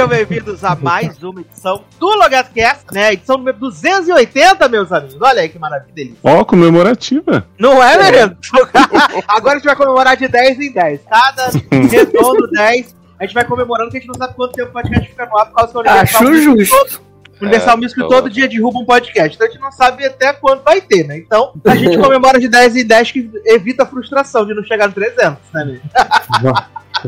Sejam bem-vindos a mais uma edição do Logatcast, né? Edição número 280, meus amigos. Olha aí que maravilha. Ó, oh, comemorativa. Não é, menino? Agora a gente vai comemorar de 10 em 10. Cada redondo 10. A gente vai comemorando que a gente não sabe quanto tempo o podcast fica no ar por causa que o Acho justo. O Universal é, Music todo dia derruba um podcast. Então a gente não sabe até quando vai ter, né? Então a gente comemora de 10 em 10 que evita a frustração de não chegar no 300, né, mesmo?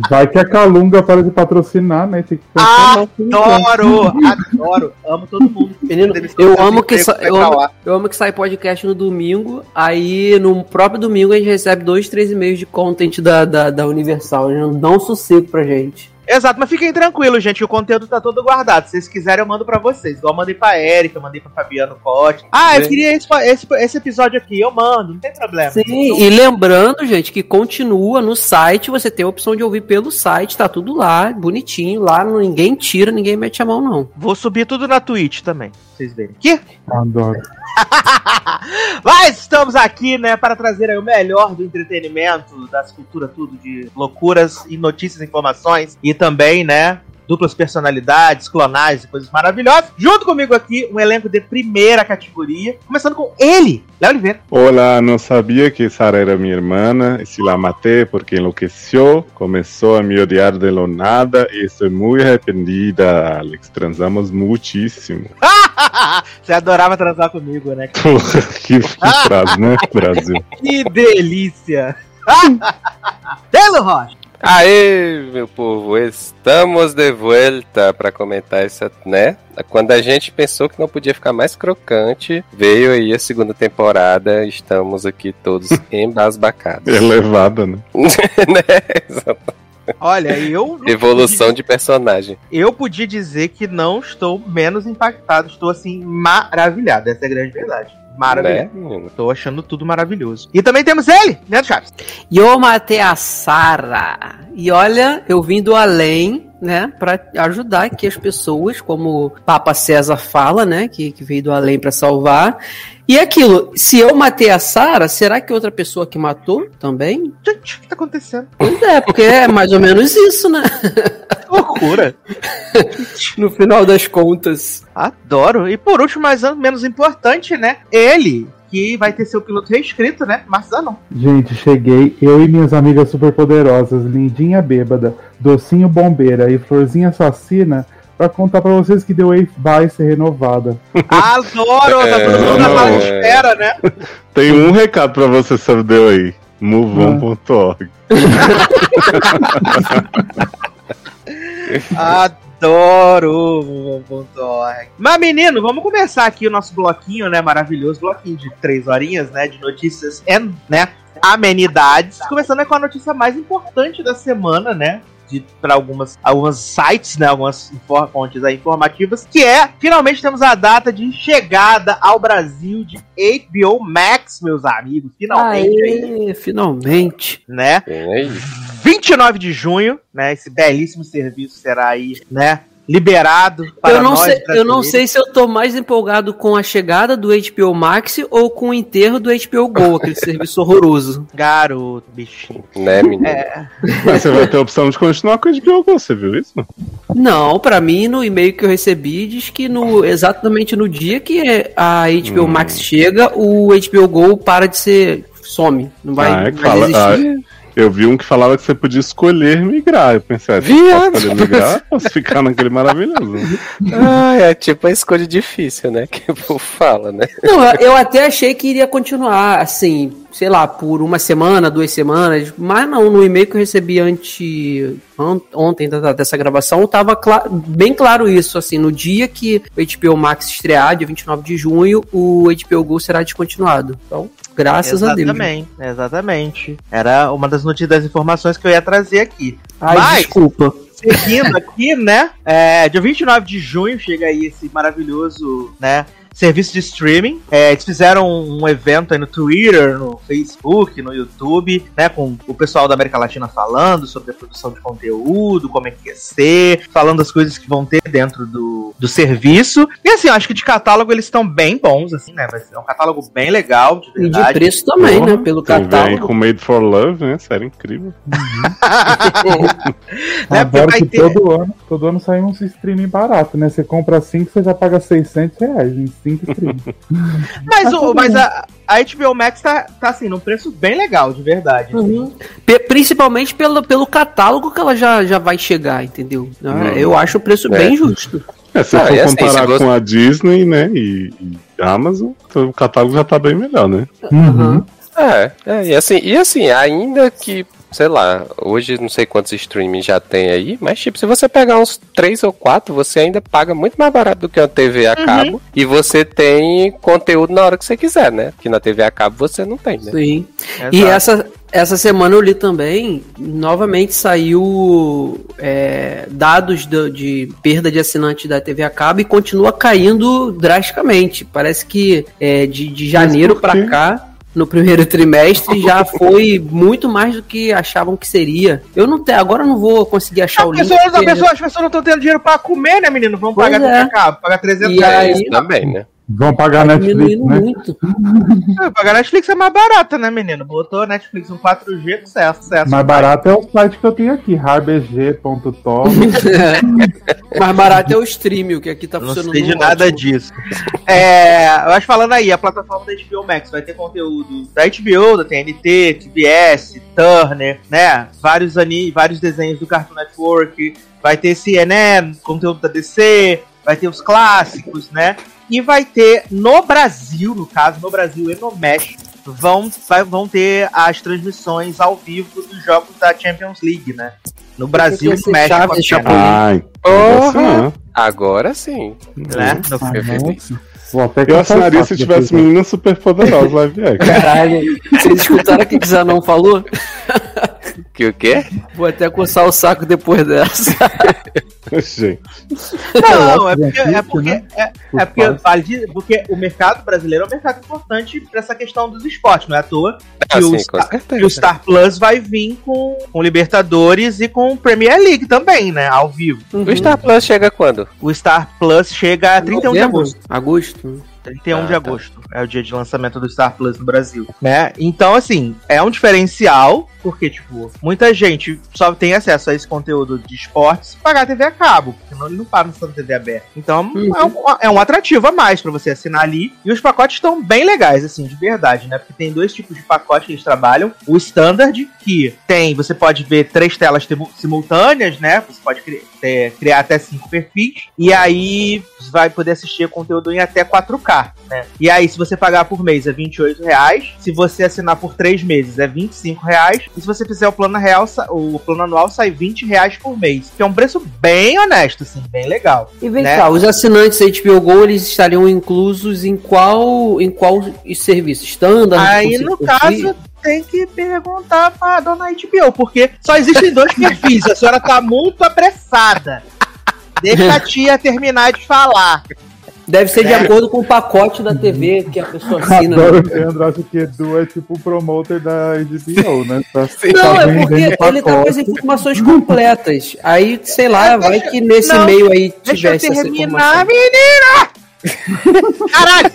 Vai que a Calunga para de patrocinar, né? Tem que adoro, adoro. Amo todo mundo. Menino, eu amo, que sa... eu, amo, eu amo que sai podcast no domingo. Aí no próprio domingo a gente recebe dois, três e-mails de content da, da, da Universal. Eles não dão um sossego pra gente. Exato, mas fiquem tranquilos, gente, que o conteúdo tá todo guardado. Se vocês quiserem, eu mando pra vocês. Igual eu mandei pra Erika, eu mandei pra Fabiano Cote. Ah, eu queria esse, esse, esse, episódio aqui, eu mando, não tem problema. Sim, então... e lembrando, gente, que continua no site, você tem a opção de ouvir pelo site, tá tudo lá, bonitinho, lá ninguém tira, ninguém mete a mão, não. Vou subir tudo na Twitch também, vocês verem. Que? Adoro. Mas estamos aqui, né, para trazer aí o melhor do entretenimento, das culturas, tudo de loucuras e notícias, informações e também, né, duplas personalidades, clonais e coisas maravilhosas. Junto comigo aqui, um elenco de primeira categoria, começando com ele, Léo Oliveira. Olá, não sabia que Sara era minha irmã e se la maté porque enlouqueceu, começou a me odiar de lo nada e estou muito arrependida, Alex. Transamos muitíssimo. Você adorava transar comigo, né? Porra, que, que frase, né, Brasil? que delícia! Telo Rocha! Aê, meu povo, estamos de volta para comentar essa, né? Quando a gente pensou que não podia ficar mais crocante, veio aí a segunda temporada, estamos aqui todos embasbacados. Elevada, né? né? Olha, eu. Evolução podia... de personagem. Eu podia dizer que não estou menos impactado, estou assim, maravilhado. Essa é a grande verdade maravilhoso. Né? Tô achando tudo maravilhoso. E também temos ele, Neto Chaves. Eu matei a Sara. E olha, eu vim do além, né, para ajudar aqui as pessoas, como o Papa César fala, né, que, que veio do além para salvar. E aquilo, se eu matei a Sara, será que outra pessoa que matou também? Gente, o que tá acontecendo? Pois é, porque é mais ou menos isso, né? Loucura. no final das contas. Adoro. E por último, mas menos importante, né? Ele, que vai ter seu piloto reescrito, né? Marçano. Gente, cheguei, eu e minhas amigas super poderosas, Lindinha Bêbada, Docinho Bombeira e Florzinha Assassina, pra contar pra vocês que The Wave vai ser renovada. Adoro! Tá todo mundo na sala de espera, né? Tem um recado pra você sobre The Wave. moveon.org. Adoro Mas, menino, vamos começar aqui o nosso bloquinho, né? Maravilhoso bloquinho de três horinhas, né? De notícias e, né? Amenidades. Começando com a notícia mais importante da semana, né? Para algumas, algumas sites, né, algumas fontes aí informativas, que é, finalmente temos a data de chegada ao Brasil de HBO Max, meus amigos, finalmente Aê, finalmente, né? 29 de junho, né, esse belíssimo serviço será aí, né, liberado para eu não nós. Sei, eu não sei se eu tô mais empolgado com a chegada do HBO Max ou com o enterro do HBO Go, aquele serviço horroroso. Garoto, bichinho. Né, menino? É. Mas você vai ter a opção de continuar com o HBO Go, você viu isso? Não, para mim, no e-mail que eu recebi, diz que no, exatamente no dia que a HBO hum. Max chega, o HBO Go para de ser some. Não vai, ah, é que vai fala, existir. Ah, eu vi um que falava que você podia escolher migrar. Eu pensei, ah, Viado. posso migrar, posso ficar naquele maravilhoso. ah, é tipo a escolha difícil, né? Que o povo fala, né? Não, eu até achei que iria continuar, assim, sei lá, por uma semana, duas semanas, mas não, no e-mail que eu recebi ante, ontem dessa gravação, tava cl bem claro isso, assim, no dia que o HBO Max estrear, dia 29 de junho, o HBO Go será descontinuado. Então, Graças exatamente, a Deus. Exatamente, Era uma das notícias das informações que eu ia trazer aqui. Ai, Mas, desculpa. Seguindo aqui, né? É, dia 29 de junho chega aí esse maravilhoso, né? Serviço de streaming. É, eles fizeram um evento aí no Twitter, no Facebook, no YouTube, né? Com o pessoal da América Latina falando sobre a produção de conteúdo, como é que ia ser, falando das coisas que vão ter dentro do, do serviço. E assim, eu acho que de catálogo eles estão bem bons, assim, né? É um catálogo bem legal, de E verdade. de preço também, Porra, né? Pelo catálogo. com Made for Love, né? Série incrível. Né, porque Agora vai que ter- todo ano, todo ano sai um streaming barato, né? Você compra 5, você já paga 600 reais em 5 streams. Mas, Tá o, mas a, a HBO Max tá, tá assim, num preço bem legal, de verdade. Uhum. Principalmente pelo, pelo catálogo que ela já, já vai chegar, entendeu? Ah, Uhum. Eu acho o preço É. bem justo. É, se Ah, for assim, comparar com a Disney, né, e, e Amazon, então o catálogo já tá bem melhor, né? Uhum. É, é, e assim, e assim, ainda que, sei lá, hoje não sei quantos streaming já tem aí, mas tipo, se você pegar uns três ou quatro, você ainda paga muito mais barato do que uma TV a cabo e você tem conteúdo na hora que você quiser, né? Que na TV a cabo você não tem, né? Sim. E Exato. essa, essa semana eu li também, novamente saiu é, dados do- de perda de assinantes da TV a cabo e continua caindo drasticamente. Parece que é, de, de janeiro para cá, no primeiro trimestre, já foi muito mais do que achavam que seria. Eu não tenho, agora eu não vou conseguir achar As o link. pessoas, a porque- pessoa- as pessoas não estão tendo dinheiro pra comer, né, menino? Vão Pois pagar é. A cabo, pagar 300 E reais. aí- Também, né? Vão pagar Tá Netflix, né? muito. É, pagar Netflix é mais barata, né, menino? Botou Netflix no 4G, sucesso, sucesso. Mais barato é o site que eu tenho aqui, harbg.top. Mais barato é o stream, o que aqui tá Não funcionando. sei de ótimo. nada disso. É, eu acho falando aí, a plataforma da HBO Max vai ter conteúdo da HBO, da TNT, TBS, Turner, né? Vários, ani vários desenhos do Cartoon Network, vai ter CNN, conteúdo da DC, vai ter os clássicos, né? E vai ter no Brasil, no caso, no Brasil e no México, vão, vai- vão ter as transmissões ao vivo dos jogos da Champions League, né? No Brasil e no México. Ah, então Porra! não. Agora sim. né? No- Eu fiz nossa. isso. Vou até Eu caçar assinaria se tivesse depois. meninas super poderosas live action. Caralho, vocês escutaram o que o Zanon falou? Que o quê? Vou até coçar o saco depois dessa. Gente, Não, é porque, é porque, né? é, é porque, fora. vale dizer- porque o mercado brasileiro é um mercado importante pra essa questão dos esportes, não é à toa Ah, que, o, Star, que o Star Plus vai vir com, com Libertadores e com Premier League também, né? Ao vivo. O Star Plus chega quando? O Star Plus chega a 31 de agosto. Agosto. 31 Ah, de tá. agosto é o dia de lançamento do Star Plus no Brasil, né? Então, assim, é um diferencial, porque, tipo, muita gente só tem acesso a esse conteúdo de esportes se pagar a TV a cabo, porque não, ele não para na TV aberta. Então, Uhum. é, um, é um atrativo a mais pra você assinar ali. E os pacotes estão bem legais, assim, de verdade, né? Porque tem dois tipos de pacote que eles trabalham. O Standard, que tem, você pode ver três telas simultâneas, né? Você pode cri- ter- criar até cinco perfis. E aí você vai poder assistir conteúdo em até 4K, né? E aí, se você pagar por mês, é 28 reais. Se você assinar por três meses, é 25 reais. E se você fizer o plano real, o plano anual sai 20 reais por mês. Que é um preço bem honesto, assim, bem legal. E vem Né? cá, os assinantes HBO Go, eles estariam inclusos em qual em qual serviço? Standard? Aí, no caso, tem que perguntar pra dona HBO, porque só existem dois perfis. A senhora tá muito apressada. Deixa a tia terminar de falar. Deve ser de É. acordo com o pacote da TV que a pessoa assina. né? Adoro que o André acha que Edu é tipo o promoter da HBO, né? Tá, Não, tá é porque ele tá com as informações completas. Aí, sei lá, vai que nesse não, meio aí Deixa eu tivesse essa terminar, informação. menina! Caralho!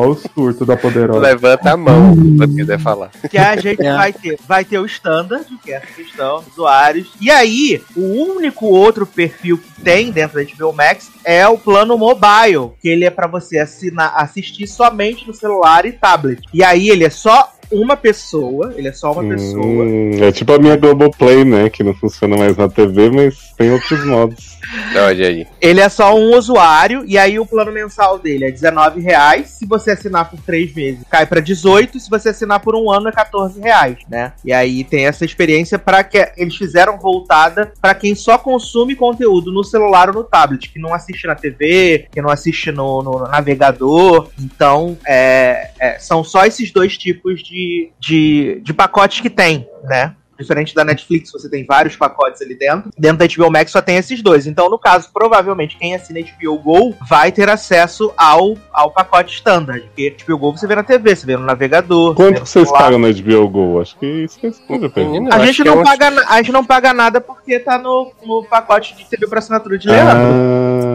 Ó o surto da poderosa. Levanta a mão quando quiser falar. Que a gente É. vai ter. Vai ter o standard, que é essa questão, usuários. E aí, o único outro perfil que tem dentro da HBO Max é o plano mobile, que ele é pra você assinar, assistir somente no celular e tablet. E aí ele é só uma pessoa, ele é só uma pessoa. Hum, é tipo a minha Globoplay, né? Que não funciona mais na TV, mas tem outros modos. Olha aí. Ele é só um usuário, e aí o plano mensal dele é 19,00 reais. Se você assinar por três meses, cai pra 18 Se você assinar por um ano, é 14,00 reais, né? E aí tem essa experiência para que eles fizeram voltada pra quem só consome conteúdo no celular ou no tablet, que não assiste na TV, que não assiste no, no navegador. Então, é, é, são só esses dois tipos de, de, de pacotes que tem, né? Diferente da Netflix, você tem vários pacotes ali dentro. Dentro da HBO Max só tem esses dois. Então, no caso, provavelmente quem assina HBO Go vai ter acesso ao, ao pacote standard. Porque HBO Go você vê na TV, você vê no navegador. você Quanto no vocês celular. pagam na HBO Go? Acho que isso é Pedro. Menino, A gente, que não é um- paga, a gente não paga nada porque tá no, no pacote de TV pra assinatura de Leandro. Ah,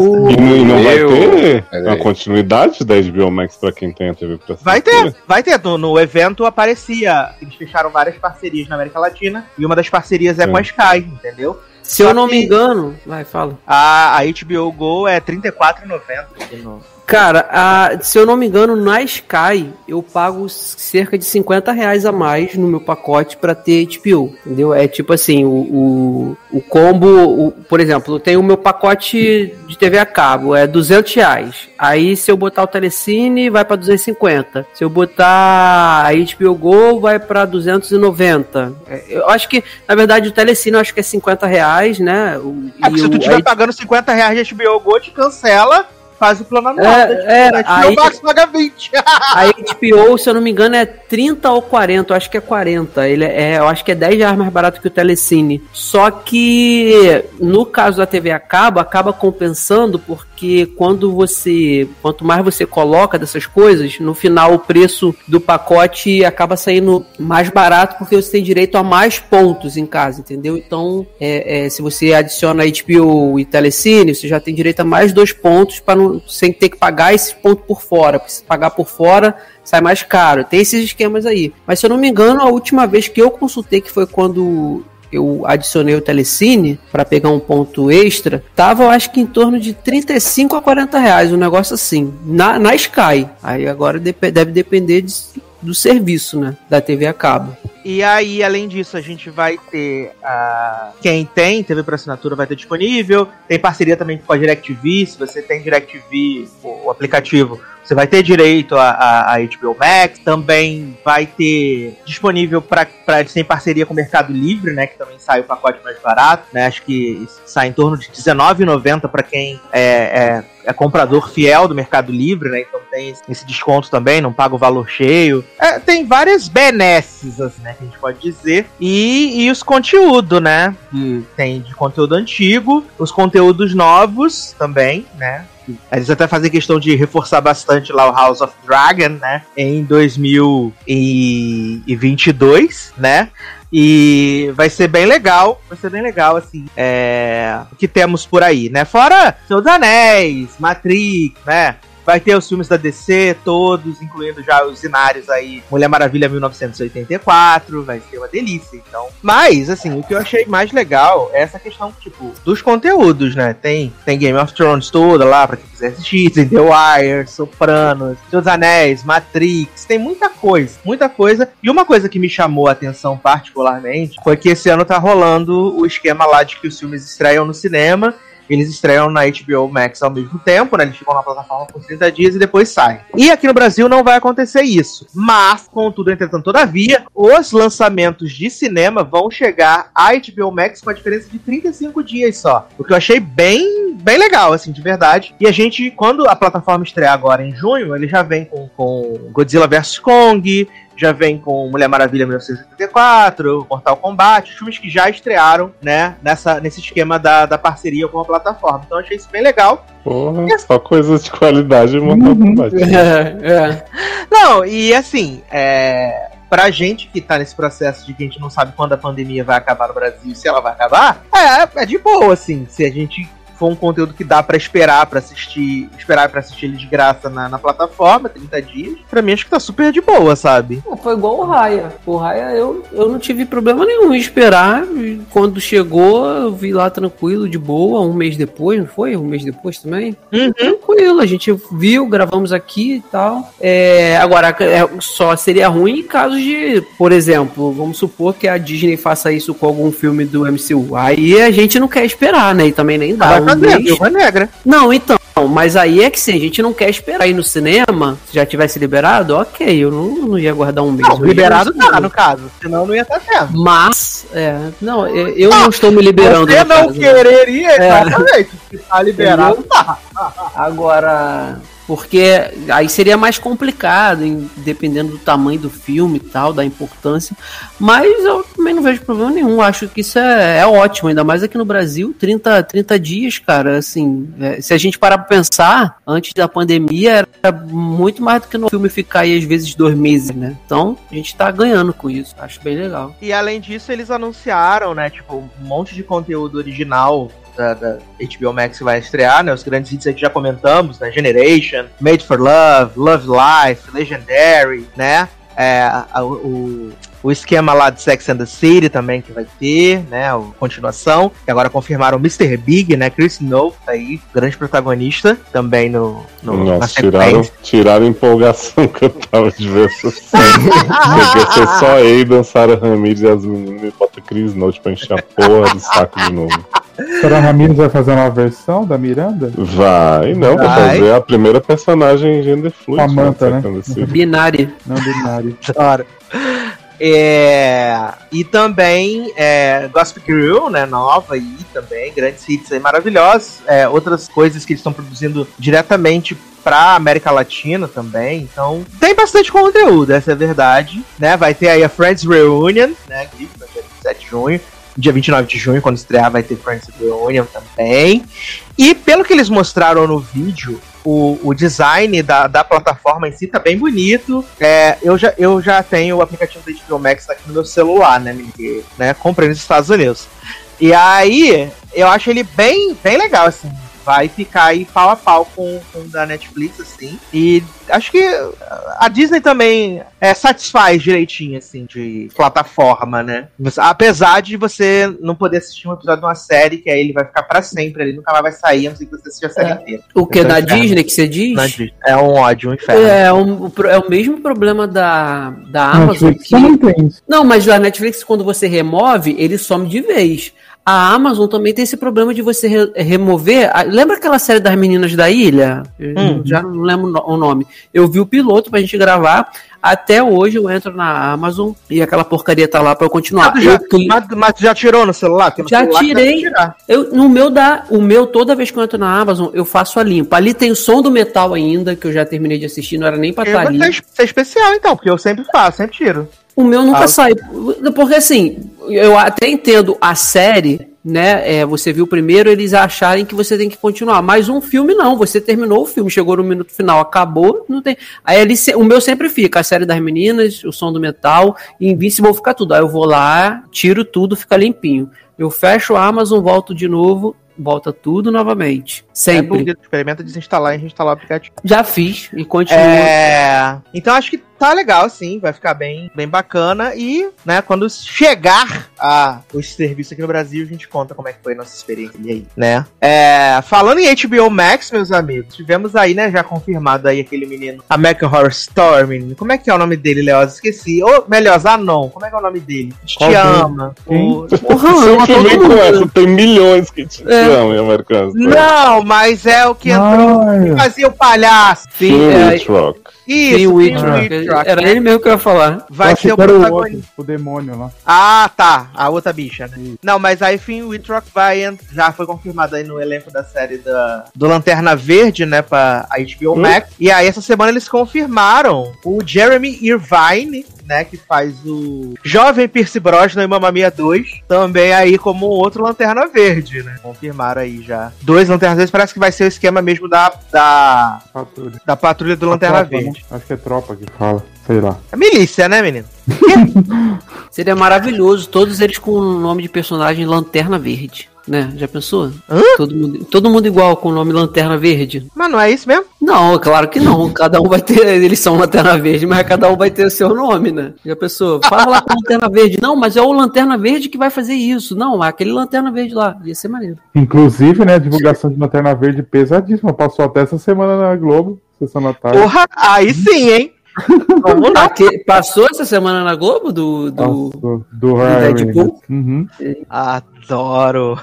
O- E não, não vai ter uma continuidade da HBO Max pra quem tem a TV pra Vai ter, vai ter. No, no evento aparecia. Eles fecharam várias parcerias na América Latina e uma das parcerias é com a Sky, entendeu? Se eu Só não que- me engano. Vai, fala. A, a HBO Go é R$34,90. Cara, a- se eu não me engano, na Sky eu pago cerca de 50 reais a mais no meu pacote pra ter HBO, entendeu? É tipo assim, o, o, o combo, o- por exemplo, eu tenho o meu pacote de TV a cabo, é 200 reais. Aí se eu botar o Telecine, vai pra 250. Se eu botar a HBO Go, vai pra 290. É, Eu acho que, na verdade, o Telecine eu acho que é 50 reais, né? O- É, porque e se tu estiver pagando 50 reais de HBO Go, te cancela, faz o plano anual. É, da HBO, é, né? aí- HBO Max paga 20. A HBO, se eu não me engano, é 30 ou 40. Eu acho que é 40. Ele é, eu acho que é 10 reais mais barato que o Telecine. Só que no caso da TV a cabo, acaba compensando porque quando você. Quanto mais você coloca dessas coisas, no final o preço do pacote acaba saindo mais barato porque você tem direito a mais pontos em casa, entendeu? Então, é, é, se você adiciona HBO e Telecine, você já tem direito a mais dois pontos para não sem ter que pagar esse ponto por fora. Porque se pagar por fora, sai mais caro. Tem esses esquemas aí. Mas se eu não me engano, a última vez que eu consultei, que foi quando eu adicionei o Telecine para pegar um ponto extra, tava eu acho que em torno de 35 a 40 reais, um negócio assim, na, na Sky. Aí agora deve depender de- do serviço, né? Da TV a cabo. E aí, além disso, a gente vai ter. ah, quem tem TV por assinatura vai ter disponível. Tem parceria também com a DirecTV. Se você tem DirecTV, o aplicativo, você vai ter direito a, a, a HBO Max. Também vai ter disponível para sem parceria com o Mercado Livre, né? Que também sai o pacote mais barato. Né, acho que sai em torno de R$19,90 para quem é, é, é comprador fiel do Mercado Livre, né? Então tem esse- desconto também, não paga o valor cheio. É, tem várias benesses, assim, né? Que a gente pode dizer. E, e os conteúdos, né? Que tem de conteúdo antigo, os conteúdos novos também, né? Eles até fazem questão de reforçar bastante lá o House of Dragon, né? Em 2022, né? E vai ser bem legal, vai ser bem legal, assim, é, o que temos por aí, né? Fora dos Anéis, Matrix, né? Vai ter os filmes da DC todos, incluindo já os inários aí, Mulher Maravilha 1984, vai ser uma delícia, então. Mas, assim, o que eu achei mais legal é essa questão, tipo, dos conteúdos, né? Tem, tem Game of Thrones toda lá, pra quem quiser assistir, tem The Wire, Sopranos, dos Anéis, Matrix, tem muita coisa, muita coisa. E uma coisa que me chamou a atenção particularmente foi que esse ano tá rolando o esquema lá de que os filmes estreiam no cinema eles estreiam na HBO Max ao mesmo tempo, né? Eles ficam na plataforma por 30 dias e depois saem. E aqui no Brasil não vai acontecer isso. Mas, contudo, entretanto, todavia, os lançamentos de cinema vão chegar à HBO Max com a diferença de 35 dias só. O que eu achei bem, bem legal, assim, de verdade. E a gente, quando a plataforma estrear agora em junho, ele já vem com, com Godzilla vs Kong, já vem com Mulher Maravilha 1984, Mortal Kombat, filmes que já estrearam, né, nessa, nesse esquema da, da parceria com a plataforma. Então eu achei isso bem legal. Porra, só coisas de qualidade e Mortal Kombat. É, é. Não, e assim, é. Pra gente que tá nesse processo de que a gente não sabe quando a pandemia vai acabar no Brasil, se ela vai acabar, é, é de boa, assim. Se a gente for um conteúdo que dá pra esperar pra assistir, esperar para assistir ele de graça na, na plataforma, 30 dias, pra mim acho que tá super de boa, sabe? Foi igual o Raya. O Raya eu, eu não tive problema nenhum em esperar. Quando chegou, eu vi lá tranquilo, de boa, um mês depois, não foi? Um mês depois também? Uhum. Tranquilo, a gente viu, gravamos aqui e tal. É, agora, é, só seria ruim em casos de, por exemplo, vamos supor que a Disney faça isso com algum filme do MCU. Aí a gente não quer esperar, né? E também nem dá. vai um fazer, mês. Viúva Negra. Não, então, mas aí é que sim, a gente não quer esperar ir no cinema. Se já tivesse liberado, ok, eu não, não ia guardar um mês. Não, liberado cinema. tá, no caso. Senão não ia estar tendo. Mas, é, não, eu, eu não estou me liberando. Você não caso, né? quereria, É. exatamente. Se tá liberado, tá. Agora, porque aí seria mais complicado, dependendo do tamanho do filme e tal, da importância. Mas eu também não vejo problema nenhum. Acho que isso é, é ótimo, ainda mais aqui no Brasil, 30, 30 dias, cara. Assim, é, se a gente parar pra pensar, antes da pandemia era muito mais do que no filme ficar aí às vezes dois meses, né? Então a gente tá ganhando com isso. Acho bem legal. E além disso, eles anunciaram, né, tipo, um monte de conteúdo original da, da HBO Max que vai estrear, né? Os grandes hits aí que já comentamos, né? Generation, Made for Love, Love Life, Legendary, né? É, a- o, o esquema lá de Sex and the City também que vai ter, né? A continuação. Que agora confirmaram o Mr. Big, né? Chris Novo tá aí, grande protagonista, também no, no Nossa, tiraram, tiraram a empolgação que eu tava de ver essa série. Porque ser só Aidan, Sarah Ramirez e as meninas e bota Chris Note pra encher a porra do saco de novo. Sarah Ramirez vai fazer uma versão da Miranda? Vai, não, vai Vai. fazer a primeira personagem gender fluid. Samantha, né? City. Binário. Não binário. Claro. É, e também é, Gossip Girl, né, nova aí também, grandes hits aí maravilhosos, é, outras coisas que eles estão produzindo diretamente pra América Latina também, então tem bastante conteúdo, essa é a verdade, né, vai ter aí a Friends Reunion, né, que vai ter 27 de junho, dia 29 de junho, quando estrear, vai ter Friends Reunion também, e pelo que eles mostraram no vídeo, o, o design da, da plataforma em si tá bem bonito. É, eu, já, eu já tenho o aplicativo da HBO Max aqui no meu celular, né? Porque, né comprei nos Estados Unidos. E aí, eu acho ele bem, bem legal, assim. Vai ficar aí pau a pau com, com o da Netflix, assim. E acho que a Disney também é, satisfaz direitinho, assim, de plataforma, né? Apesar de você não poder assistir um episódio de uma série, que aí ele vai ficar pra sempre, ele nunca mais vai sair, a não ser que você assista a série inteira. O que? Então, Da inferno. Disney que você diz? Na Disney. É um ódio, um inferno. É, um- o pro- é o mesmo problema da, da Amazon. Netflix que-. Não, mas a Netflix, quando você remove, ele some de vez. A Amazon também tem esse problema de você re- remover. a- Lembra aquela série das meninas da ilha? Eu Hum. Já não lembro o no- o nome. Eu vi o piloto pra gente gravar. Até hoje eu entro na Amazon e aquela porcaria tá lá pra eu continuar. Ah, já, Eu mas, mas já tirou no celular? No Já celular tirei. tirar. Eu, no meu dá, o meu toda vez que eu entro na Amazon, eu faço a limpa. Ali tem o som do metal ainda, que eu já terminei de assistir, não era nem pra estar ali. ter ser especial, então, porque eu sempre faço, sempre tiro. O meu nunca Ah, sai. Porque assim, eu até entendo a série, né? É, você viu primeiro, eles acharem que você tem que continuar. Mas um filme não, você terminou o filme, chegou no minuto final, acabou, não tem. Aí ali, se- o meu sempre fica, a série das meninas, o som do metal, e Invincible fica tudo. Aí eu vou lá, tiro tudo, fica limpinho. Eu fecho a Amazon, volto de novo, volta tudo novamente. Sempre. É, experimenta desinstalar e reinstalar o aplicativo. Já fiz e continuo. É, então acho que tá legal, sim, vai ficar bem, bem bacana. E, né, quando chegar a esse serviço aqui no Brasil, a gente conta como é que foi a nossa experiência aí, né? É, falando em HBO Max, meus amigos, tivemos aí, né, já confirmado aí aquele menino, American Horror Story, menino. Como é que é o nome dele, Leoz? Esqueci. Ou, melhor, Zanon, como é que é o nome dele? Te Qual ama. O- essa, tem milhões que te É. amam, americanos. Não, mas é o que entrou, que fazia o palhaço. Sim, é. Isso, Sim, Witcher. Era ele mesmo que eu ia falar. Vai ser o protagonista. outro, o demônio lá. Ah, tá. A outra bicha, né? Não, mas aí Finn Wittrock vai já foi confirmado aí no elenco da série da, do Lanterna Verde, né, pra a HBO Hum? Max. E aí essa semana eles confirmaram o Jeremy Irvine, né, que faz o jovem Pierce Brosnan em Mamma Mia 2, também aí como um outro Lanterna Verde, né? Confirmaram aí já. Dois Lanternas Verdes, parece que vai ser o esquema mesmo da, da, Patrulha. da patrulha do Lanterna Tropa, Verde. Acho que é tropa que fala. Sei lá. É milícia, né, menino? Seria maravilhoso, todos eles com o nome de personagem Lanterna Verde. Né? Já pensou? Hã? Todo mundo, todo mundo igual com o nome Lanterna Verde? Mas não é isso mesmo? Não, claro que não. Cada um vai ter. Eles são Lanterna Verde, mas cada um vai ter o seu nome, né? Já pensou? Fala lá com Lanterna Verde. Não, mas é o Lanterna Verde que vai fazer isso. Não, é aquele Lanterna Verde lá. Ia ser maneiro. Inclusive, né, a divulgação de Lanterna Verde pesadíssima. Passou até essa semana na Globo, sessão da tarde. Porra, aí sim, hein? Vamos lá. Aque- passou essa semana na Globo do. do... Nossa, do Ryan Deadpool? Reynolds. Uhum. Adoro.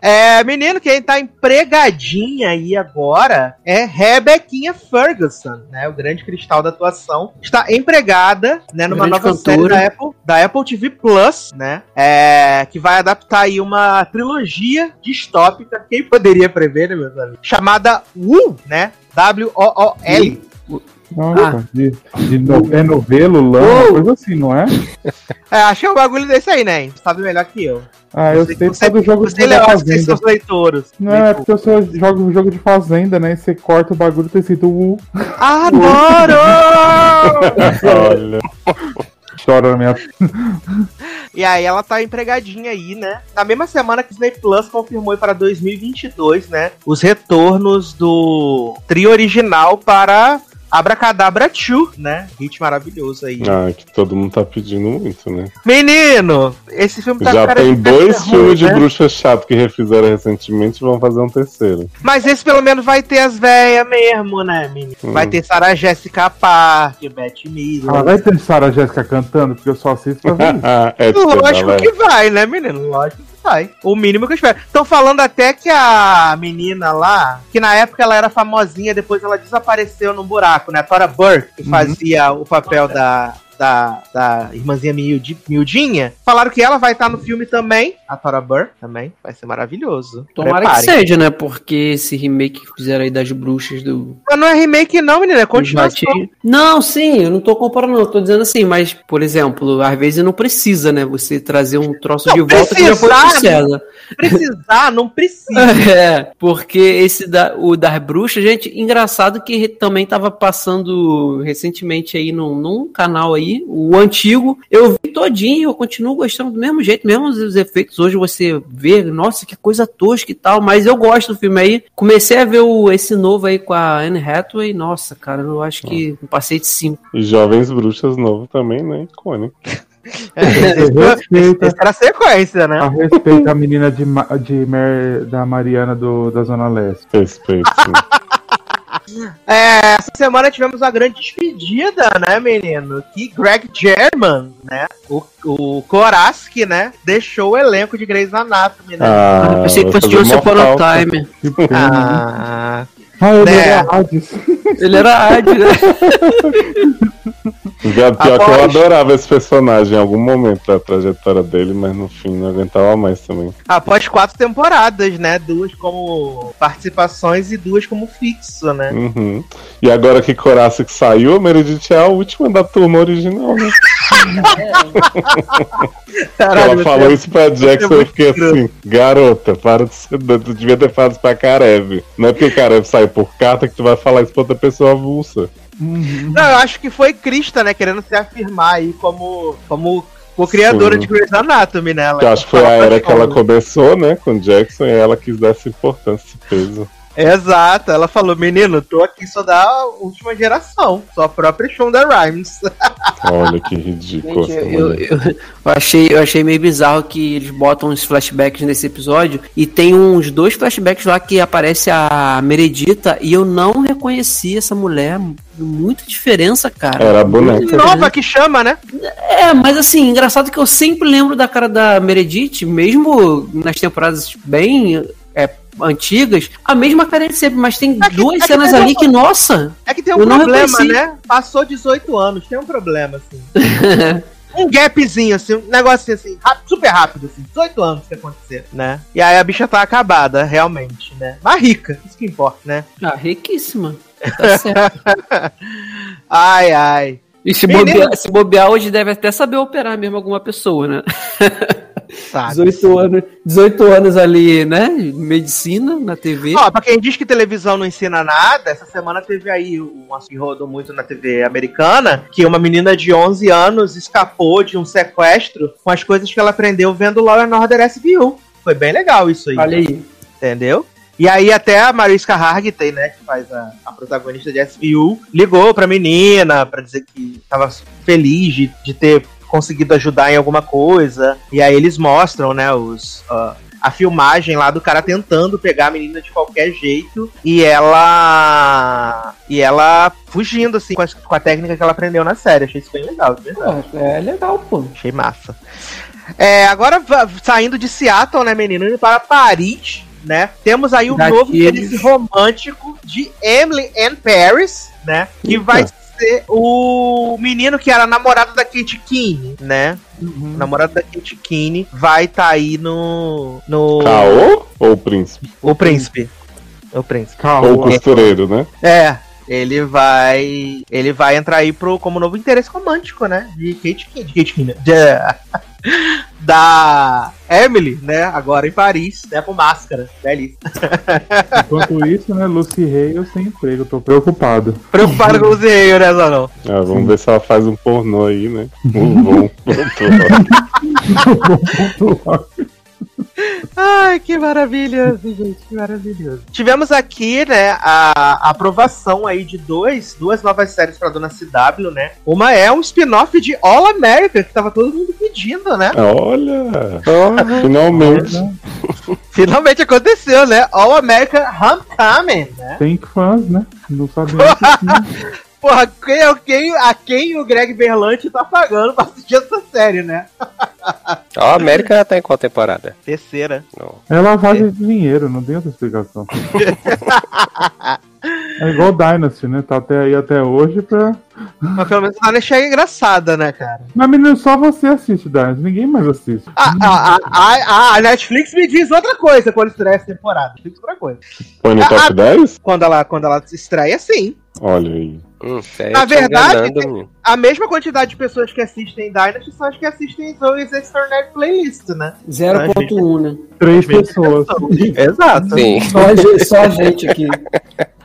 É, menino, quem tá empregadinha aí agora é Rebequinha Ferguson, né? O grande cristal da atuação. Está empregada, né, numa Grande nova cantora. série da Apple, da Apple TV Plus, né? É, que vai adaptar aí uma trilogia distópica, quem poderia prever, né, meus amigos? Chamada Wu, né? W-O-O-L. Nossa, de, de no, é novelo, lã, uma coisa assim, não é? É, achei um bagulho desse aí, né? Sabe melhor que eu. Ah, eu sei você- todo jogo Você de as fazenda. seus leitores. Não, é porque eu só jogo jogo de fazenda, né? E você corta o bagulho tem sido U. Adoro! Olha. Chora na minha. E aí ela tá empregadinha aí, né? Na mesma semana que Disney Plus confirmou para 2022, né? Os retornos do trio original para Abracadabra 2, né? Hit maravilhoso aí. Ah, que todo mundo tá pedindo muito, né? Menino, esse filme tá Já cara tem dois filmes ruim, de né? bruxa chato que refizeram recentemente e vão fazer um terceiro. Mas esse pelo menos vai ter as véias mesmo, né, menino? Vai Hum. ter Sarah Jessica Parker, Beth Miller. Ah, vai ter Sarah Jéssica cantando, porque eu só assisto pra ver é de Lógico que vai, né, menino? Lógico que vai. O mínimo que eu espero. Estão falando até que a menina lá, que na época ela era famosinha, depois ela desapareceu num buraco, né? A Tora Burke, que fazia o papel da. Da, da irmãzinha miudi- miudinha, falaram que ela vai estar no filme também. A Tora Burke também. Vai ser maravilhoso. Tomara Preparem. que seja, né? Porque esse remake que fizeram aí das bruxas do. Mas não é remake, não, menina. É continuação. Não, sim, eu não tô comparando, não. Eu tô dizendo assim, mas, por exemplo, às vezes não precisa, né? Você trazer um troço Não, de volta que já foi precisar, sucesso. Precisar, não precisa. É, porque esse da, o das bruxas, gente, engraçado que também tava passando recentemente aí num, num canal aí, o antigo, eu vi todinho, eu continuo gostando do mesmo jeito, mesmo os efeitos hoje você vê, nossa, que coisa tosca e tal, mas eu gosto do filme aí. Comecei a ver o, esse novo aí com a Anne Hathaway, nossa, cara, eu acho que passei de 5. E Jovens Bruxas novo também, né? Icônico. Respeita, Essa era a sequência, né? a respeita a menina de, de Mer- da Mariana do, da Zona Leste. Respeito. É, essa semana tivemos uma grande despedida, né, menino? Que Greg German, né? O, o Koraski, né? Deixou o elenco de Grey's Anatomy, né? Ah, eu pensei que fosse fazer Once Upon a. Time. Ah, Ah, eu né? Ele era Hades, né? Pior que eu adorava esse personagem em algum momento da trajetória dele, mas no fim não aguentava mais também. após quatro temporadas, né? Duas como participações e duas como fixo, né? Uhum. E agora que Coraça que saiu, a Meredith é a última da turma original, né? Ela falou isso pra Jackson e eu fiquei assim, garota, para de ser. Tu devia ter falado isso pra Karev. Não é porque Karev saiu por carta que tu vai falar isso pra outra pessoa avulsa. Não, eu acho que foi Krista, né? Querendo se afirmar aí como, como co-criadora de Grey's Anatomy, né? Ela eu acho que foi a era que ela começou, né, com Jackson, e ela quis dar essa importância, esse peso. Exato, ela falou, menino, tô aqui só da última geração, só a própria Shonda Rhimes. Olha que ridículo. Gente, eu, eu- eu achei, eu achei meio bizarro que eles botam uns flashbacks nesse episódio e tem uns dois flashbacks lá que aparece a Meredita e eu não reconheci essa mulher. Muita diferença, cara. Era a boneca. Nova que chama, né? É, mas assim, engraçado que eu sempre lembro da cara da Meredith, mesmo nas temporadas bem é, antigas, a mesma cara de sempre, mas tem É que- duas é que cenas tem ali uma- que, nossa. É que tem um problema, né? Passou 18 anos, tem um problema, assim. um gapzinho, assim, um negócio assim, super rápido, assim, 18 anos que aconteceu, né? E aí a bicha tá acabada, realmente, né? Mas rica, isso que importa, né? Ah, riquíssima. Tá certo. Ai, ai. E se bobear, se bobear hoje deve até saber operar mesmo alguma pessoa, né? Sabe? 18 anos, 18 anos ali, né? Medicina na TV. Ó, pra quem diz que televisão não ensina nada, essa semana teve aí um assunto que rodou muito na TV americana, que uma menina de 11 anos escapou de um sequestro com as coisas que ela aprendeu vendo Law and Order SVU. Foi bem legal isso aí. Olha aí. Entendeu? E aí até a Mariska Hargitay, né, que faz a, a protagonista de SVU, ligou pra menina pra dizer que tava feliz de, de ter conseguido ajudar em alguma coisa. E aí eles mostram, né, os... ah, a filmagem lá do cara tentando pegar a menina de qualquer jeito e ela e ela fugindo assim com a, com a técnica que ela aprendeu na série. Achei isso bem legal, de verdade. Pô, é legal, pô. Achei massa. É, agora saindo de Seattle, né, menino, indo para Paris, né? Temos aí o Daqueles- novo romântico de Emily and Paris, né? Que Eita. vai ser o menino que era namorado da Kate Keane, né? Uhum. O namorado da Kate Keane vai estar aí no no Caô ou príncipe? o príncipe. O príncipe. Calma. Ou costureiro, né? É, ele vai. Ele vai entrar aí pro, como novo interesse romântico, né? De Kate. De Kate. De, da Emily, né? Agora em Paris, né? Com máscara. Belíssimo. Enquanto isso, né, Lucy Hale sem emprego, tô preocupado. Preocupado com o Zerreio, né, Zanão? Ah, vamos ver se ela faz um pornô aí, né? Um bom. Ai, que maravilhoso, gente, que maravilhoso. Tivemos aqui, né, a, a aprovação aí de dois, duas novas séries pra Dona CW, né? Uma é um spin-off de All America, que tava todo mundo pedindo, né? Olha! Finalmente. Finalmente aconteceu, né? All America Homecoming, né? Tem fãs, né? Não sabia que tinha. Porra, quem, é- quem, a quem o Greg Berlanti tá pagando pra assistir essa série, né? Ó, a América já tá em qual temporada? Terceira. Não. É lavagem de dinheiro, não tem outra explicação. É igual Dynasty, né? Tá até aí até hoje pra. Mas pelo menos a Dynasty é engraçada, né, cara? Mas menino, só você assiste Dynasty, ninguém mais assiste. A, a, a, a, a Netflix me diz outra coisa quando estreia essa temporada. Netflix outra coisa. Põe no Ah, top ah, 10? Quando ela, quando ela estreia, sim. Olha aí. Hum, Na verdade. A mesma quantidade de pessoas que assistem Dynasty são as que assistem Zoe's Extraordinary Playlist, né? 0.1, né? Três pessoas. Exato. Sim. Só a, gente, só a gente aqui.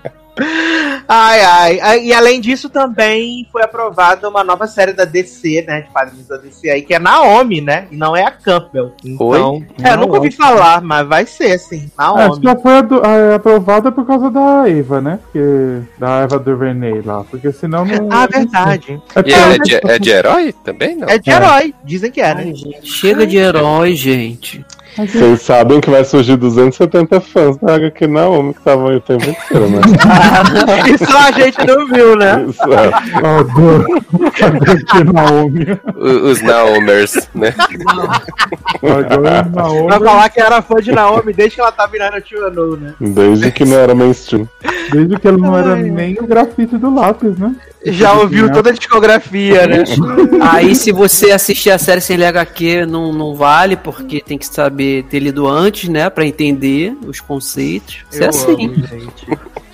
Ai, ai, ai. E além disso, também foi aprovada uma nova série da DC, né? De quadrinhos da DC aí, que é Naomi, né? E não é a Campbell. Então. É, eu nunca ouvi falar, mas vai ser, sim. Acho Naomi. que ela foi ado- é, aprovada por causa da Eva, né? Porque, da Eva DuVernay lá. Porque senão não. Ah, verdade. É E ela é de, é de herói também, não? É de É. herói. Dizem que é, né? Ai, gente, chega de herói, gente. Vocês sabem que vai surgir 270 fãs da HQ Naomi que estavam aí o tempo inteiro, né? E só a gente não viu, né? Isso, é. Adoro. Aqui Naomi. Os Naomers, né? Agora Naomi. Vai falar que era fã de Naomi desde que ela tá virando a Tia Nu, né? Desde que não era mainstream. Desde que ele não era nem o grafite do lápis, né? Já ouviu toda a discografia, né? Aí, se você assistir a série sem ler HQ, não, não vale, porque tem que saber ter lido antes, né? Pra entender os conceitos. Isso é Eu assim. amo, gente.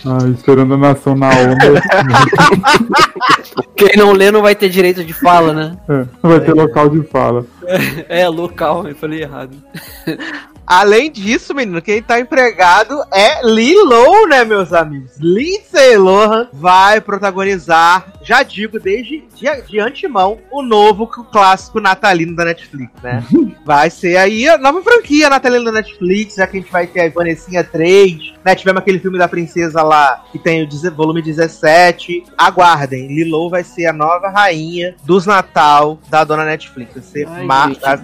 Ai, esperando a nação Naomi. Quem não lê não vai ter direito de fala, né? É, não vai ter local de fala. É, local, eu falei errado. Além disso, menino, quem tá empregado é Lilo, né, meus amigos? Lindsay Lohan vai protagonizar, já digo desde de, de antemão, o novo clássico natalino da Netflix, né? Vai ser aí a nova franquia natalina da Netflix, já que a gente vai ter a Vanessinha 3, né? Tivemos aquele filme da princesa lá, que tem o volume 17. Aguardem, Lilo vai ser a nova rainha dos Natal da dona Netflix. Vai ser Ai.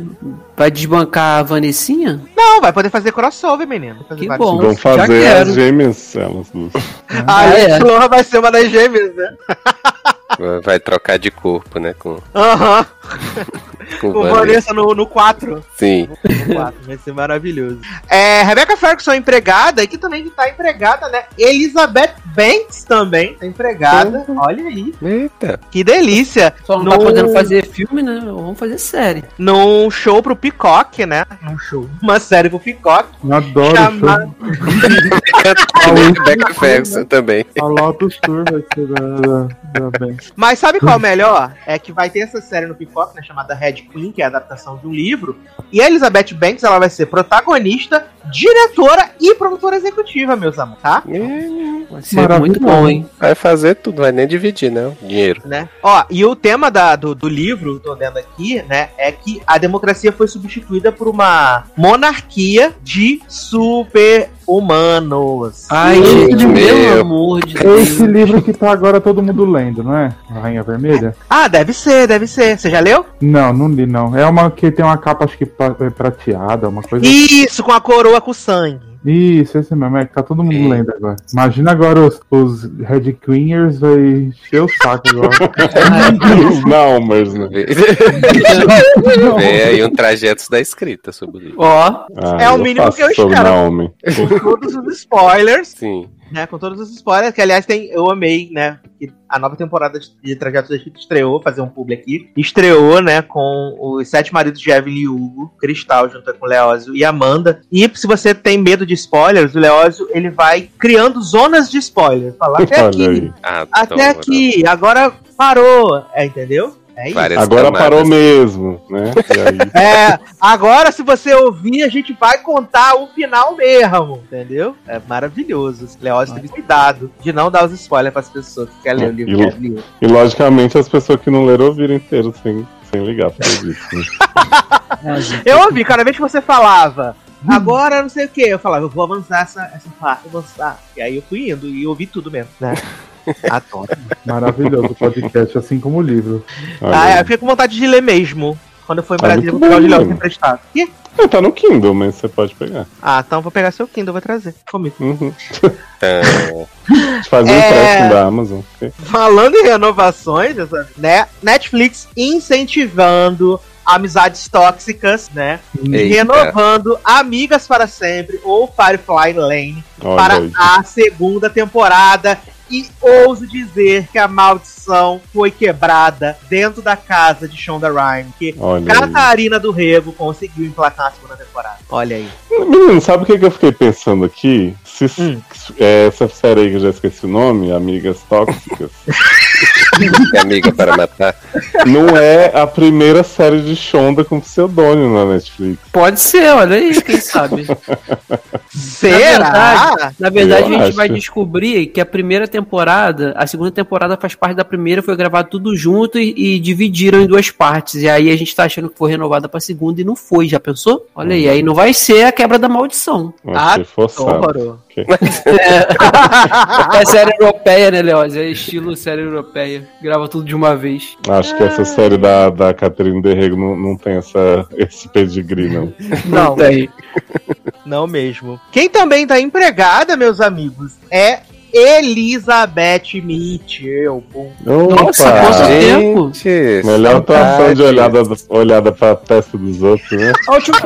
Vai desbancar a Vanessinha? Não, vai poder fazer crossover, menino. Fazer Que bom. Vão fazer as gêmeas, elas duas. A Ah, é? Lindsay Lohan vai ser uma das gêmeas, né? Vai trocar de corpo, né? Com, Aham. com Com Vanessa. Vanessa no, no 4. Sim. No 4. Vai ser maravilhoso. É, Rebecca Ferguson empregada, e que também tá empregada, né? Elizabeth Banks também tá empregada. Olha aí. Eita. Que delícia. Só não No- tá podendo fazer filme, né? Vamos fazer série. Num show pro Peacock, né? Um show. Uma série pro Peacock. Eu adoro Chama- show. Rebecca Ferguson também. A Lotus Tour vai ser da, da, da Banks. Mas sabe qual é o melhor? É que vai ter essa série no Peacock, né, chamada Red Queen, que é a adaptação de um livro. E a Elizabeth Banks, ela vai ser protagonista, diretora e produtora executiva, meus amores, tá? Vai ser muito bom, hein? Vai fazer tudo, vai nem dividir, né? O dinheiro. Né? Ó, e o tema da- do, do livro, tô vendo aqui, né, é que a democracia foi substituída por uma monarquia de super humanos. Ai, gente, meu. amor de Deus. esse livro que tá agora todo mundo lendo, não é? A Rainha Vermelha? Ah, deve ser, deve ser. Você já leu? Não, não li não. É uma que tem uma capa, acho que é prateada, uma coisa Isso, com a coroa com sangue. Isso, esse mesmo, é que tá todo mundo Sim. lendo agora. Imagina agora os, os Red Queeners vai encher o saco agora. Os Naumers, né? Vem aí um trajeto da escrita sobre o livro. Ó, Ah, É o mínimo que eu sobre espero. Com todos os spoilers. Sim. Né, com todos os spoilers, que aliás tem, eu amei, né, a nova temporada de, Trajetos da Egito estreou, fazer um publi aqui, estreou, né, com os sete maridos de Evelyn e Hugo, Cristal junto com o Leózio e Amanda, e se você tem medo de spoilers, o Leózio, ele vai criando zonas de spoilers, falar até aqui, aí. até Adoro. aqui, agora parou, é, entendeu? É isso. Várias Agora camadas. parou mesmo, né? E aí, É, agora se você ouvir, a gente vai contar o final mesmo, entendeu? É maravilhoso. Leózio teve cuidado de não dar os spoilers pras pessoas que querem ler o livro. E- ler. e logicamente as pessoas que não leram ouviram inteiro sem, sem ligar pra isso. Né? Eu ouvi, cada vez que você falava, agora não sei o que, eu falava, eu vou avançar essa, essa parte, avançar. E aí eu fui indo e ouvi tudo mesmo, né? Adoro. Maravilhoso o podcast, assim como o livro. Ah, é, eu fiquei com vontade de ler mesmo. Quando eu for em Ah, Brasília, vou pegar o de Léo mano. emprestado. Ih, É, tá no Kindle, mas você pode pegar. Ah, então eu vou pegar seu Kindle, vou trazer comigo. Uhum. Então, Fazer um É. empréstimo da Amazon. ok? Falando em renovações, né? Netflix incentivando amizades tóxicas, né? Eita. Renovando Amigas para Sempre ou Firefly Lane Olha para aí. a segunda temporada. E ouso dizer que a maldição foi quebrada dentro da casa de Shonda Rhimes. Que Olha aí. Catarina do Rego conseguiu emplacar a segunda temporada. Olha aí. Menino, sabe o que, que eu fiquei pensando aqui? Se, Hum. é, essa série aí que eu já esqueci o nome, Amigas Tóxicas, amiga para matar. não é a primeira série de Shonda com pseudônimo na Netflix. Pode ser, olha aí, quem sabe. Será? Na verdade, Eu a gente acho. vai descobrir que a primeira temporada, a segunda temporada faz parte da primeira, foi gravado tudo junto e, e dividiram em duas partes. E aí a gente tá achando que foi renovada pra segunda e não foi, já pensou? Olha aí, aí não vai ser a quebra da maldição. Ah, forçado. Horror. É série europeia, né, Leoz? É estilo série europeia. Grava tudo de uma vez. Acho que essa série da, da Catherine Derrego não, não tem essa, esse pedigree, não. Não, tem. Não mesmo. Quem também tá empregada, meus amigos, é Elizabeth Mitchell. Nossa, quanto tempo? Melhor atuação de olhada, olhada pra testa dos outros, né? A última,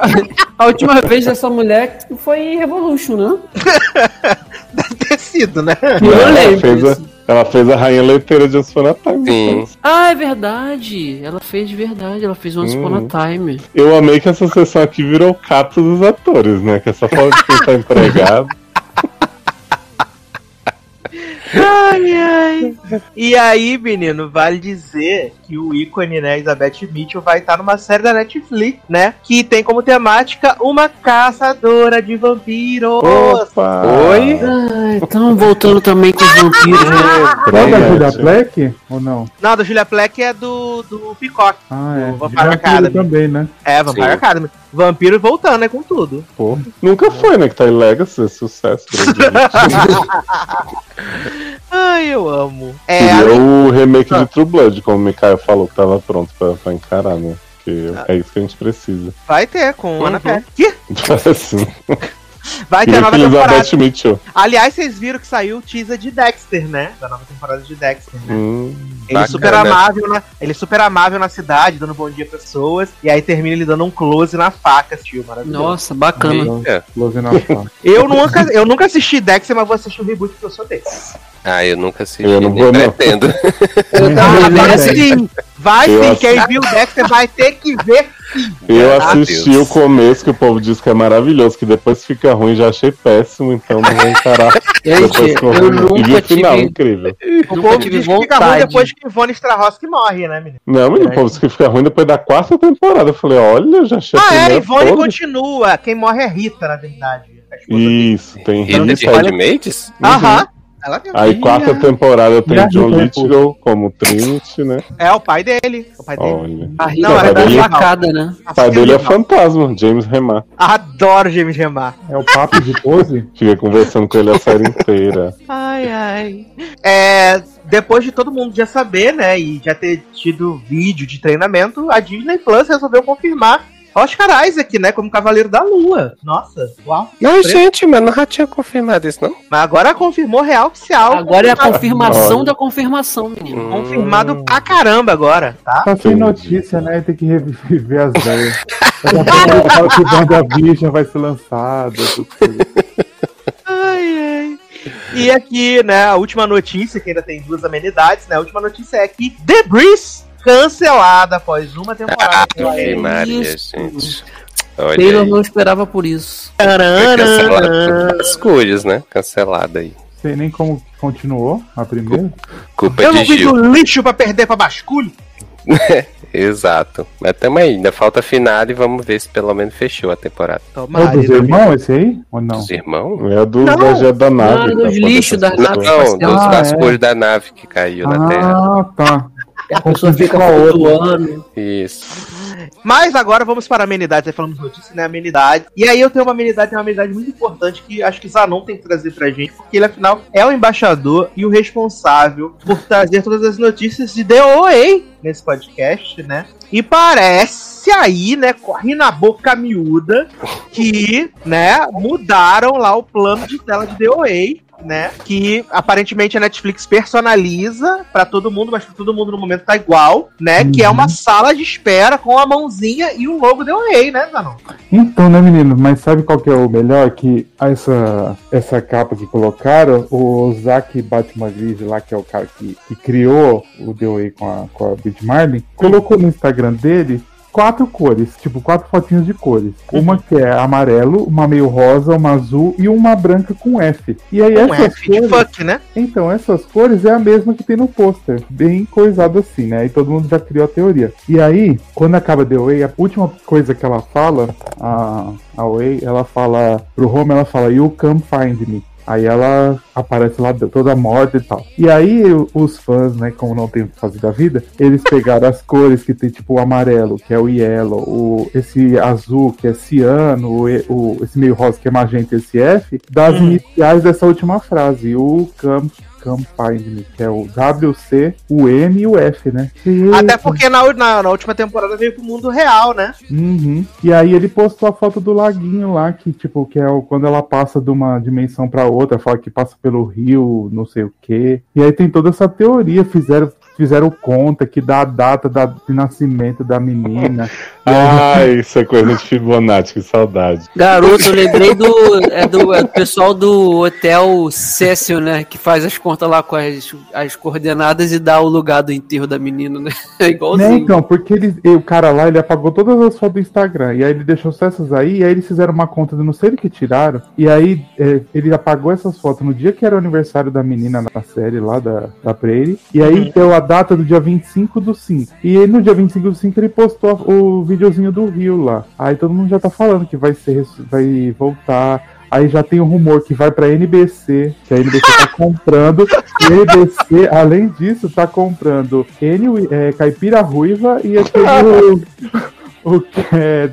a última vez dessa mulher foi em Revolution, né? Deve ter sido, né? Eu ela, lembro fez a. ela fez a rainha leiteira de Once Upon a Time. Sim. Ah, é verdade. Ela fez de verdade. Ela fez Once Upon a Uhum. Time. Eu amei que essa sessão aqui virou o cato dos atores, né? Que é só falta de quem tá empregado. Ai, ai. E aí, menino, vale dizer que o ícone, né, Elizabeth Mitchell, vai estar numa série da Netflix, né? Que tem como temática uma caçadora de vampiros. Opa! Oi? Ai, estão voltando também com os vampiros, né? Qual da Julia. Black? Ou não? Não, da Julia Pleck é do, do Peacock. Ah, é. O Vampire Vampiro Academy. também, né? É, Vampire Sim. Academy. Vampiro voltando, né, com tudo. Pô, nunca foi, né? Que tá em Legacy, sucesso. Ai, eu amo. É, Queria além- o remake Ah. de True Blood, como o Mikael falou que tava pronto pra, pra encarar, né? Porque Ah. é isso que a gente precisa. vai ter com Uhum. Ana Pérez. Que? assim, Vai ter a nova temporada. Aliás, vocês viram que saiu o teaser de Dexter, né? Da nova temporada de Dexter, né? Hum, Ele Bacana. super amável, na, ele super amável na cidade, dando bom dia pras pessoas, e aí termina ele dando um close na faca, tio, maravilhoso. Nossa, bacana. É. Close na faca. Eu nunca, eu nunca assisti Dexter, mas vou assistir o reboot porque eu sou desse. Ah, eu nunca assisti, Eu não nem vou, não. pretendo. Ah, vai Sim. sim, vai Eu sim, assisti- quem viu Dexter vai ter que ver. Eu assisti o começo, que o povo diz que é maravilhoso, que depois fica ruim, já achei péssimo, então não vou encarar. Gente, depois que eu vi. E nunca o final, tive, incrível. O nunca povo diz que fica ruim depois que Ivone Strahovski morre, né, menino? Não, menino, o povo diz que fica ruim depois da quarta temporada. Eu falei, olha, já achei Ah, é, Ivone toda. continua. Quem morre é Rita, na verdade. Isso, tem Rita de Rita. Handmaids? Aham. Ela tem Aí quarta temporada tem John Lithgow como Trinity, né? É o pai dele. O pai dele. Olha. A Rita Não, é dele. facada, né? O pai dele é fantasma, James Remar. Adoro James Remar. É o papo de pose? Fica conversando com ele a série inteira. Ai, ai. É, depois de todo mundo já saber, né, e já ter tido vídeo de treinamento, a Disney Plus resolveu confirmar Oscar Isaac, né, como Cavaleiro da Lua. Nossa, uau. Não, gente, mas não já tinha confirmado isso, não? Mas agora confirmou real oficial. Agora é a confirmação da confirmação, menino. Hum. Confirmado pra caramba agora, tá? Tá sem Entendi. notícia, né? Tem que reviver as velhas. Fala que WandaVision vai ser lançado. Ai, ai. E aqui, né, a última notícia, que ainda tem duas amenidades, né? A última notícia é que The Breeze cancelada após uma temporada. Ave Maria, isso. gente. Olha Taylor aí. não esperava por isso. Taranana. vasculhos, né? Cancelada aí. Sei nem como continuou a primeira. Culpa Eu de não fiz Gil. o lixo pra perder pra basculho. Exato. Mas tamo aí, ainda falta final e vamos ver se pelo menos fechou a temporada. É o Tomara, dos né? irmãos esse aí? Ou não? Os irmãos? É do Não. Viajante da nave. Não, que dos tá lixos da nave. Não, dos Ah, vasculhos é. da nave que caiu na Terra. Ah, tá. A pessoa fica com a outra. flutuando. Isso. Mas agora vamos para amenidades. Aí falamos notícia, né? Amenidade. E aí eu tenho uma amenidade, uma amenidade muito importante que acho que Zanon tem que trazer pra gente, porque ele, afinal, é o embaixador e o responsável por trazer todas as notícias de DOA nesse podcast, né? E parece aí, né, corre na boca miúda que, né, mudaram lá o plano de tela de DOA. Né, que aparentemente a Netflix personaliza pra todo mundo, mas pra todo mundo no momento tá igual, né? Que é Uhum. uma sala de espera com a mãozinha e o logo DOA, né, Zanon? Então, né, menino? Mas sabe qual que é o melhor? Que essa, essa capa que colocaram, o Zack Batman Grise lá, que é o cara que, que criou o DOA com a, com a Beat Marlin, colocou no Instagram dele quatro cores, tipo, quatro fotinhos de cores. Uma que é amarelo, uma meio rosa, uma azul e uma branca com F. E aí Um essas F de cores, fuck, né? então, essas cores é a mesma que tem no pôster. Bem coisado assim, né? E todo mundo já criou a teoria. E aí, quando acaba The Way, a última coisa que ela fala, a, a Way, ela fala pro Home, ela fala, You come find me. Aí ela aparece lá toda morta e tal. E aí os fãs, né, como não tem o que fazer da vida, eles pegaram as cores que tem tipo o amarelo, que é o yellow, o, esse azul, que é ciano, o, e- o- esse meio rosa, que é magenta, esse F, das Hum. iniciais dessa última frase, o come, me, que é o W, C, o M e o F, né? E- Até porque na, na, na última temporada veio pro mundo real, né? Uhum. E aí ele postou a foto do laguinho lá, que tipo, que é o, quando ela passa de uma dimensão pra outra, fala que passa pelo rio, não sei o quê. E aí tem toda essa teoria, fizeram fizeram conta que dá a data da, de nascimento da menina. Ai, isso é coisa de Fibonacci, que saudade. Garoto, eu lembrei do, é do, é do pessoal do Hotel Cecil, né? Que faz as contas lá com as, as coordenadas e dá o lugar do enterro da menina, né? É Né, igualzinho. então, porque ele, e o cara lá, ele apagou todas as fotos do Instagram. E aí ele deixou só essas aí, e aí eles fizeram uma conta de não sei do que tiraram. E aí é, ele apagou essas fotos no dia que era o aniversário da menina na série lá da, da Prairie. E aí deu a data do dia 25 do 5. E no dia 25 do 5 ele postou o videozinho do Rio lá. Aí todo mundo já tá falando que vai ser vai voltar. Aí já tem o rumor que vai pra NBC, que a NBC tá comprando. E a NBC, além disso, tá comprando N, é, Caipira Ruiva e aquele. o, que é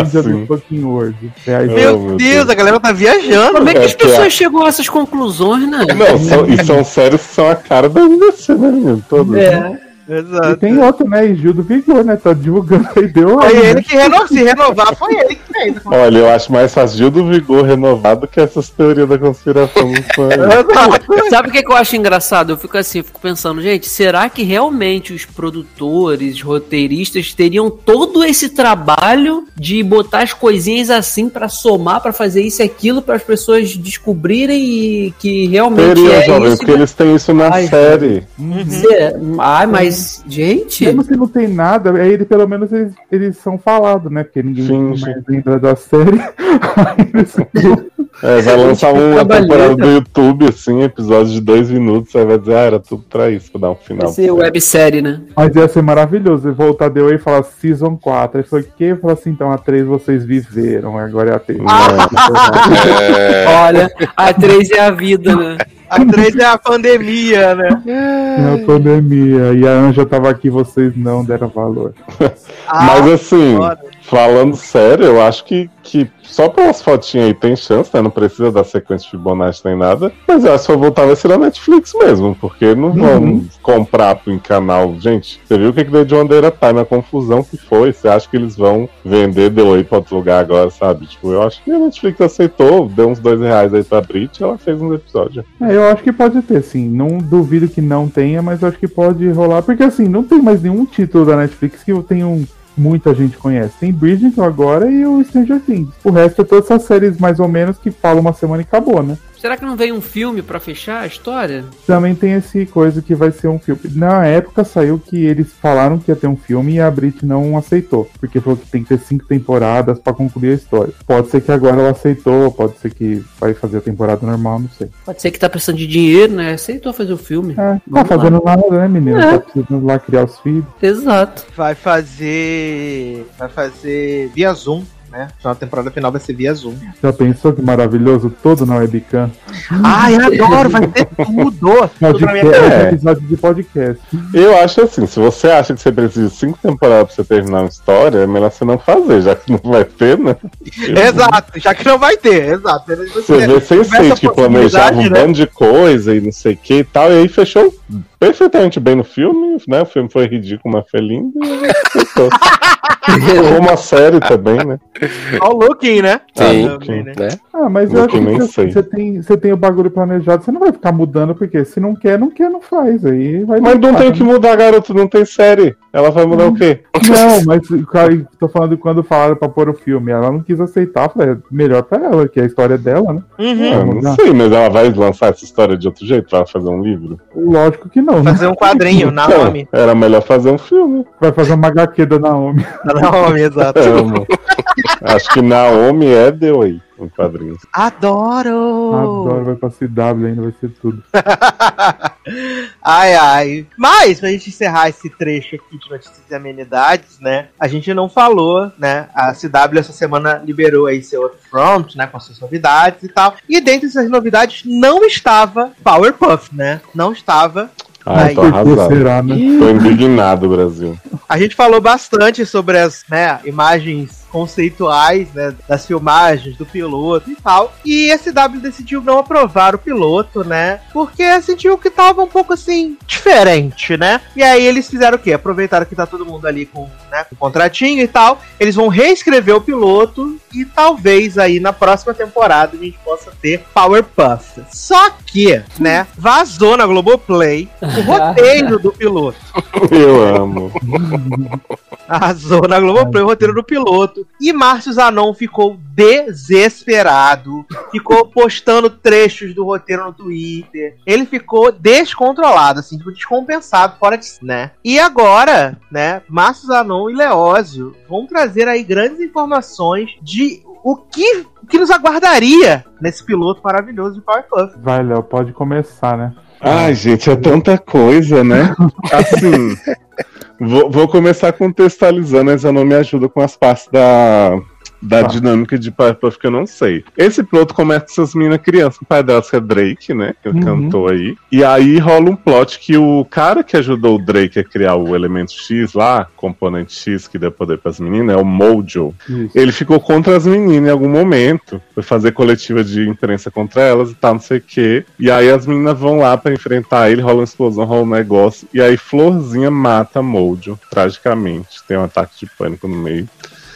of sim. the Fucking World. É, aí- Meu, meu Deus, Deus. a galera tá viajando. Como é que É as que pessoas chegam a essas conclusões, né? Não, são, e são séries que são a cara da NBC, né, menino? Todos. É. E Exato. tem outro, né? E Gil do Vigor, né? Tá divulgando aí, deu Foi ele né? que renovou. Se renovar, foi ele que fez. Olha, eu acho mais fácil Gil do Vigor renovado que essas teorias da conspiração. Sabe o que, que eu acho engraçado? Eu fico assim, eu fico pensando, gente, será que realmente os produtores, roteiristas teriam todo esse trabalho de botar as coisinhas assim pra somar, pra fazer isso e aquilo, para as pessoas descobrirem e que realmente Teria, é jovem, isso? porque eles têm isso na Ai, série. Será? Ai, mas, gente, Mesmo se não tem nada, aí ele, pelo menos eles, eles são falados, né? Porque ninguém Sim, mais lembra da série. É, vai lançar uma trabalheta. temporada do YouTube, assim, episódio de dois minutos, aí vai dizer, ah, era tudo pra isso, pra dar um final. vai ser websérie, né? Mas ia ser maravilhoso ele voltar deu aí e falar Season 4. Aí foi o quê? Eu falei assim, então a 3 vocês viveram, agora é a 3. É, Olha, a 3 é a vida, né? A 3 é a pandemia, né? É a pandemia. E a Anja tava aqui, vocês não deram valor. Ah, Mas assim, foda. Falando sério, eu acho que, que só pelas fotinhas aí tem chance, né? Não precisa da sequência de Fibonacci nem nada. Mas eu acho que se for voltar vai ser na Netflix mesmo, porque não vão Uhum. comprar em canal. Gente, você viu o que que deu de Wandeira Time, a confusão que foi. Você acha que eles vão vender deu aí pra outro lugar agora, sabe? Tipo, eu acho que a Netflix aceitou, deu uns dois reais aí pra Brit e ela fez uns episódios. É, eu acho que pode ter, sim. Não duvido que não tenha, mas eu acho que pode rolar. Porque assim, não tem mais nenhum título da Netflix que eu tenho. Muita gente conhece. Tem Bridgerton agora e o Stranger Things. O resto é todas essas séries mais ou menos que falam uma semana e acabou, né? Será que não veio um filme pra fechar a história? Também tem esse coisa que vai ser um filme. Na época saiu que eles falaram que ia ter um filme e a Brit não aceitou. Porque falou que tem que ter cinco temporadas pra concluir a história. Pode ser que agora ela aceitou, pode ser que vai fazer a temporada normal, não sei. Pode ser que tá precisando de dinheiro, né? Aceitou fazer o filme. É, tá Vamos lá. fazendo nada, né, menino? É. Tá precisando lá criar os filhos. Exato. Vai fazer. Vai fazer via Zoom, né? Na temporada final vai ser via Zoom. Já pensou que maravilhoso? Todo na webcam. Ai, adoro, vai ter tudo! tudo na minha Podcast, É. episódio de podcast. Eu acho assim, se você acha que você precisa de cinco temporadas pra você terminar uma história, é melhor você não fazer, já que não vai ter, né? Exato, já que não vai ter, exato. Você vê sem que planejava um né? bando de coisa e não sei o que e tal, e aí fechou perfeitamente bem no filme, né? O filme foi ridículo, mas foi lindo e fechou. Como a série também, né? Olha o looking, né? Sim. Também, né? Né? Ah, mas Eu eu acho que que sei. você tem, você tem o bagulho planejado, você não vai ficar mudando, porque se não quer, não quer, não faz. Aí vai Mas não tem né? que mudar, garoto, não tem série. Ela vai mudar o quê? Não, mas cara, tô falando quando falaram pra pôr o filme. Ela não quis aceitar, falei, é melhor pra ela, que é a história dela, né? Uhum. Eu mudar. não sei, mas ela vai lançar essa história de outro jeito? Vai fazer um livro? Lógico que não, né? Fazer um quadrinho, Naomi. Então, era melhor fazer um filme. Vai fazer uma HQ da Naomi. Naomi, exato. Amo. Acho que Naomi é The Way em quadrinhos. Adoro! Adoro, vai pra CW ainda, vai ser tudo. ai, ai. Mas, pra gente encerrar esse trecho aqui de notícias e amenidades, né? A gente não falou, né? A CW essa semana liberou aí seu outro front, né? Com suas novidades e tal. E dentre essas novidades não estava Powerpuff, né? Não estava. Ai, Aí. tô arrasado. será, né? Tô indignado, Brasil. A gente falou bastante sobre as né, imagens conceituais né, das filmagens do piloto e tal. E a CW decidiu não aprovar o piloto, né? Porque sentiu que tava um pouco assim, diferente, né? E aí eles fizeram o quê? Aproveitaram que tá todo mundo ali com, né, com contratinho e tal. Eles vão reescrever o piloto e talvez aí na próxima temporada a gente possa ter Powerpuff. Só que, né, vazou na Globoplay o roteiro do piloto. Eu amo. Arrasou na Globoplay o roteiro do piloto. E Márcio Zanon ficou desesperado. Ficou postando trechos do roteiro no Twitter. Ele ficou descontrolado, assim, ficou descompensado, fora de si, né? E agora, né, Márcio Zanon e Leózio vão trazer aí grandes informações de o que, o que nos aguardaria nesse piloto maravilhoso de Powerpuff. Vai, Léo, pode começar, né? Ai, gente, é tanta coisa, né? Assim, vou, vou começar contextualizando, mas eu não me ajuda com as partes da, da Tá. dinâmica de Powerpuff que eu não sei. Esse piloto começa com essas meninas crianças, o pai delas que é Drake, né? Que Uhum. cantou aí. E aí rola um plot que o cara que ajudou o Drake a criar o elemento X lá, componente X que deu poder pras meninas, é o Mojo. Isso. Ele ficou contra as meninas em algum momento. Foi fazer coletiva de imprensa contra elas e tal, não sei o quê. E aí as meninas vão lá pra enfrentar ele, rola uma explosão, rola um negócio. E aí Florzinha mata Mojo, tragicamente. Tem um ataque de pânico no meio.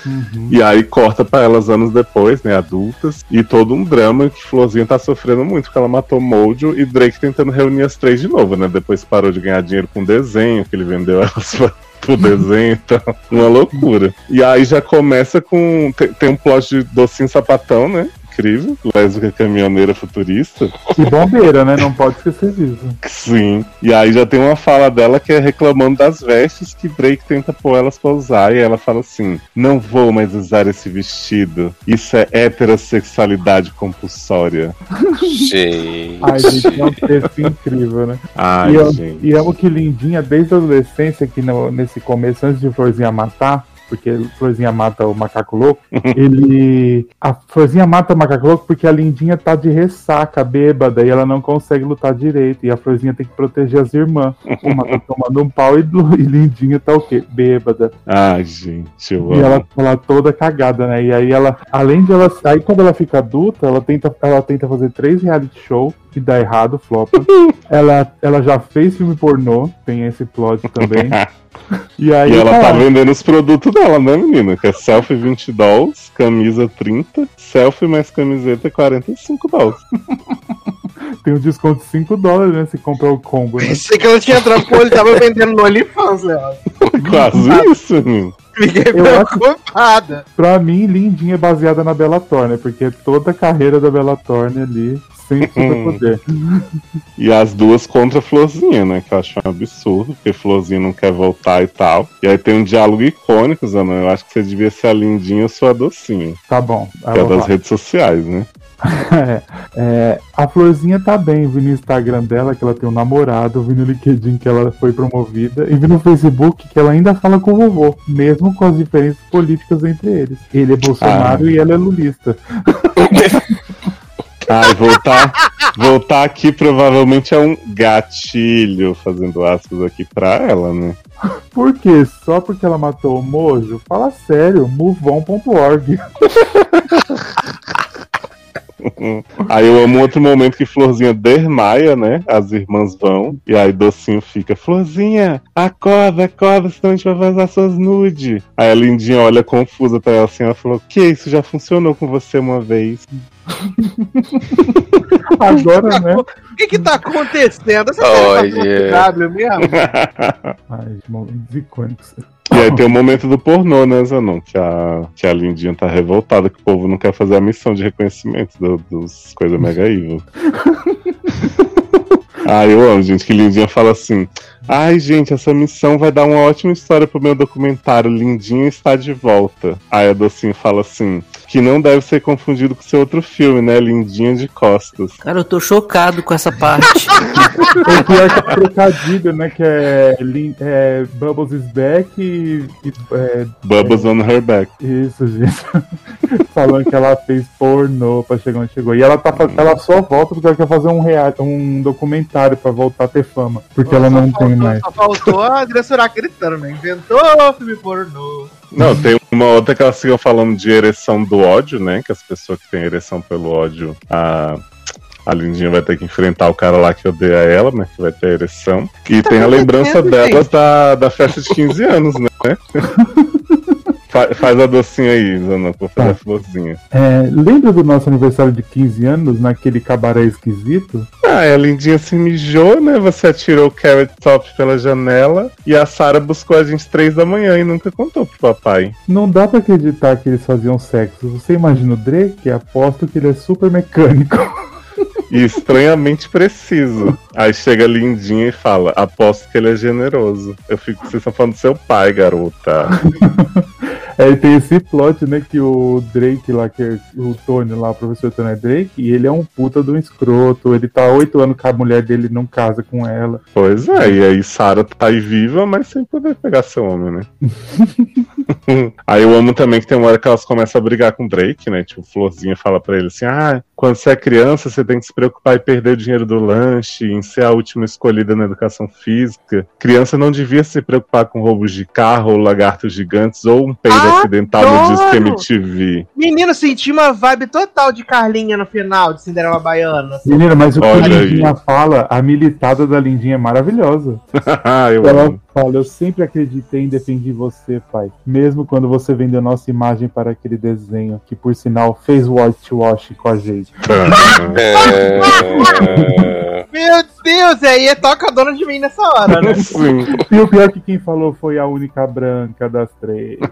Uhum. E aí corta pra elas anos depois, né, adultas. E todo um drama que Florzinha tá sofrendo muito, porque ela matou Mojo e Drake tentando reunir as três de novo, né? Depois parou de ganhar dinheiro com desenho, que ele vendeu elas pra pro desenho, então, uma loucura. E aí já começa com. Tem, tem um plot de docinho sapatão, né? Incrível. Lésbica caminhoneira futurista. E bombeira, né? Não pode esquecer disso. Sim. E aí já tem uma fala dela que é reclamando das vestes que Drake tenta pôr elas pra usar. E ela fala assim: Não vou mais usar esse vestido. Isso é heterossexualidade compulsória. Gente. Ai, gente, é um texto incrível, né? Ai, e, eu, gente. e amo que Lindinha, desde a adolescência, aqui no- nesse começo, antes de Florzinha matar, porque Florzinha mata o macaco louco, ele. A Florzinha mata o macaco louco porque a Lindinha tá de ressaca, bêbada, e ela não consegue lutar direito. E a Florzinha tem que proteger as irmãs. Uma tá tomando um pau e, e Lindinha tá o quê? Bêbada. Ai, gente, eu E ela tá lá toda cagada, né? E aí ela, além de ela. Aí quando ela fica adulta, ela tenta, ela tenta fazer três reality show que dá errado, flopa. ela, ela já fez filme pornô, tem esse plot também. E aí E ela tá vendendo os produtos dela, né, menina? Que é selfie 20 dólares, camisa 30, selfie mais camiseta 45 dólares. tem um desconto de 5 dólares, né? Se comprar o combo, né? Pensei que ela tinha entrado ele tava vendendo no OnlyFans, né? Quase isso, menino. Fiquei Eu acho- preocupada. Pra mim, Lindinha é baseada na Bellator, né? Porque toda a carreira da Bellator ali sem superpoder. E as duas contra a Florzinha, né? Que eu acho um absurdo, porque Florzinha não quer voltar e tal. E aí tem um diálogo icônico, Zana. Eu acho que você devia ser a lindinha ou sua docinha. Tá bom. Que é das vai. redes sociais, né? É, é, a Florzinha tá bem, vi no Instagram dela que ela tem um namorado, vi no LinkedIn que ela foi promovida, e vi no Facebook que ela ainda fala com o vovô, mesmo com as diferenças políticas entre eles. Ele é Bolsonaro Ah. e ela é lulista. Ai, voltar, voltar aqui provavelmente é um gatilho, fazendo aspas aqui pra ela, né? Por quê? Só porque ela matou o Mojo? Fala sério, moveon.org. Aí eu amo outro momento que Florzinha desmaia, né? As irmãs vão. E aí Docinho fica, Florzinha, acorda, acorda, senão a gente vai vazar suas nude. Aí a Lindinha olha confusa pra ela assim, ela falou, que isso já funcionou com você uma vez. Agora, né? O que que tá acontecendo? Essa série tá W mesmo? Ai, momentos icônicos. E aí tem o momento do pornô, né, Zanon? Que a, que a Lindinha tá revoltada que o povo não quer fazer a missão de reconhecimento do- dos coisas mega evil. Ah, eu amo, gente, que Lindinha fala assim. Ai, gente, essa missão vai dar uma ótima história pro meu documentário. Lindinha está de volta. Aí a Docinho fala assim: que não deve ser confundido com seu outro filme, né? Lindinha de Costas. Cara, eu tô chocado com essa parte. O pior que é trocadilho, né? Que é, é Bubbles is back e. e, é, Bubbles on her back. isso, gente. Falando que ela fez pornô pra chegar onde chegou. E ela, tá, faz- ela só volta porque ela quer fazer um, rea- um documentário pra voltar a ter fama. Porque ela não tem faltou- mais. Só faltou a André Surak gritando, né? Inventou filme pornô. Não, tem uma outra que elas ficam falando de ereção do ódio, né? Que as pessoas que têm ereção pelo ódio, a, a Lindinha vai ter que enfrentar o cara lá que odeia ela, né? Que vai ter ereção. E tem a lembrança delas da, da festa de 15 anos, né? Fa- faz a docinha aí, Zana, pra fazer a florzinha. É, lembra do nosso aniversário de 15 anos, naquele cabaré esquisito? Ah, a Lindinha se mijou, né? Você atirou o carrot top pela janela e a Sara buscou a gente três da manhã e nunca contou pro papai. Não dá pra acreditar que eles faziam sexo. Você imagina o Drake? Aposto que ele é super mecânico. E estranhamente preciso. Aí chega a Lindinha e fala: Aposto que ele é generoso. Eu fico, vocês estão falando do seu pai, garota. É, tem esse plot, né, que o Drake lá, que é o Tony lá, o professor Tony é Drake, e ele é um puta do escroto, ele tá oito anos com a mulher dele e não casa com ela. Pois é, e aí Sara tá aí viva, mas sem poder pegar seu homem, né? aí eu amo também que tem uma hora que elas começam a brigar com o Drake, né? Tipo, Florzinha fala pra ele assim: Ah, quando você é criança, você tem que se preocupar em perder o dinheiro do lanche, em ser a última escolhida na educação física. Criança não devia se preocupar com roubos de carro, ou lagartos gigantes, ou um peido acidental no disco Adoro! MTV. Menino, senti uma vibe total de Carlinha no final, de Cinderela Baiana. Menina, mas o que a Olha aí. Lindinha fala, a militada da Lindinha é maravilhosa. Ah, eu Ela amo. fala, eu sempre acreditei em defender você, pai. Mesmo quando você vendeu nossa imagem para aquele desenho, que por sinal fez whitewash com a gente. É... Meu Deus, aí é toca a dona de mim nessa hora, né? Sim. E o pior é que quem falou foi a única branca das três.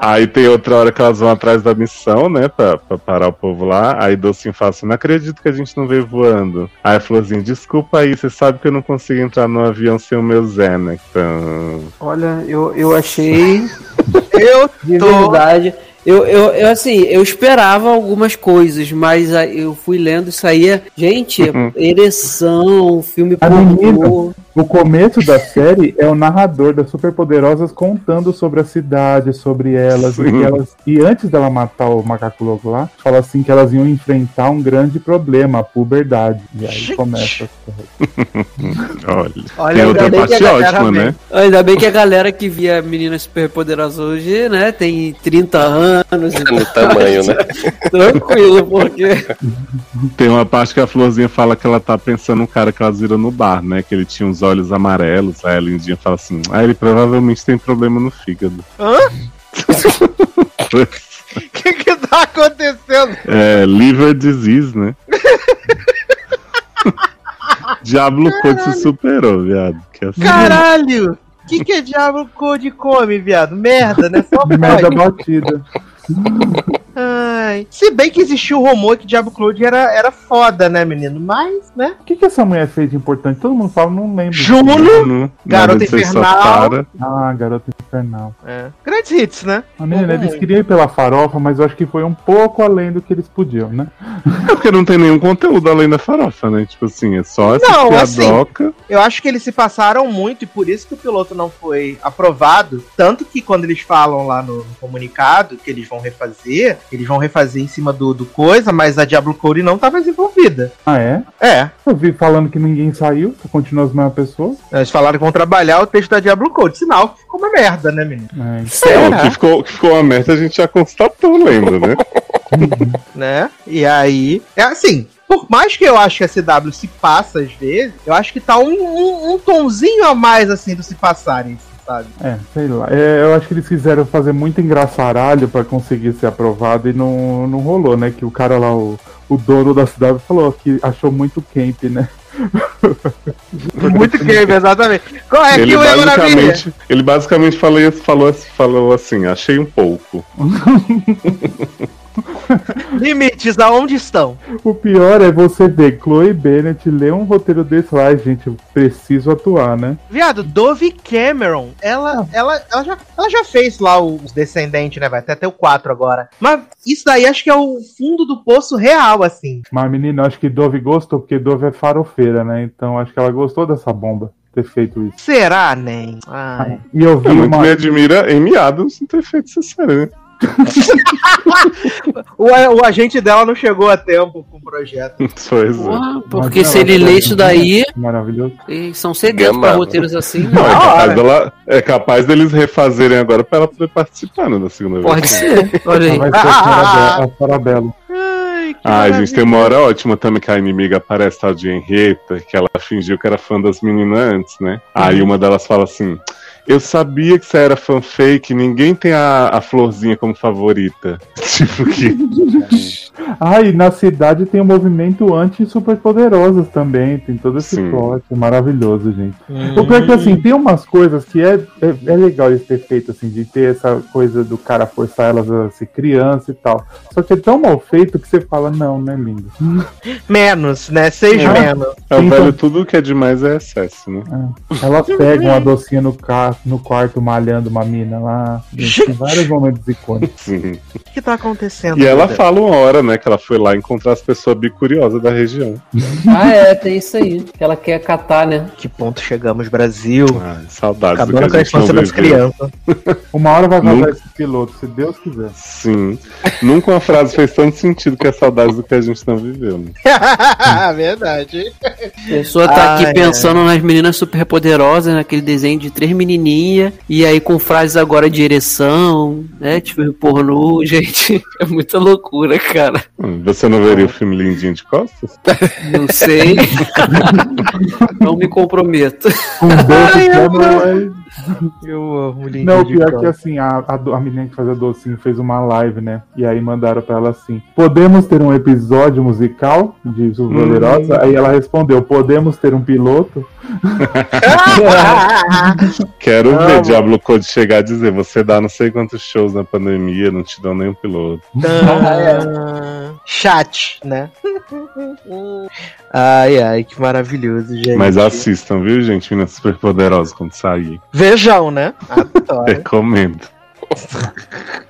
Aí tem outra hora que elas vão atrás da missão, né? Pra, pra parar o povo lá. Aí Docinho fala assim: Não acredito que a gente não veio voando. Aí a Florzinha, desculpa aí, você sabe que eu não consigo entrar no avião sem o meu Zé, né? Então. Olha, eu, eu achei Eu de tô. verdade. Eu, eu, eu, assim, eu esperava algumas coisas, mas aí eu fui lendo isso aí. é- Gente, ereção, filme A menina. pornô. O começo da série é o narrador das Superpoderosas contando sobre a cidade, sobre elas, e elas. E antes dela matar o macaco louco lá, fala assim que elas iam enfrentar um grande problema, a puberdade. E aí Gente. começa a série. Olha. Olha, tem ainda outra bem que parte a galera ótima, né? Ainda bem que a galera que via Meninas Superpoderosas hoje, né, tem 30 anos. E No tamanho, né? Tranquilo, porque. Tem uma parte que a Florzinha fala que ela tá pensando no cara que elas viram no bar, né? Que ele tinha uns olhos amarelos. Aí a Lindinha fala assim: Ah, ele provavelmente tem problema no fígado. Hã? O que que tá acontecendo? É, liver disease, né? Diablo Code se superou, viado. Que assim, Caralho! O que, que é Diablo Code come, viado? Merda, né? Só Merda pode. batida. Ai. Se bem que existiu o rumor que Diablo Cloud era, era foda, né, menino? Mas, né? O que, que essa mulher fez de importante? Todo mundo fala, não lembro. Juno, Garota Infernal. Ah, Garota Infernal. é. grandes hits, né? A menina, eles queriam ir pela farofa, mas eu acho que foi um pouco além do que eles podiam, né? É porque não tem nenhum conteúdo além da farofa, né? Tipo assim, é só essa Não, assim, piadoca. Eu acho que eles se passaram muito e por isso que o piloto não foi aprovado. Tanto que quando eles falam lá no, no comunicado que eles vão refazer, eles vão refazer em cima do, do coisa, mas a Diablo Cody não estava envolvida. Ah, é? É. Eu vi falando que ninguém saiu, só continua as mesmas pessoas. Eles falaram que vão trabalhar o texto da Diablo Code. Sinal que ficou uma merda, né, menino? É, É, Será? que, ficou, que ficou uma merda, a gente já constatou, lembra, né? né? E aí, é assim, por mais que eu acho que a CW se passa às vezes, eu acho que tá um, um, um tonzinho a mais assim do se passarem, sabe? é, sei lá. É, eu acho que eles quiseram fazer muito engraçaralho pra conseguir ser aprovado e não, não rolou, né? Que o cara lá, o, o dono da cidade, falou que achou muito camp, né? Muito game, exatamente. Qual é ele, que o é ele basicamente falou, falou, falou assim, achei um pouco. Limites, aonde estão? O pior é você ver Chloe Bennett ler um roteiro desse lá, "Ai, gente, eu preciso atuar, né? Viado, Dove Cameron, ela, ela, ela, já, ela já fez lá os Descendentes, né? Vai até ter o 4 agora. Mas isso daí acho que é o fundo do poço real, assim. Mas menina, eu acho que Dove gostou, porque Dove é farofeira, né? Então acho que ela gostou dessa bomba, ter feito isso. Será, nem? Ai. E eu vi É, muito uma. me admira Adams não ter feito essa série, né? O, o agente dela não chegou a tempo com o projeto. Pois é. Porra, porque se ela ele lê isso daí, Maravilhoso. são sedentos pra Gama. roteiros assim. Não, é Da capaz, dela, é capaz deles refazerem agora pra ela poder participar né, da segunda Pode vez. ser, olha aí. Vai ser a Farabella- a Farabella. Ai, que Ah, gente, tem uma hora ótima também que a inimiga aparece tal de Henrietta, que ela fingiu que era fã das meninas antes, né? Aí uma delas fala assim: Eu sabia que você era fã fake, ninguém tem a, a florzinha como favorita. tipo que. Ah, e na cidade tem o movimento anti-superpoderosas também. Tem todo esse Sim. plot. É maravilhoso, gente. Hum. O pior é que assim, tem umas coisas que é, é, é legal eles ter feito, assim, de ter essa coisa do cara forçar elas a ser criança e tal. Só que é tão mal feito que você fala, não, né, lindo? Menos, né? Seis É. menos. É o Então- velho, tudo que é demais é excesso, né? Elas pegam a docinha no, ca... no quarto malhando uma mina lá. Gente, tem vários momentos icônicos. O que tá acontecendo? E ela fala uma hora, né, que ela foi lá encontrar as pessoas bicuriosas da região. Ah, é, tem isso aí. Que ela quer catar, né? Que ponto chegamos, Brasil? Ai, saudades do que Acabando a com a gente não infância das crianças. Uma hora vai vazar Nunca- esse piloto, se Deus quiser. Sim. Nunca uma frase fez tanto sentido que é saudades do que a gente não viveu, né? Verdade. A pessoa tá Ai, aqui pensando nas meninas super poderosas, naquele desenho de três menininhas, e aí com frases agora de ereção, né? Tipo, pornô, gente. É muita loucura, cara. Hum, Você não veria o filme Lindinho de Costas? Não sei. Não me comprometo. Um é- Eu amo Lindinho Não, o pior é que assim, a, a, a menina que fazia docinho fez uma live, né? E aí mandaram pra ela assim: Podemos ter um episódio musical de Superpoderosa? Aí ela respondeu: Podemos ter um piloto? Quero Amo. ver Diablo Code chegar a dizer: você dá não sei quantos shows na pandemia, não te dão nem um piloto. Tã- Chat, né? ai, ai, que maravilhoso, gente. Mas assistam, viu, gente? Meninas super poderosas quando sair. Vejam, né? Adoro. Recomendo.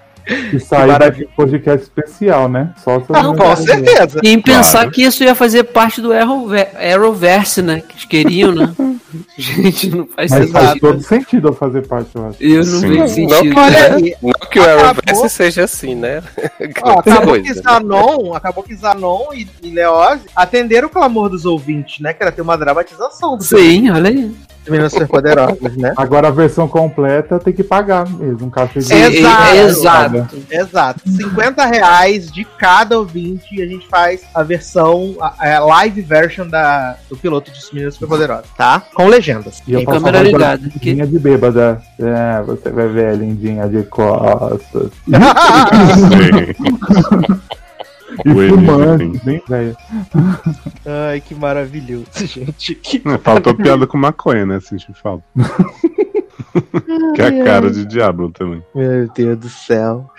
E sair maravilha. podcast especial, né? Só se Ah, com certeza. E em pensar Claro. que isso ia fazer parte do Arrowve- Arrowverse, né? Que eles queriam, né? Gente, não faz Mas faz sentido. todo sentido eu fazer parte, eu acho. Eu não Sim. vejo Não, sentido. que, Olha né? não que o. Arrowverse seja assim, né? ó, acabou coisa, que né? Zanon, acabou que Zanon e, e Leose atenderam o clamor dos ouvintes, né? Que era ter uma dramatização Sim, olha aí. Meninos superpoderosos, né? Agora a versão completa tem que pagar mesmo, um cachê de Exato. Exato. Exato. 50 reais de cada ouvinte e a gente faz a versão, a, a live version da, do piloto de Meninos Superpoderosos, tá? Com legendas. E eu Tem câmera ligada, de bêbada. É, você vai ver a lindinha de costas. E bem velho. Ai, que maravilhoso, gente. Que... É, Faltou piada com maconha, né? Senti falta. Que é a cara de Diablo também. Meu Deus do céu.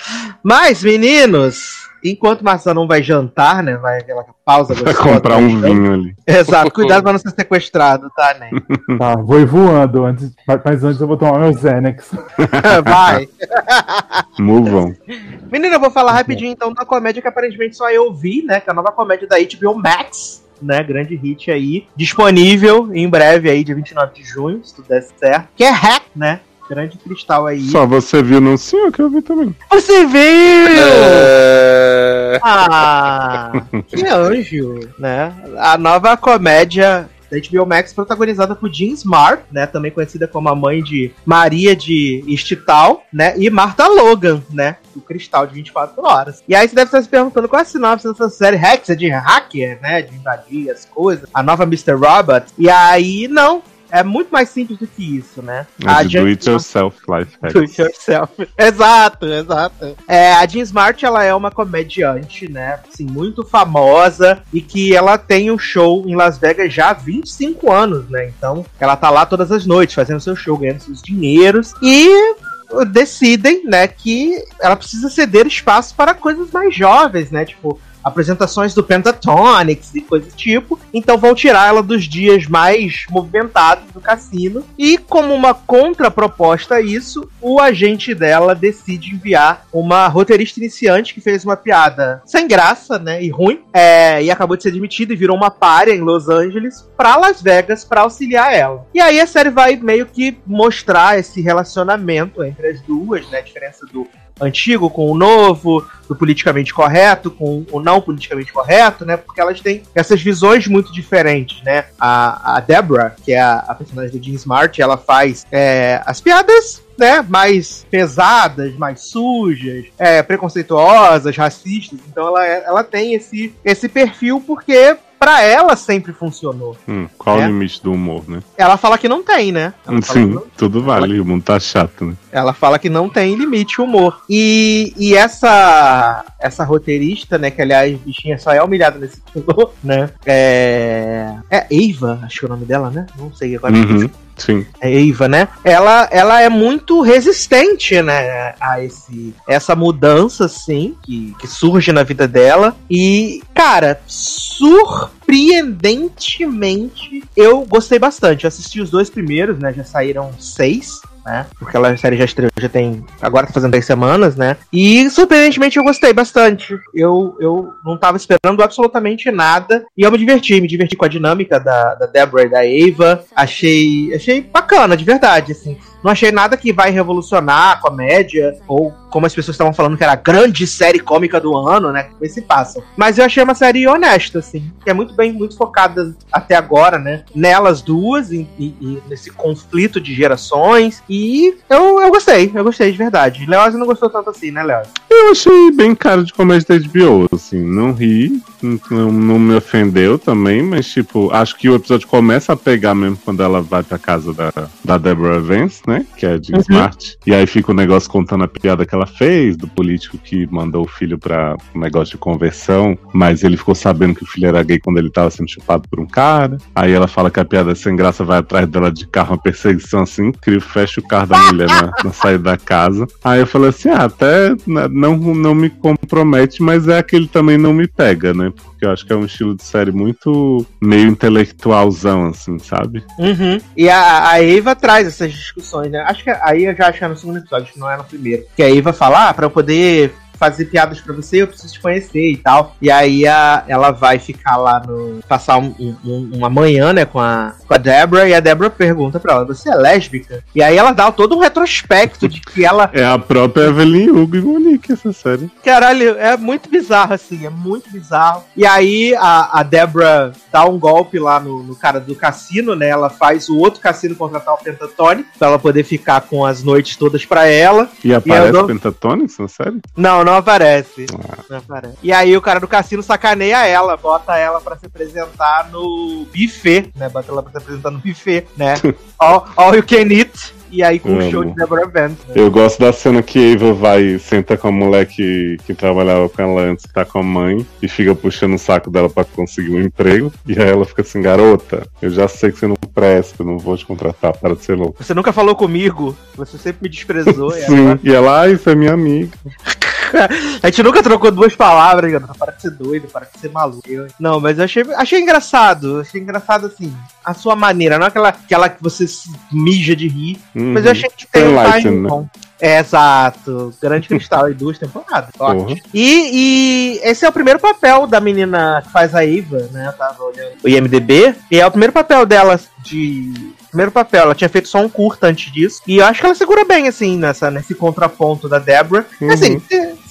Mas, meninos, enquanto Marcelo não vai jantar, né? Vai aquela pausa Vai comprar um né? vinho ali. Exato, cuidado pra não ser sequestrado, tá, né? Tá, vou ir voando antes, mas antes eu vou tomar meu Xanax. vai. Move on. Menino, eu vou falar rapidinho então da comédia que aparentemente só eu vi, né? Que é a nova comédia da HBO Max, né? Grande hit aí. Disponível em breve aí, dia 29 de junho, se tudo der certo. Que é Hack, né? Grande cristal aí. Só você viu no sim que eu vi também. Você viu! É... Ah, que anjo, né? A nova comédia da HBO Max protagonizada por Jean Smart, né? Também conhecida como a mãe de Maria de Estital, né? E Martha Logan, né? Do Cristal de 24 horas. E aí você deve estar se perguntando qual é a sinopse dessa série Rex, é de hacker, né? De invadir as coisas. A nova Mr. Robot. E aí, não. É muito mais simples do que isso, né? É de Jean- do it yourself life Do it hacks. yourself. Exato, exato. É, a Jean Smart, ela é uma comediante, né? Assim, muito famosa e que ela tem um show em Las Vegas já há 25 anos, né? Então, ela tá lá todas as noites fazendo seu show, ganhando seus dinheiros e decidem, né, que ela precisa ceder espaço para coisas mais jovens, né? Tipo, apresentações do Pentatonix e coisas do tipo. Então vão tirar ela dos dias mais movimentados do cassino. E como uma contraproposta a isso, o agente dela decide enviar uma roteirista iniciante que fez uma piada sem graça, né, e ruim, é, e acabou de ser demitida e virou uma párea em Los Angeles para Las Vegas para auxiliar ela. E aí a série vai meio que mostrar esse relacionamento entre as duas, né, a diferença do antigo com o novo, do politicamente correto com o não politicamente correto, né? Porque elas têm essas visões muito diferentes, né? A, a Deborah, que é a, a personagem do Jean Smart, ela faz é, as piadas né, mais pesadas, mais sujas, é, preconceituosas, racistas. Então ela, é- ela tem esse, esse perfil porque pra ela sempre funcionou. Hum, qual É. o limite do humor, né? Ela fala que não tem, né? Ela Sim, não- tudo vale, o mundo tá chato, né? ela fala que não tem limite o humor. E, e essa essa roteirista, né, que aliás, bichinha só é humilhada nesse filme, né? É. É Eva, acho que é o nome dela, né? Não sei agora. Uhum, sim. É Eva, né? Ela, ela é muito resistente, né, a esse essa mudança assim que, que surge na vida dela e, cara, surpreendentemente eu gostei bastante. Eu assisti os dois primeiros, né? Já saíram seis. Né? Porque ela, a série já estreou, já tem. Agora tá fazendo 10 semanas, né? E surpreendentemente eu gostei bastante. Eu, eu não tava esperando absolutamente nada. E eu me diverti, me diverti com a dinâmica da, da Deborah e da Ava. Achei. Achei bacana, de verdade, assim. Não achei nada que vai revolucionar a comédia, ou como as pessoas estavam falando que era a grande série cômica do ano, né? Que se passam. Mas eu achei uma série honesta, assim, que é muito bem, muito focada até agora, né? Nelas duas, e, e- e nesse conflito de gerações. E eu, eu gostei, eu gostei de verdade. Leoz não gostou tanto assim, né, Leoz? Eu achei bem cara de comédia da HBO, assim, não ri, não, não me ofendeu também, mas tipo, acho que o episódio começa a pegar mesmo quando ela vai pra casa da, da Deborah Vance, né, que é de Smart, e aí fica o negócio contando a piada que ela fez, do político que mandou o filho pra um negócio de conversão, mas ele ficou sabendo que o filho era gay quando ele tava sendo chupado por um cara, aí ela fala que a piada sem graça vai atrás dela de carro, uma perseguição assim, incrível, fecha o carro da mulher na, na saída da casa, aí eu falei assim, ah, até não, não me compromete, mas é aquele também não me pega, né? Porque eu acho que é um estilo de série muito meio intelectualzão, assim, sabe? Uhum. E a, a Eva traz essas discussões, né? Acho que aí eu já acho que é no segundo episódio, acho que não é no primeiro. Que a Eva fala, ah, pra eu poder fazer piadas pra você, eu preciso te conhecer e tal. E aí a, ela vai ficar lá no. passar um- um- uma manhã, né, com a, com a Deborah, e a Deborah pergunta pra ela, você é lésbica? E aí ela dá todo um retrospecto de que ela. É a própria Evelyn Hugo e Monique, essa série. Caralho, é muito bizarro, assim, é muito bizarro. E aí a, a Deborah dá um golpe lá no, no cara do cassino, né? Ela faz o outro cassino contratar o Pentatone pra ela poder ficar com as noites todas pra ela. E aparece dou- Pentatonix na série? Não, não aparece. Não aparece. E aí o cara do cassino sacaneia ela, bota ela pra se apresentar no buffet, né? Bota ela pra se apresentar no buffet, né? all, all you can eat. e aí com o Amo. show de Deborah Vance. né? Eu gosto da cena que Ava vai, senta com a moleque que trabalhava com ela antes, que tá com a mãe, e fica puxando o saco dela pra conseguir um emprego. E aí ela fica assim, garota, eu já sei que você não presta, eu não vou te contratar, para de ser louco. Você nunca falou comigo, você sempre me desprezou. e Sim, e ela, ah, isso é minha amiga. A gente nunca trocou duas palavras, cara. Para de ser doido, para de ser maluco. Eu- Não, mas eu achei, achei engraçado. Achei engraçado assim, a sua maneira, não aquela, aquela que você se mija de rir. Mas eu Uhum. achei que tem um timing né? bom. É, exato. Grande Cristal e duas temporadas. Ótimo. Porra. E, e esse é o primeiro papel da menina que faz a Eva, né? Eu tava olhando o IMDB. E é o primeiro papel dela de. Primeiro papel, ela tinha feito só um curta antes disso. E eu acho que ela segura bem, assim, nessa, nesse contraponto da Deborah. Uhum. Assim,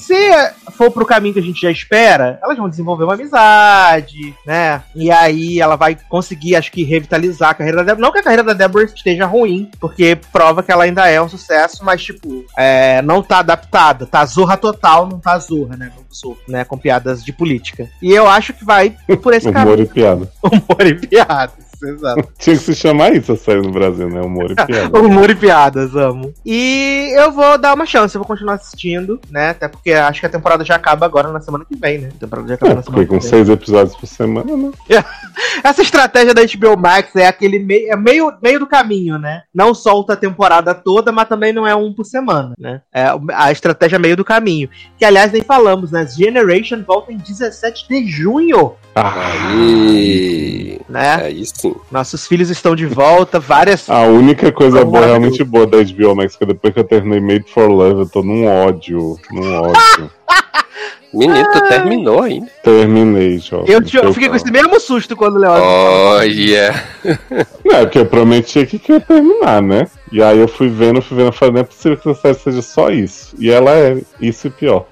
se, for pro caminho que a gente já espera, elas vão desenvolver uma amizade, né? E aí ela vai conseguir, acho que, revitalizar a carreira da Deborah. Não que a carreira da Deborah esteja ruim, porque prova que ela ainda é um sucesso, mas, tipo, é, não tá adaptada. Tá zorra total, não tá zorra, né? Não zorra, né? Com piadas de política. E eu acho que vai por esse Humor caminho. e piada. Humor e piadas. Exato. Tinha que se chamar isso a série no Brasil, né? Humor e piada. Humor e piadas, amo. E eu vou dar uma chance, eu vou continuar assistindo, né? Até porque acho que a temporada já acaba agora na semana que vem, né? A temporada já acaba É, na semana com que vem. seis episódios por semana, né? Essa estratégia da HBO Max é aquele meio, é meio, meio do caminho, né? Não solta a temporada toda, mas também não é um por semana, né? É a estratégia meio do caminho. Que aliás nem falamos, né? Generation volta em 17 de junho, Ah, Aí. né? Aí sim. Nossos filhos estão de volta, várias. a única coisa Então, boa, realmente boa da HBO Max, que depois que eu terminei Made for Love, eu tô num ódio, num ódio. Menino, tu terminou ainda. Terminei, jovem. Eu, te- eu fiquei com esse mesmo susto quando o Leandro. Olha. Não, é porque eu prometi aqui que ia terminar, né? E aí eu fui vendo, fui vendo, falei, não é possível que essa série seja só isso. E ela é isso e pior.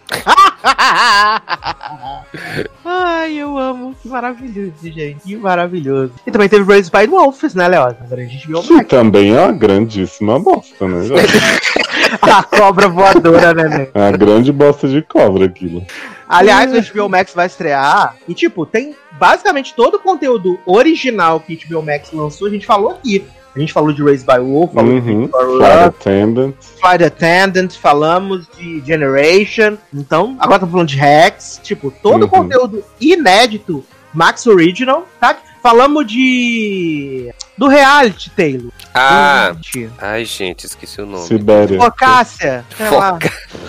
Ai, eu amo. Que maravilhoso, gente. Que maravilhoso. E também teve Raised by Wolves, né, Léo? Agora a gente viu Que também é uma grandíssima bosta, né? a cobra voadora, né, né? É uma grande bosta de cobra aquilo. Aliás, o HBO Max vai estrear. E, tipo, tem basicamente todo o conteúdo original que o HBO Max lançou. A gente falou aqui. A gente falou de Raised by Wolf, falou de Uhum. For Flight Love, Attendant. Flight Attendant, falamos de Generation. Então, agora estamos falando de Rex. Tipo, todo o Uhum. conteúdo inédito, Max Original, tá? Falamos de. do reality, Taylor. Ah. Gente. Ai, gente, esqueci o nome. Sibéria. Ô, Cássia.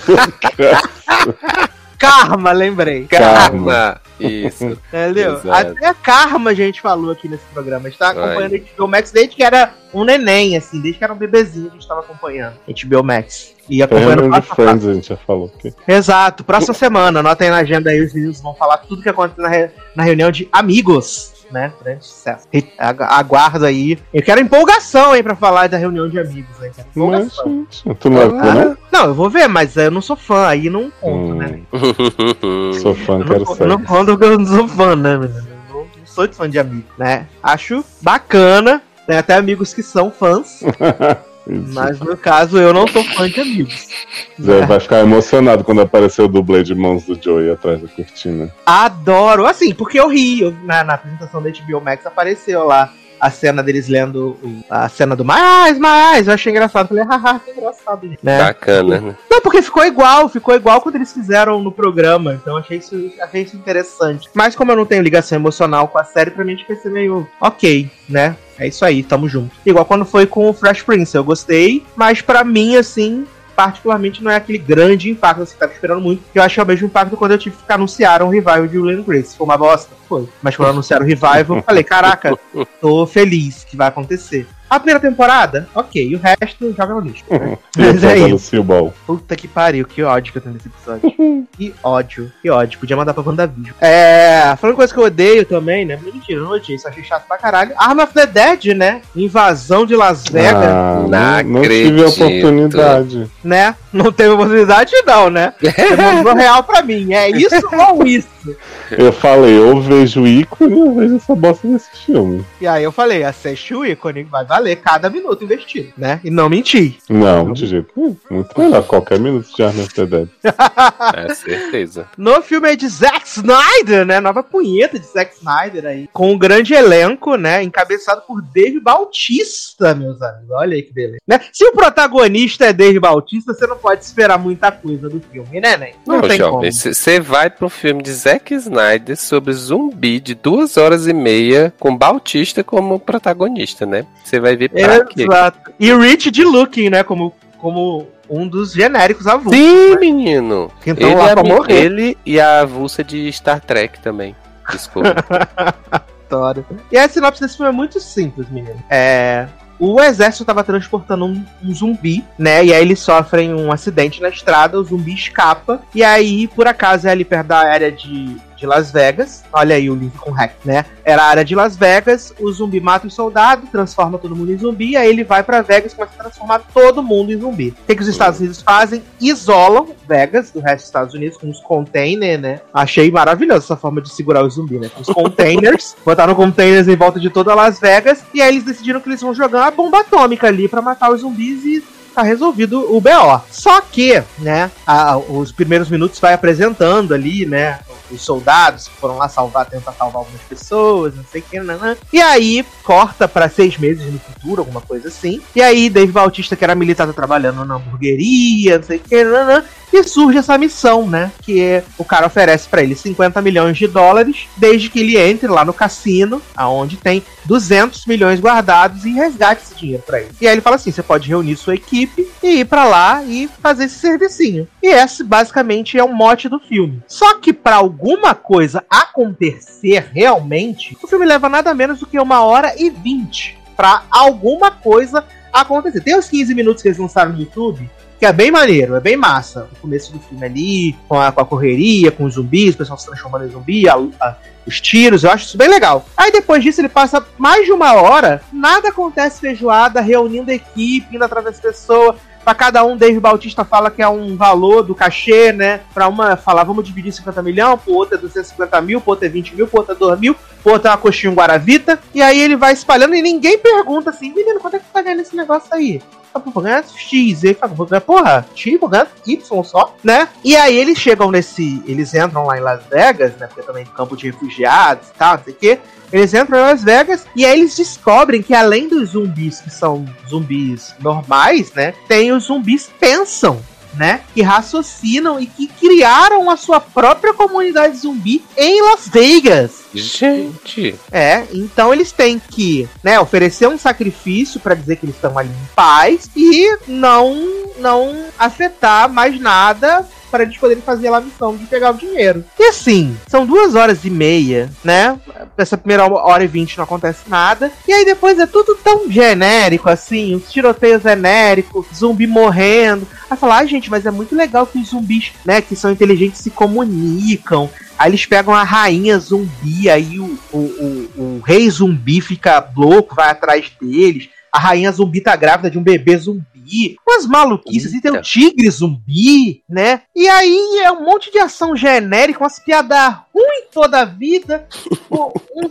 Karma, lembrei. Karma. Isso. Entendeu? Exato. Até a Karma a gente falou aqui nesse programa. A gente tá acompanhando a HBO Max desde que era um neném, assim, desde que era um bebezinho a gente tava acompanhando HBO Max. E acompanhando passo. Friends, a gente já falou aqui. Exato, próxima semana, anotem na agenda aí, os meninos vão falar tudo que aconteceu na, re- na reunião de amigos, né? Grande sucesso. E agu- Aguardo aí. Eu quero empolgação aí pra falar da reunião de amigos, né? Mas, empolgação. gente, tu não ver, né? Não, eu vou ver, mas eu não sou fã, aí não conto, né? Hum, sou fã, Eu quero eu não ser. conto porque eu não sou fã, né, menino? Não, não sou de fã de amigo, né? Acho bacana. Tem até amigos que são fãs, mas no caso eu não sou fã de amigos. Zé vai ficar emocionado quando aparecer o dublê de mãos do Joey atrás da cortina. Adoro, assim, porque eu ri. eu- na, na apresentação da HBO Max apareceu lá a cena deles lendo o- a cena do mais, mais. Eu achei engraçado. Falei, haha, que engraçado. Né? Bacana, né? Não, porque ficou igual, ficou igual quando eles fizeram no programa. Então achei isso, achei isso interessante. Mas como eu não tenho ligação emocional com a série, pra mim a gente vai ser meio ok, né? É isso aí, tamo junto. Igual quando foi com o Fresh Prince, eu gostei, mas pra mim, assim, particularmente não é aquele grande impacto, assim, tava esperando muito. Eu acho que é o mesmo impacto quando eu tive que anunciar um revival de Will and Grace. Foi uma bosta? Foi. Mas quando anunciaram o revival, eu falei, caraca, tô feliz que vai acontecer. A primeira temporada, ok, e o resto joga no lixo. né? Mas é isso. Puta que pariu, que ódio que eu tenho nesse episódio. que ódio, que ódio. Podia mandar pra WandaVision. É. Falando coisa que eu odeio também, né? Mentira, não odiei, só achei chato pra caralho. Arm of the Dead, né? Invasão de Las Vegas, Ah, Não não, não tive a oportunidade. né? Não teve oportunidade, não, né? Mostrou real pra mim. É isso ou isso? Eu falei, eu vejo ícone, eu vejo essa bosta nesse filme. E aí eu falei, assiste o ícone, vai valer cada minuto investido, né? E não mentir. Não, de jeito nenhum. Muito melhor qualquer minuto de Arnold the Dead. É certeza. No filme de Zack Snyder, né? Nova punheta de Zack Snyder aí. Com um grande elenco, né? Encabeçado por Dave Bautista, meus amigos. Olha aí que beleza. Né? Se o protagonista é Dave Bautista, você não pode esperar muita coisa do filme, né, né? Não, Não, tem jovem, você vai pro filme de Zack Snyder sobre zumbi de duas horas e meia com Bautista como protagonista, né? Você vai ver pra como. quê? Exato. E Rich de Looking, né? Como, como um dos genéricos avulsos. Sim, né? menino. Que estão Ele, lá é pra morrer. ele e a avulsa de Star Trek também. Desculpa. E a sinopse desse filme é muito simples, menino. É. O exército estava transportando um, um zumbi, né? E aí eles sofrem um acidente na estrada, o zumbi escapa. E aí, por acaso, é ali perto da área de, de Las Vegas. Olha aí o link com o hack, né? Era a área de Las Vegas, o zumbi mata o soldado, transforma todo mundo em zumbi, aí ele vai pra Vegas e começa a transformar todo mundo em zumbi. O que, que os Estados Unidos fazem? Isolam Vegas do resto dos Estados Unidos com os containers, né? Achei maravilhosa essa forma de segurar o zumbi, né? Com os containers, botaram containers em volta de toda Las Vegas, e aí eles decidiram que eles vão jogar uma bomba atômica ali pra matar os zumbis e tá resolvido o BO. Só que, né, a- os primeiros minutos vai apresentando ali, né, os soldados que foram lá salvar, tentar salvar algumas pessoas, não sei o que. E aí corta pra seis meses no futuro, alguma coisa assim. E aí Dave Bautista, que era militar, tá trabalhando na hamburgueria, não sei o que, nanã. E surge essa missão, né? Que é, o cara oferece pra ele 50 milhões de dólares, desde que ele entre lá no cassino, aonde tem 200 milhões guardados e resgate esse dinheiro pra ele. E aí ele fala assim: você pode reunir sua equipe e ir pra lá e fazer esse servicinho. E esse basicamente é o mote do filme. Só que pra alguma coisa acontecer realmente, o filme leva nada menos do que uma hora e vinte pra alguma coisa acontecer. Tem uns 15 minutos que eles lançaram no YouTube que é bem maneiro, é bem massa. O começo do filme ali, com a, com a correria, com os zumbis, o pessoal se transformando em zumbi, a- a- os tiros, eu acho isso bem legal. Aí depois disso ele passa mais de uma hora, nada acontece feijoada, reunindo a equipe, indo atrás das pessoas. Pra cada um, Dave Bautista fala que é um valor do cachê, né? Pra uma falar, vamos dividir 50 milhões, pro outro é 250 mil, pro outro é 20 mil, pro outro é 2 mil, pro outro é uma coxinha um Guaravita. E aí ele vai espalhando e ninguém pergunta assim, menino, quanto é que tu tá ganhando esse negócio aí? Ah, vou ganhar X, e ele fala, vou ganhar, porra, X, vou ganhar Y só, né? E aí eles chegam nesse. Eles entram lá em Las Vegas, né? Porque também campo de refugiados e tal, não sei o quê. Eles entram em Las Vegas e aí eles descobrem que além dos zumbis que são zumbis normais, né? Tem os zumbis pensam. Né, que raciocinam e que criaram a sua própria comunidade zumbi em Las Vegas. Gente, É, então eles têm que, né, oferecer um sacrifício pra dizer que eles estão ali em paz e não não afetar mais nada para eles poderem fazer a missão de pegar o dinheiro. E assim, são duas horas e meia, né? Essa primeira hora e vinte não acontece nada. E aí depois é tudo tão genérico, assim, os tiroteios genéricos, zumbi morrendo. Aí falar, ah, gente, mas é muito legal que os zumbis, né, que são inteligentes se comunicam. Aí eles pegam a rainha zumbi, aí o, o, o, o rei zumbi fica louco, vai atrás deles. A rainha zumbi tá grávida de um bebê zumbi. Umas maluquices, e tem o Eita. tigre zumbi, né? E aí é um monte de ação genérica, umas piadas ruins toda a vida. Um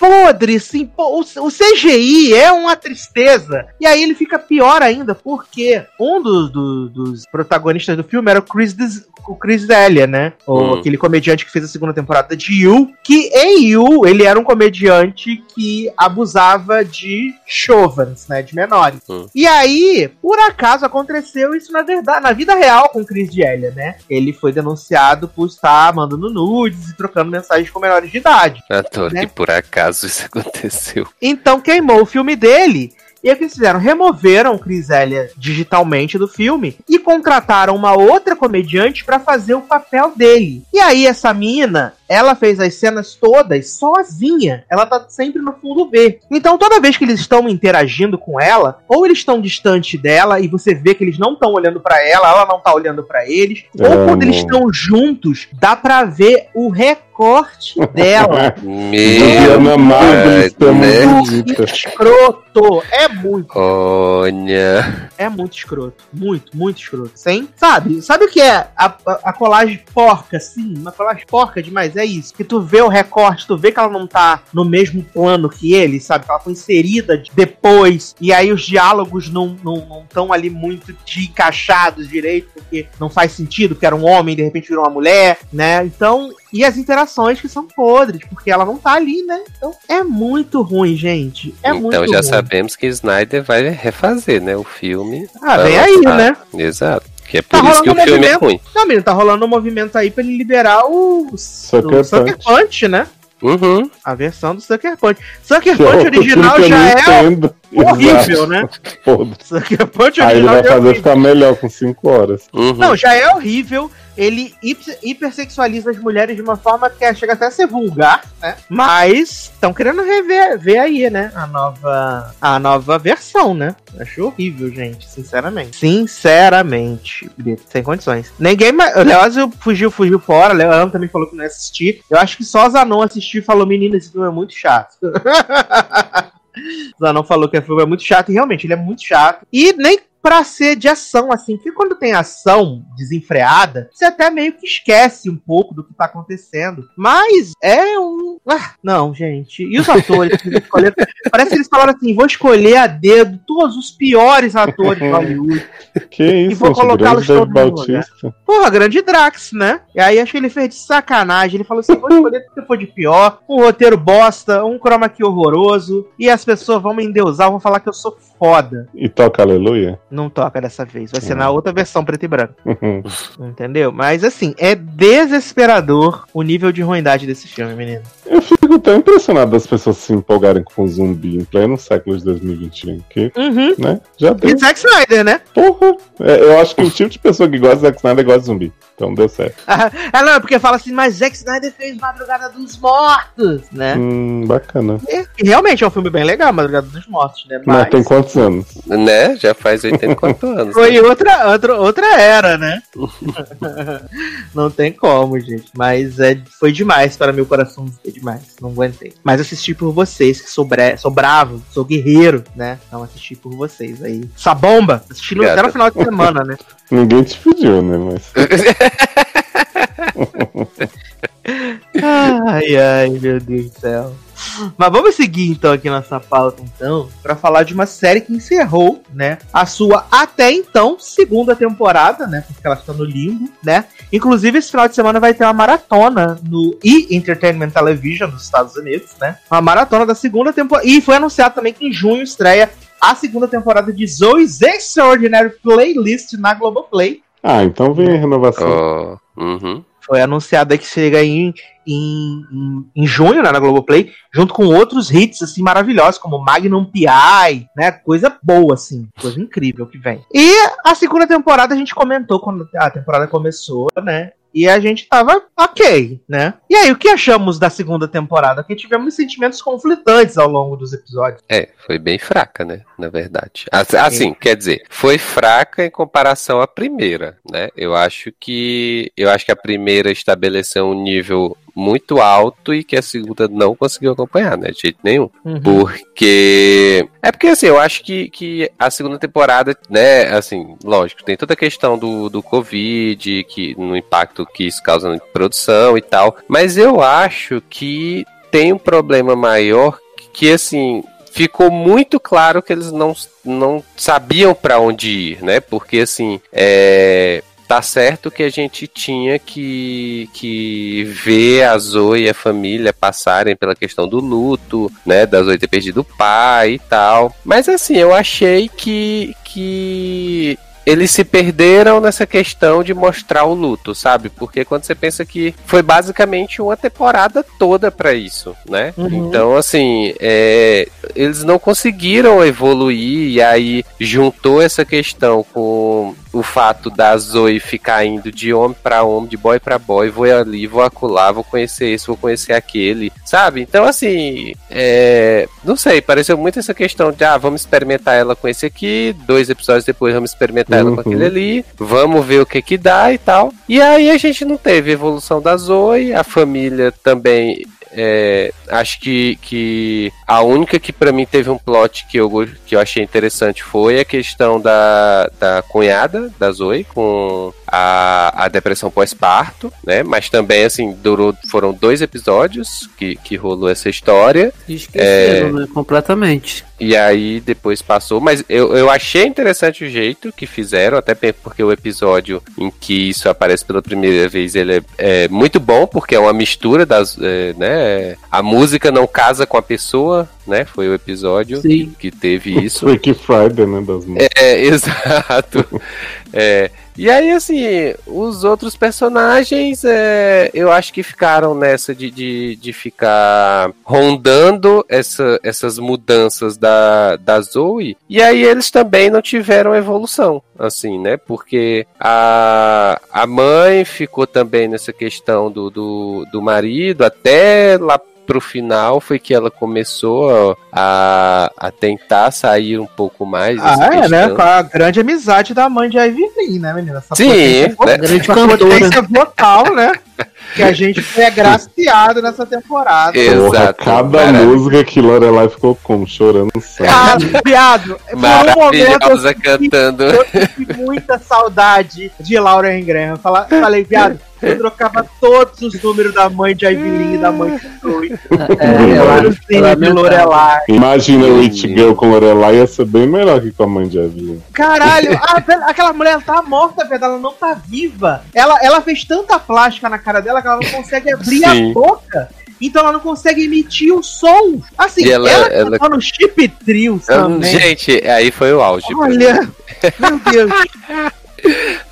podre, assim, pô, o, o CGI é uma tristeza. E aí ele fica pior ainda, porque um dos, do- dos protagonistas do filme era o Chris, Des- o Chris D'Elia, né? O, Hum. Aquele comediante que fez a segunda temporada de You, que em You ele era um comediante que abusava de chovens, né? De menores. Hum. E aí, por acaso, aconteceu isso na verdade, na vida real com o Chris D'Elia, né? Ele foi denunciado por estar mandando nudes e trocando mensagens com menores de idade. adoro Né? que por acaso isso aconteceu. Então queimou o filme dele. E o que eles fizeram? Removeram Chris Elliott digitalmente do filme e contrataram uma outra comediante pra fazer o papel dele. E aí essa mina ela fez as cenas todas sozinha. Ela tá sempre no fundo B. Então toda vez que eles estão interagindo com ela, ou eles estão distante dela e você vê que eles não estão olhando pra ela, ela não tá olhando pra eles, ou É, quando eles amor. estão juntos, dá pra ver o recorte dela. Meu pai, né? bonita. escroto. É muito, Olha. é muito escroto. Muito, muito escroto. Sem, sabe? Sabe o que é a, a, a colagem porca, assim? Uma colagem porca demais, é isso. Que tu vê o recorte, tu vê que ela não tá no mesmo plano que ele, sabe? Que ela foi inserida de- depois, e aí os diálogos não estão não, tão ali muito de encaixados direito, porque não faz sentido, porque era um homem e de repente virou uma mulher, né? Então, e as interações que são podres, porque ela não tá ali, né? Então, é muito ruim, gente. É muito então já ruim. sabemos que Snyder vai refazer, né, o filme. Ah, vem aí, né? Exato. Que é Tá por isso que o um filme é movimento. ruim. Não, menino, tá rolando um movimento aí pra ele liberar o, Sucker o Sucker Punch. Punch, né? Uhum. A versão do Sucker Punch. Sucker é Punch original já é entendo. Horrível, Exato. né? Foda-se. Punch Aí ele vai é fazer horrível. ficar melhor com 5 horas. Uhum. Não, já é horrível. Ele hiper- hipersexualiza as mulheres de uma forma que chega até a ser vulgar, né? Mas estão querendo rever ver aí, né? A nova, a nova versão, né? Acho horrível, gente, sinceramente. Sinceramente, Brito, sem condições. Ninguém mais. O Leózio fugiu, fugiu fora. Leandro também falou que não ia assistir. Eu acho que só Zanon assistiu e falou: menino, esse filme é muito chato. Zanon falou que o filme é muito chato, e realmente ele é muito chato. E nem pra ser de ação, assim, porque quando tem ação desenfreada, você até meio que esquece um pouco do que tá acontecendo. Mas é um. Ah, não, gente. E os atores? Parece que eles falaram assim: vou escolher a dedo todos os piores atores de Hollywood. Que isso, vou gente, colocá-los todos no lugar. Porra, grande Drax, né? E aí acho que ele fez de sacanagem. Ele falou assim: vou escolher o que for de pior, um roteiro bosta, um chroma key horroroso, e as pessoas vão me endeusar, vão falar que eu sou foda. E toca Aleluia? Não toca dessa vez, vai ser Hum. na outra versão preto e branco. Entendeu? Mas assim, é desesperador o nível de ruindade desse filme, menino. Eu fico tão impressionado das pessoas se empolgarem com zumbi em pleno século de 2021. Que, Uhum. né? Já deu. E Zack Snyder, né? Porra! É, eu acho que o tipo de pessoa que gosta de Zack Snyder gosta de zumbi. Então deu certo. Ah, não, é porque fala assim, mas Zack Snyder fez Madrugada dos Mortos, né? Hum, bacana. E, e realmente é um filme bem legal, Madrugada dos Mortos, né? Mas Mas tem quantos anos? Né? Já faz 84 anos. foi outra, outra, outra era, né? não tem como, gente. Mas é, foi demais para meu coração. Foi demais. Não aguentei. Mas assisti por vocês, que sou, bre- sou bravo, sou guerreiro, né? Então assisti por vocês aí. Essa bomba, assisti no, até no final de semana, né? Ninguém te pediu, né? Mas. Ai, ai, meu Deus do céu. Mas vamos seguir então aqui nossa pauta então, para falar de uma série que encerrou, né, a sua até então segunda temporada, né, porque ela está no limbo, né? Inclusive esse final de semana vai ter uma maratona no E Entertainment Television dos Estados Unidos, né? Uma maratona da segunda temporada e foi anunciado também que em junho estreia a segunda temporada de Zoe's Extraordinary Playlist na Globoplay. Ah, então vem a renovação. Oh, uhum. Foi anunciada que chega em, em, em, junho, né, na Globoplay, junto com outros hits, assim, maravilhosos, como Magnum P.I., né, coisa boa, assim, coisa incrível que vem. E a segunda temporada a gente comentou quando a temporada começou, né, e a gente tava ok, né? E aí, o que achamos da segunda temporada? Porque tivemos sentimentos conflitantes ao longo dos episódios. É, foi bem fraca, né? Na verdade. Assim, assim, quer dizer, foi fraca em comparação à primeira, né? Eu acho que eu acho que a primeira estabeleceu um nível muito alto e que a segunda não conseguiu acompanhar, né? De jeito nenhum. Uhum. Porque. É porque assim, eu acho que, que a segunda temporada, né, assim, lógico, tem toda a questão do, do Covid, que, no impacto que isso causa na produção e tal. Mas eu acho que tem um problema maior que, assim, ficou muito claro que eles não, não sabiam para onde ir, né? Porque assim, é, tá certo que a gente tinha que, que ver a Zoe e a família passarem pela questão do luto, né? Da Zoe ter perdido o pai e tal. Mas assim, eu achei que. que eles se perderam nessa questão de mostrar o luto, sabe? Porque quando você pensa que foi basicamente uma temporada toda para isso, né? Uhum. Então, assim, é, eles não conseguiram evoluir e aí juntou essa questão com o fato da Zoe ficar indo de homem para homem, de boy para boy, vou ali, vou acular, vou conhecer esse, vou conhecer aquele, sabe? Então, assim, é... não sei, pareceu muito essa questão de, ah, vamos experimentar ela com esse aqui, dois episódios depois vamos experimentar uhum. ela com aquele ali, vamos ver o que que dá e tal. E aí a gente não teve evolução da Zoe, a família também é, acho que, que a única que para mim teve um plot que eu, que eu achei interessante foi a questão da, da cunhada da Zoe com a, a depressão pós-parto, né? Mas também, assim, durou, foram dois episódios que, que rolou essa história. Esqueceram, é... né? Completamente. E aí depois passou, mas eu, eu achei interessante o jeito que fizeram, até porque o episódio em que isso aparece pela primeira vez ele é, é muito bom, porque é uma mistura das, é, né, a música não casa com a pessoa, né, foi o episódio Sim. que teve isso. Freaky Friday, né, das músicas. É, exato. é, e aí, assim, os outros personagens, é, eu acho que ficaram nessa de, de, de ficar rondando essa, essas mudanças da, da Zoe. E aí eles também não tiveram evolução, assim, né? Porque a, a mãe ficou também nessa questão do, do, do marido até lá pro final foi que ela começou a, a tentar sair um pouco mais. Ah, é, né? Com a grande amizade da mãe de Ivy né, menina? Essa Sim, né? grande potência vocal, né? que a gente foi agraciado nessa temporada. Porra, cada música que Lorelai ficou como? Chorando Ah, piado. Maravilhosa um cantando. Eu tive muita saudade de Laura Graham. Falei, piado, eu trocava todos os números da mãe de Evelyn e da mãe de Chloe. É, ela, de Lorelai. Imagina o It Girl com Lorelai ia ser bem melhor que com a mãe de Evelyn. Caralho, a, aquela mulher tá morta, velho. Ela não tá viva. Ela, ela fez tanta plástica na cara dela que ela não consegue abrir Sim. a boca. Então ela não consegue emitir o som. Assim, e ela, ela, ela... tá no chip trio também. Gente, aí foi o auge. Olha, meu Deus.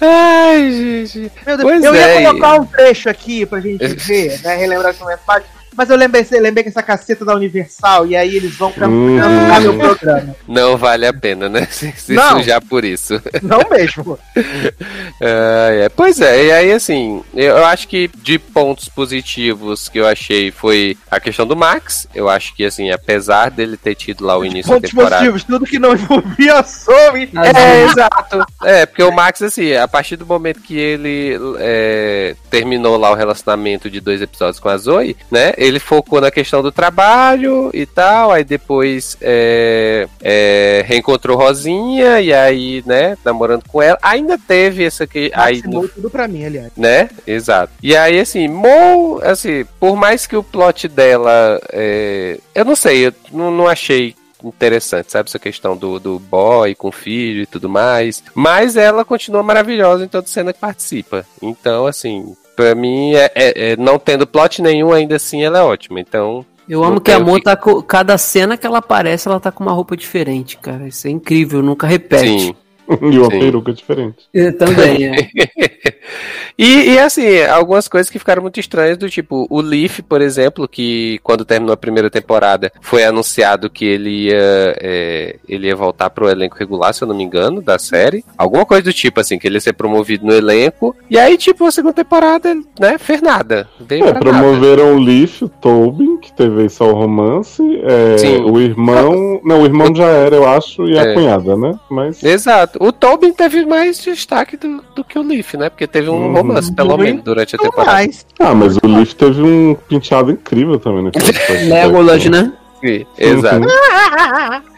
Ai, gente. Meu Deus, pois eu é. ia colocar um trecho aqui pra gente ver, né? Relembrar esse momento mas eu lembrei, lembrei que essa caceta da Universal, e aí eles vão pra hum. meu programa. Não vale a pena, né? Se, se não, sujar por isso. Não mesmo. é, pois é, e aí assim, eu acho que de pontos positivos que eu achei foi a questão do Max. Eu acho que, assim, apesar dele ter tido lá o início pontos da temporada. Pontos positivos, tudo que não envolvia Soul. É, exato. É, porque o Max, assim, a partir do momento que ele é, terminou lá o relacionamento de dois episódios com a Zoe, né? Ele focou na questão do trabalho e tal, aí depois é, é, reencontrou Rosinha e aí, né, namorando com ela. Ainda teve essa que aí no, tudo pra mim, aliás. Né? Exato. E aí assim, Mo, assim, por mais que o plot dela, é, eu não sei, eu não, não achei interessante, sabe? Essa questão do, do boy com filho e tudo mais. Mas ela continua maravilhosa em toda cena que participa. Então, assim, Pra mim, é, é, é, não tendo plot nenhum, ainda assim ela é ótima. Então. Eu amo que a Mon tá com. Cada cena que ela aparece, ela tá com uma roupa diferente, cara. Isso é incrível, nunca repete. Sim. e uma Sim. peruca diferente. Eu também, é. e, e, assim, algumas coisas que ficaram muito estranhas, do tipo, o Leaf, por exemplo, que quando terminou a primeira temporada, foi anunciado que ele ia, é, ele ia voltar pro elenco regular, se eu não me engano, da série. Alguma coisa do tipo, assim, que ele ia ser promovido no elenco. E aí, tipo, a segunda temporada, né, fez nada. É, promoveram nada. o Leaf, o Tobin, que teve só o romance, é, o irmão... Não, o irmão já era, eu acho, e a é. cunhada, né? Mas... Exato. O Tobin teve mais destaque do, do que o Leaf, né? Porque teve um uhum. romance, pelo menos, durante a temporada. Mais. Ah, mas o Leaf teve um penteado incrível também, né? Legolas, né? Sim, exato.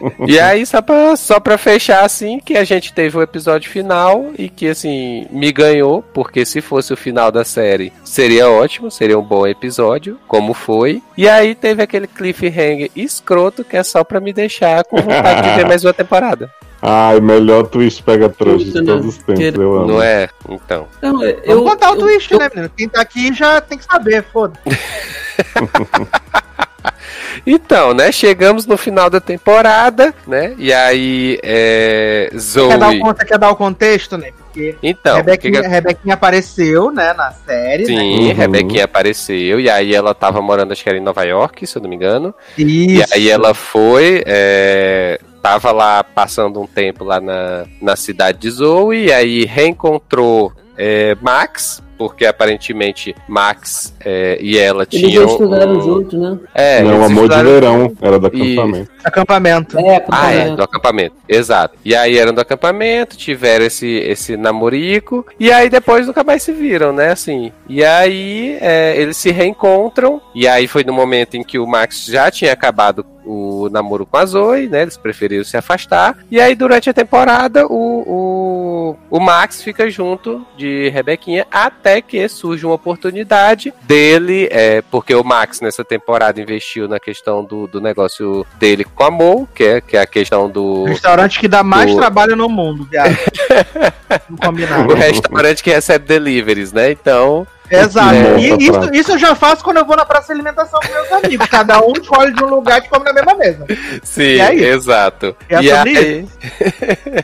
Uhum. e aí, só pra, só pra fechar, assim, que a gente teve o episódio final e que, assim, me ganhou, porque se fosse o final da série, seria ótimo, seria um bom episódio, como foi. E aí teve aquele cliffhanger escroto que é só pra me deixar com vontade de ver mais uma temporada. Ai, melhor twist pega trouxa de todos os tempos, eu amo. Não é? Então. Não, eu, Vamos contar o eu, twist, eu, né, menino? Quem tá aqui já tem que saber, foda. Então, né? Chegamos no final da temporada, né? E aí, é, Zoe. Quer dar o, quer dar o contexto, né? Porque Então, o Rebequinha, que- Rebequinha apareceu, né, na série. Sim, né? Uhum. Rebequinha apareceu e aí ela tava morando, acho que era em Nova York, se eu não me engano. E Isso. aí ela foi, é, tava lá passando um tempo lá na, na cidade de Zoe, e aí reencontrou é, Max, porque aparentemente Max é, e ela Eles tinham. já estudaram um- juntos, né? É, Não, eles amor de estudaram- verão. Era do acampamento. Acampamento. É, Ah, é, acampamento. do acampamento. Exato. E aí eram do acampamento, tiveram esse, esse namorico, e aí depois nunca mais se viram, né? Assim. E aí é, eles se reencontram, e aí foi no momento em que o Max já tinha acabado o namoro com a Zoe, né? Eles preferiram se afastar. E aí, durante a temporada, o, o, o Max fica junto de Rebequinha até que surge uma oportunidade dele, é, porque o Max nessa temporada investiu na questão do, do negócio dele com a Mo, que é, que é a questão do. Restaurante que dá mais O- trabalho no mundo, viado. O restaurante que recebe deliveries, né? Então, Exato. É. E isso, prato. isso eu já faço quando eu vou na praça de alimentação com meus amigos. Cada um escolhe de um lugar e come na mesma mesa. sim, E aí? exato. É e, sobre aí...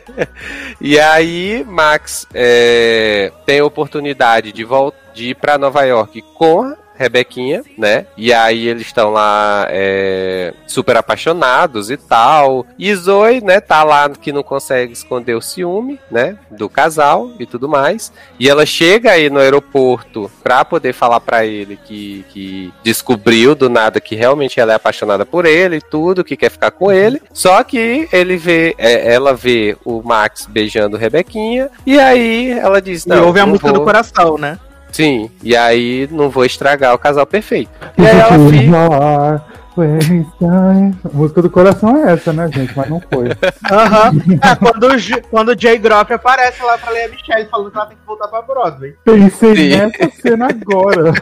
e aí, Max é, tem a oportunidade de, vol- de ir pra Nova York com Rebequinha, né? E aí eles estão lá é, super apaixonados e tal. E Zoe, né, tá lá que não consegue esconder o ciúme, né? Do casal e tudo mais. E ela chega aí no aeroporto pra poder falar pra ele que, que descobriu do nada que realmente ela é apaixonada por ele e tudo, que quer ficar com ele. Só que ele vê, é, ela vê o Max beijando Rebequinha e aí ela diz, e não, ouve a música vou. do coração, né? Sim, e aí não vou estragar o casal perfeito. E aí ela fica. A música do coração é essa, né, gente? Mas não foi. Aham. É, quando, o J- quando o Jay Groff aparece lá pra Leia Michelle falando que ela tem que voltar pra Broadway. Pensei Sim. nessa cena agora.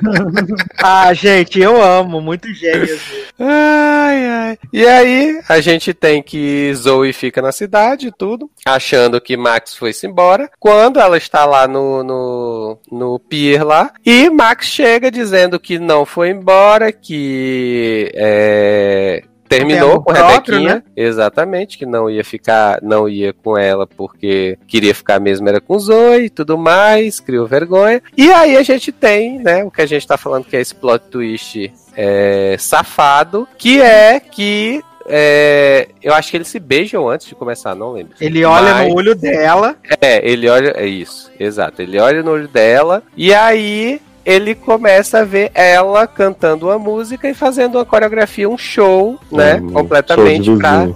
Ah, gente, eu amo. Muito gêmeos. Ai, ai. E aí, a gente tem que Zoe fica na cidade e tudo, achando que Max foi-se embora. Quando ela está lá no, no, no pier lá, e Max chega dizendo que não foi embora, que é, Tem terminou com próprio, Rebequinha. né? Exatamente, que não ia ficar, não ia com ela porque queria ficar mesmo era com Zoe e tudo mais, criou vergonha. E aí a gente tem, né, o que a gente tá falando que é esse plot twist é, safado, que é que é, eu acho que eles se beijam antes de começar, não lembro. Ele olha Mas- no olho dela. É, ele olha. É isso, exato. Ele olha no olho dela e aí ele começa a ver ela cantando uma música e fazendo uma coreografia, um show, né? Hum, completamente show pra,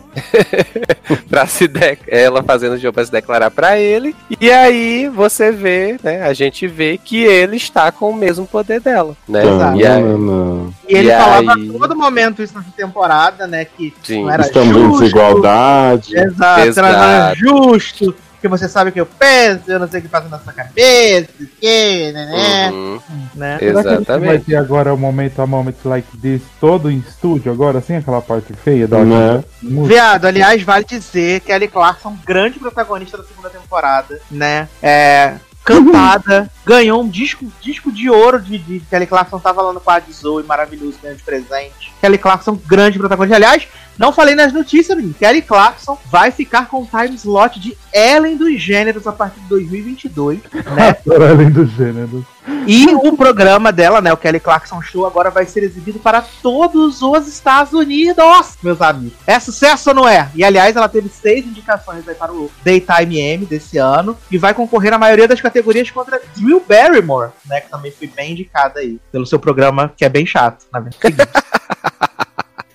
pra se de... ela fazendo o show pra se declarar pra ele. E aí você vê, né? A gente vê que ele está com o mesmo poder dela, né? Exato. E aí, Tanana. E ele E falava aí? a todo momento isso nessa temporada, né? Que sim. não era Estamos em justo. desigualdade. Exato, Exato. não era justo. Que você sabe o que eu penso, eu não sei o que passa na sua cabeça, o que, né, né, Uhum, né? Gente vai exatamente. ter agora o momento a moment like this todo em estúdio agora, sem aquela parte feia da Né? música? Viado, aliás, vale dizer que Ellie Clarkson, grande protagonista da segunda temporada, né? É. Cantada, ganhou um disco, disco de ouro de, de Kelly Clarkson tava lá no quadro de Zoe, maravilhoso, ganhou de presente. Kelly Clarkson, grande protagonista. Aliás, não falei nas notícias, menino. Kelly Clarkson vai ficar com o time slot de Ellen dos Gêneros a partir de 2022, né? Para além do gênero. E o programa dela, né, o Kelly Clarkson Show, agora vai ser exibido para todos os Estados Unidos, meus amigos. É sucesso ou não é? E aliás, ela teve seis indicações aí para o Daytime M desse ano e vai concorrer na maioria das categorias contra Drew Barrymore, né, que também foi bem indicada aí pelo seu programa, que é bem chato, na verdade.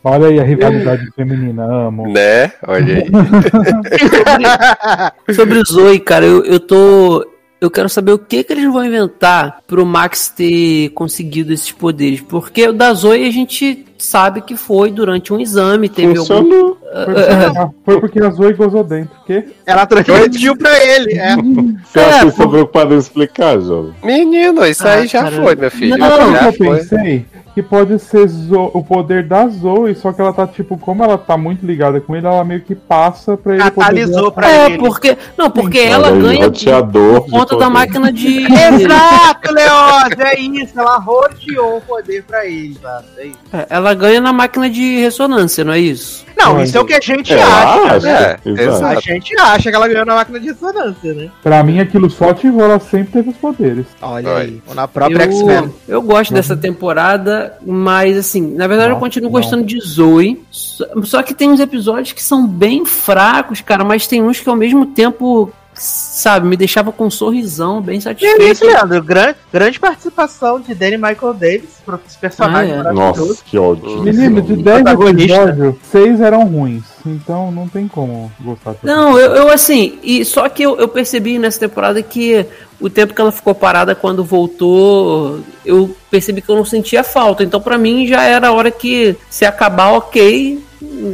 Olha aí a rivalidade feminina, amo. Né? Olha aí. Sobre o Zoe, cara, eu, eu tô. Eu quero saber o que, que eles vão inventar pro Max ter conseguido esses poderes. Porque o da Zoe a gente sabe que foi durante um exame, teve algum. Funcionou. Foi porque, foi porque a Zoe gozou dentro. Quê? Ela transmitiu pra ele, é. Você É, acha que pô. estão preocupados em explicar, jovem? Menino, isso aí Ah, já cara. foi, meu filho. Não, que já eu foi. pensei? Que pode ser Zo- o poder da Zoe, só que ela tá, tipo, como ela tá muito ligada com ele, ela meio que passa pra ele Catalisou pra É, ele. porque. Não, porque Olha ela aí, ganha por de conta da poder. máquina de. Exato, Leoz, é isso. Ela roteou o poder pra ele? É isso. É, Ela ganha na máquina de ressonância, não é isso? Não, isso é o que a gente Ela acha. acha, né? É, exato. A gente acha que ela ganhou na máquina de ressonância, né? Pra mim, aquilo só ativou, ela sempre teve os poderes. Olha aí. Ou na própria X-Men. Eu, eu gosto dessa temporada, mas assim, na verdade eu Não, continuo não. gostando de Zoe. Só, só que tem uns episódios que são bem fracos, cara, mas tem uns que ao mesmo tempo, sabe, me deixava com um sorrisão, bem E é isso, satisfeito. Leandro. Grande, grande participação de Danny Michael Davis, esse personagem Ah, é. maravilhoso. Nossa, que ódio. Menino, de 10 Protagonista. episódios, 6 eram ruins. Então não tem como gostar Não, eu, eu, assim, e só que eu, eu percebi nessa temporada que o tempo que ela ficou parada quando voltou, eu percebi que eu não sentia falta. Então, pra mim, já era a hora que se acabar, ok.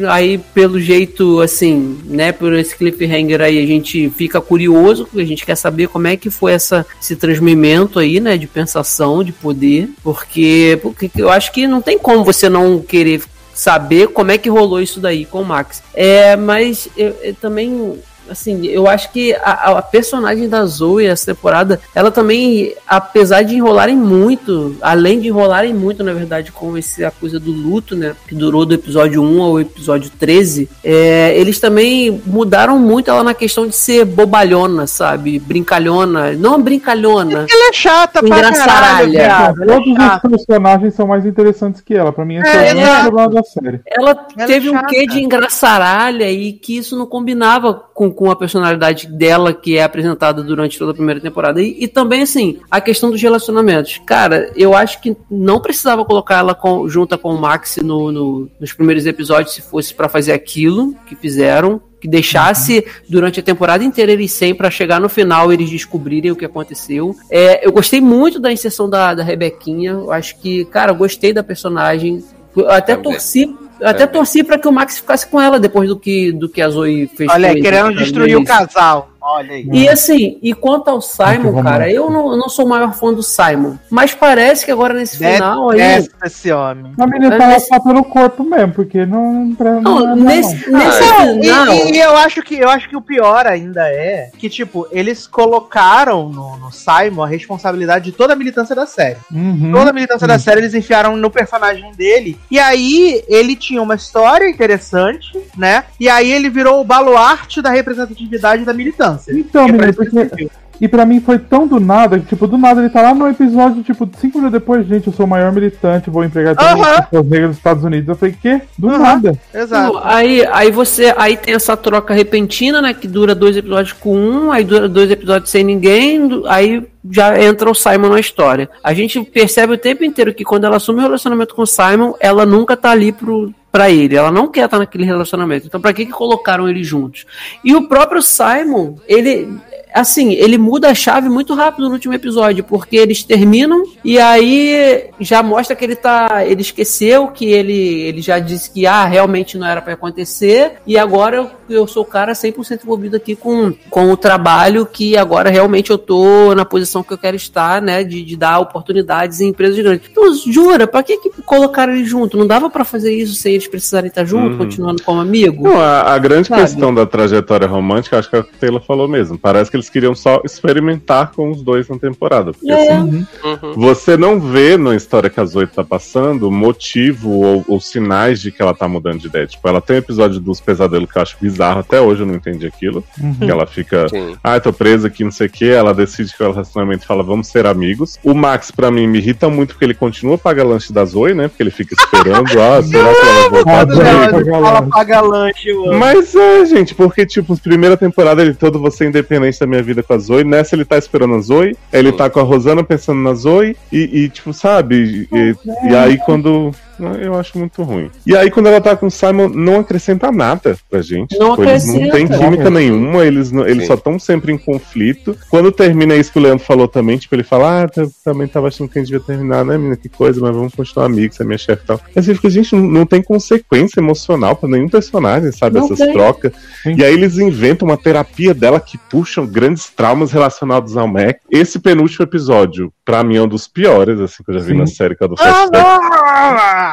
Aí, pelo jeito, assim, né, por esse cliffhanger aí, a gente fica curioso, porque a gente quer saber como é que foi essa, esse transmimento aí, né, de pensação, de poder, porque, porque eu acho que não tem como você não querer saber como é que rolou isso daí com o Max. É, mas eu, eu também assim, eu acho que a, a personagem da Zoe essa temporada, ela também, apesar de enrolarem muito, além de enrolarem muito, na verdade, com esse, a coisa do luto, né, que durou do episódio 1 ao episódio 13, é, eles também mudaram muito ela na questão de ser bobalhona, sabe, brincalhona, não brincalhona, Ela é chata pra caralho, Engraçaralha. Ela é Todos os personagens são mais interessantes que ela. Pra mim, esse É, é, exato. problema da série. ela, Ela teve é um quê de engraçaralha e que isso não combinava com, com a personalidade dela que é apresentada durante toda a primeira temporada. E, e também, assim, a questão dos relacionamentos. Cara, eu acho que não precisava colocar ela com, junta com o Max no, no- nos primeiros episódios se fosse pra fazer aquilo que fizeram. Que deixasse durante a temporada inteira eles sem pra chegar no final eles descobrirem o que aconteceu. É, eu gostei muito da inserção da, da Rebequinha. Eu acho que, cara, eu gostei da personagem. Eu até torci eu até Também. torci pra que o Max ficasse com ela depois do que, do que a Zoe fez Olha com aí, ele, querendo sabe? destruir o casal. Olha aí. E assim, e quanto ao Simon, cara, eu não, eu não sou o maior fã do Simon. Mas parece que agora nesse final aí. Esse homem. A menina Mas tá nesse- só pelo corpo mesmo, porque não. Pra, Não, é nesse, não. nesse Não, e- final. e, e eu acho que eu acho que o pior ainda é que, tipo, eles colocaram no, no Simon a responsabilidade de toda a militância da série. Uhum. Toda a militância da série eles enfiaram no personagem dele. E aí ele tinha uma história interessante, né? E aí ele virou o baluarte da representatividade da militância. Então, menino, porque. E pra mim foi tão do nada, que, tipo, do nada ele tá lá no episódio, tipo, cinco minutos depois, gente, eu sou o maior militante, vou empregar todas Aham. as pessoas negras dos Estados Unidos. Eu falei, quê? Do nada. Exato. Não, aí, aí você. Aí tem essa troca repentina, né? Que dura dois episódios com um, aí dura dois episódios sem ninguém, aí já entra o Simon na história. A gente percebe o tempo inteiro que quando ela assume o relacionamento com o Simon, ela nunca tá ali pro. Pra ele, ela não quer estar naquele relacionamento. Então, pra que que colocaram eles juntos? E o próprio Simon, ele, assim, ele muda a chave muito rápido no último episódio, porque eles terminam e aí já mostra que ele tá, ele esqueceu que ele, ele já disse que ah, realmente não era pra acontecer e agora eu, eu sou o cara 100% envolvido aqui com, com o trabalho que agora realmente eu tô na posição que eu quero estar, né, de, de dar oportunidades em empresas grandes. Então, jura, pra que que colocaram eles junto? Não dava pra fazer isso sem eles precisarem estar junto, Uhum. continuando como amigo? Não, a, a grande Sabe? questão da trajetória romântica, acho que a Taylor falou mesmo. Parece que eles queriam só experimentar com os dois na temporada. Porque, É. assim, Uhum. você não vê na história que a Zoe tá passando motivo ou, ou sinais de que ela tá mudando de ideia. Tipo, ela tem o episódio dos pesadelos que eu acho bizarro, até hoje eu não entendi aquilo. Uhum. Que ela fica, Sim. ah, eu tô presa aqui, não sei o que. Ela decide que é o relacionamento e fala, vamos ser amigos. O Max, pra mim, me irrita muito porque ele continua a pagar lanche da Zoe, né? Porque ele fica esperando, ah, será que ela vai voltar? Ela paga lanche, amo. Mas é, gente, porque, tipo, primeira temporada ele todo você independente da minha vida com a Zoe. Nessa ele tá esperando a Zoe, ele tá com a Rosana pensando na Zoe, e, e, tipo, sabe? E, e aí quando. Eu acho muito ruim. E aí, quando ela tá com o Simon, não acrescenta nada pra gente. Não Tipo, eles não acrescenta. têm química nenhuma, eles, não- eles Sim. só estão sempre em conflito. Quando termina isso que o Leandro falou também, tipo, ele fala, ah, eu também tava achando que a gente devia terminar, né, menina? Que coisa, mas vamos continuar amigos, você é minha chefe e tal. Mas você fica, gente, não, não tem consequência emocional pra nenhum personagem, sabe? Não Essas tem. trocas. Sim. E aí eles inventam uma terapia dela que puxam grandes traumas relacionados ao Mac. Esse penúltimo episódio, pra mim, é um dos piores, assim, que eu já vi Sim. na série, que é do Ah, flashback.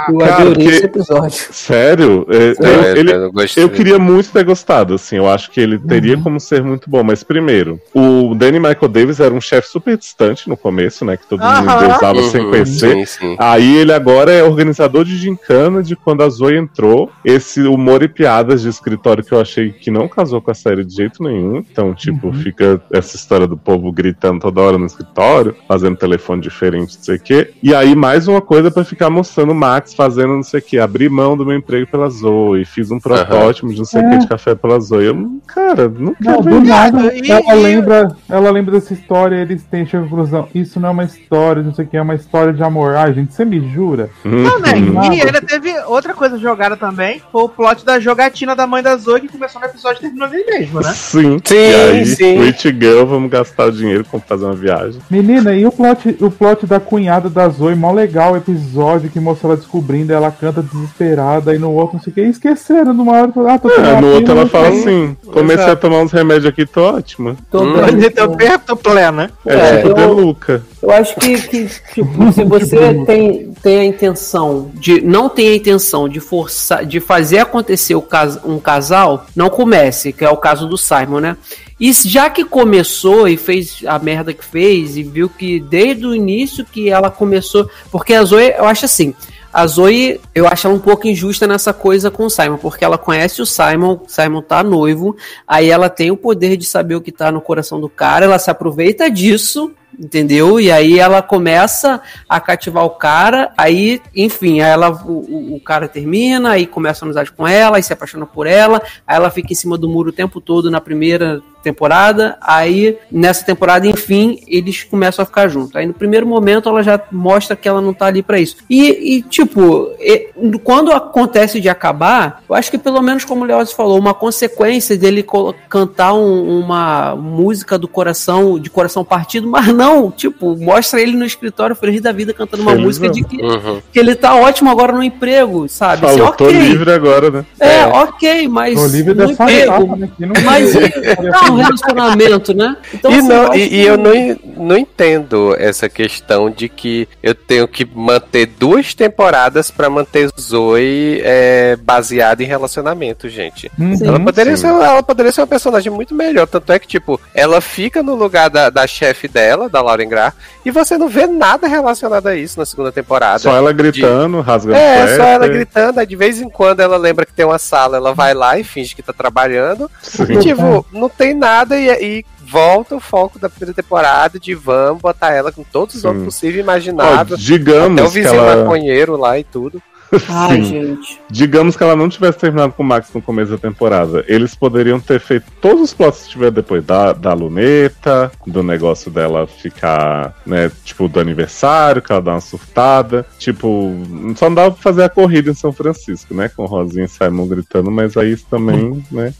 Eu Cara, adorei porque- esse episódio. Sério? É, É, eu, ele- eu eu queria muito ter gostado, assim. Eu acho que ele teria Uhum. como ser muito bom. Mas primeiro, o Danny Michael Davis era um chefe super distante no começo, né? Que todo mundo usava sem Uhum, conhecer. Sim, sim. Aí ele agora é organizador de gincana de quando a Zoe entrou. Esse humor e piadas de escritório que eu achei que não casou com a série de jeito nenhum. Então, tipo, fica essa história do povo gritando toda hora no escritório, fazendo telefone diferente, não sei o quê. E aí, mais uma coisa pra ficar mostrando o Max fazendo não sei o quê. Abrir mão do meu emprego pela Zoe. Fiz um protótipo de não sei o quê de café pela Zoe. Eu, cara, não Não, quero do ver nada, e- ela lembra, ela lembra dessa história, eles têm chegam à conclusão, isso não é uma história, não sei o que, é uma história de amor. Ai, gente, você me jura? Não, né? Uhum. E ainda teve outra coisa jogada também, foi o plot da jogatina da mãe da Zoe, que começou no episódio e terminou ali mesmo, né? Sim. Sim, e aí, sim. Rich Girl, vamos gastar o dinheiro pra fazer uma viagem. Menina, e o plot, o plot da cunhada da Zoe, mó legal o episódio que mostra ela descobrindo, ela canta desesperada, e no outro não sei o que, e esqueceram numa hora, ah, tô É, no outro ela fala sei. assim: comecei a tomar uns remédios aqui, tô ótima. Tô Hum. bem. Então, perto plena. É, É, tipo eu- de Luca. Eu acho que, que, tipo, se você tem, tem a intenção de. Não tem a intenção de forçar, de fazer acontecer o cas, um casal, não comece, que é o caso do Simon, né? E já que começou e fez a merda que fez, e viu que desde o início que ela começou. Porque a Zoe, eu acho assim. A Zoe, eu acho ela um pouco injusta nessa coisa com o Simon, porque ela conhece o Simon, Simon tá noivo, aí ela tem o poder de saber o que tá no coração do cara, ela se aproveita disso, entendeu? E aí ela começa a cativar o cara, aí, enfim, aí ela, o, o- cara termina, aí começa a amizade com ela, aí se apaixona por ela, aí ela fica em cima do muro o tempo todo na primeira temporada, aí nessa temporada, enfim, eles começam a ficar juntos. Aí no primeiro momento ela já mostra que ela não tá ali pra isso. E, e, tipo, e- quando acontece de acabar, eu acho que pelo menos como o Leoz falou, uma consequência dele cantar um- uma música do coração, de coração partido, mas não, tipo, mostra ele no escritório feliz da vida cantando uma Felizão. música de que, Uhum. que ele tá ótimo agora no emprego, sabe? Assim, Falou, tô ok. livre agora, né? É, É. ok, mas Tô livre no dessa emprego, etapa, né? que não- mas e, não, relacionamento, né? Então, e, assim, não, e, que- e eu não, não entendo essa questão de que eu tenho que manter duas temporadas pra manter Zoe é, baseada em relacionamento, gente. Uhum. Ela poderia, sim. ser, ela poderia ser uma personagem muito melhor. Tanto é que, tipo, ela fica no lugar da, da chefe dela, da Lauren Graf, e você não vê nada relacionado a isso na segunda temporada. Só ela gritando, rasgando É, só ela gritando, aí de vez em quando ela lembra que tem uma sala, ela vai lá e finge que tá trabalhando. Sim. E tipo, não tem nada e, e volta o foco da primeira temporada de vamos botar ela com todos os outros possíveis e Ó, imagináveis. digamos Até o vizinho ela... maconheiro lá e tudo. Ai, gente. Digamos que ela não tivesse terminado com o Max no começo da temporada. Eles poderiam ter feito todos os plots que tiver depois da, da luneta, do negócio dela ficar, né, tipo, do aniversário, que ela dá uma surtada. Tipo, só não dava pra fazer a corrida em São Francisco, né? Com Rosinha e Simon gritando, mas aí isso também, né?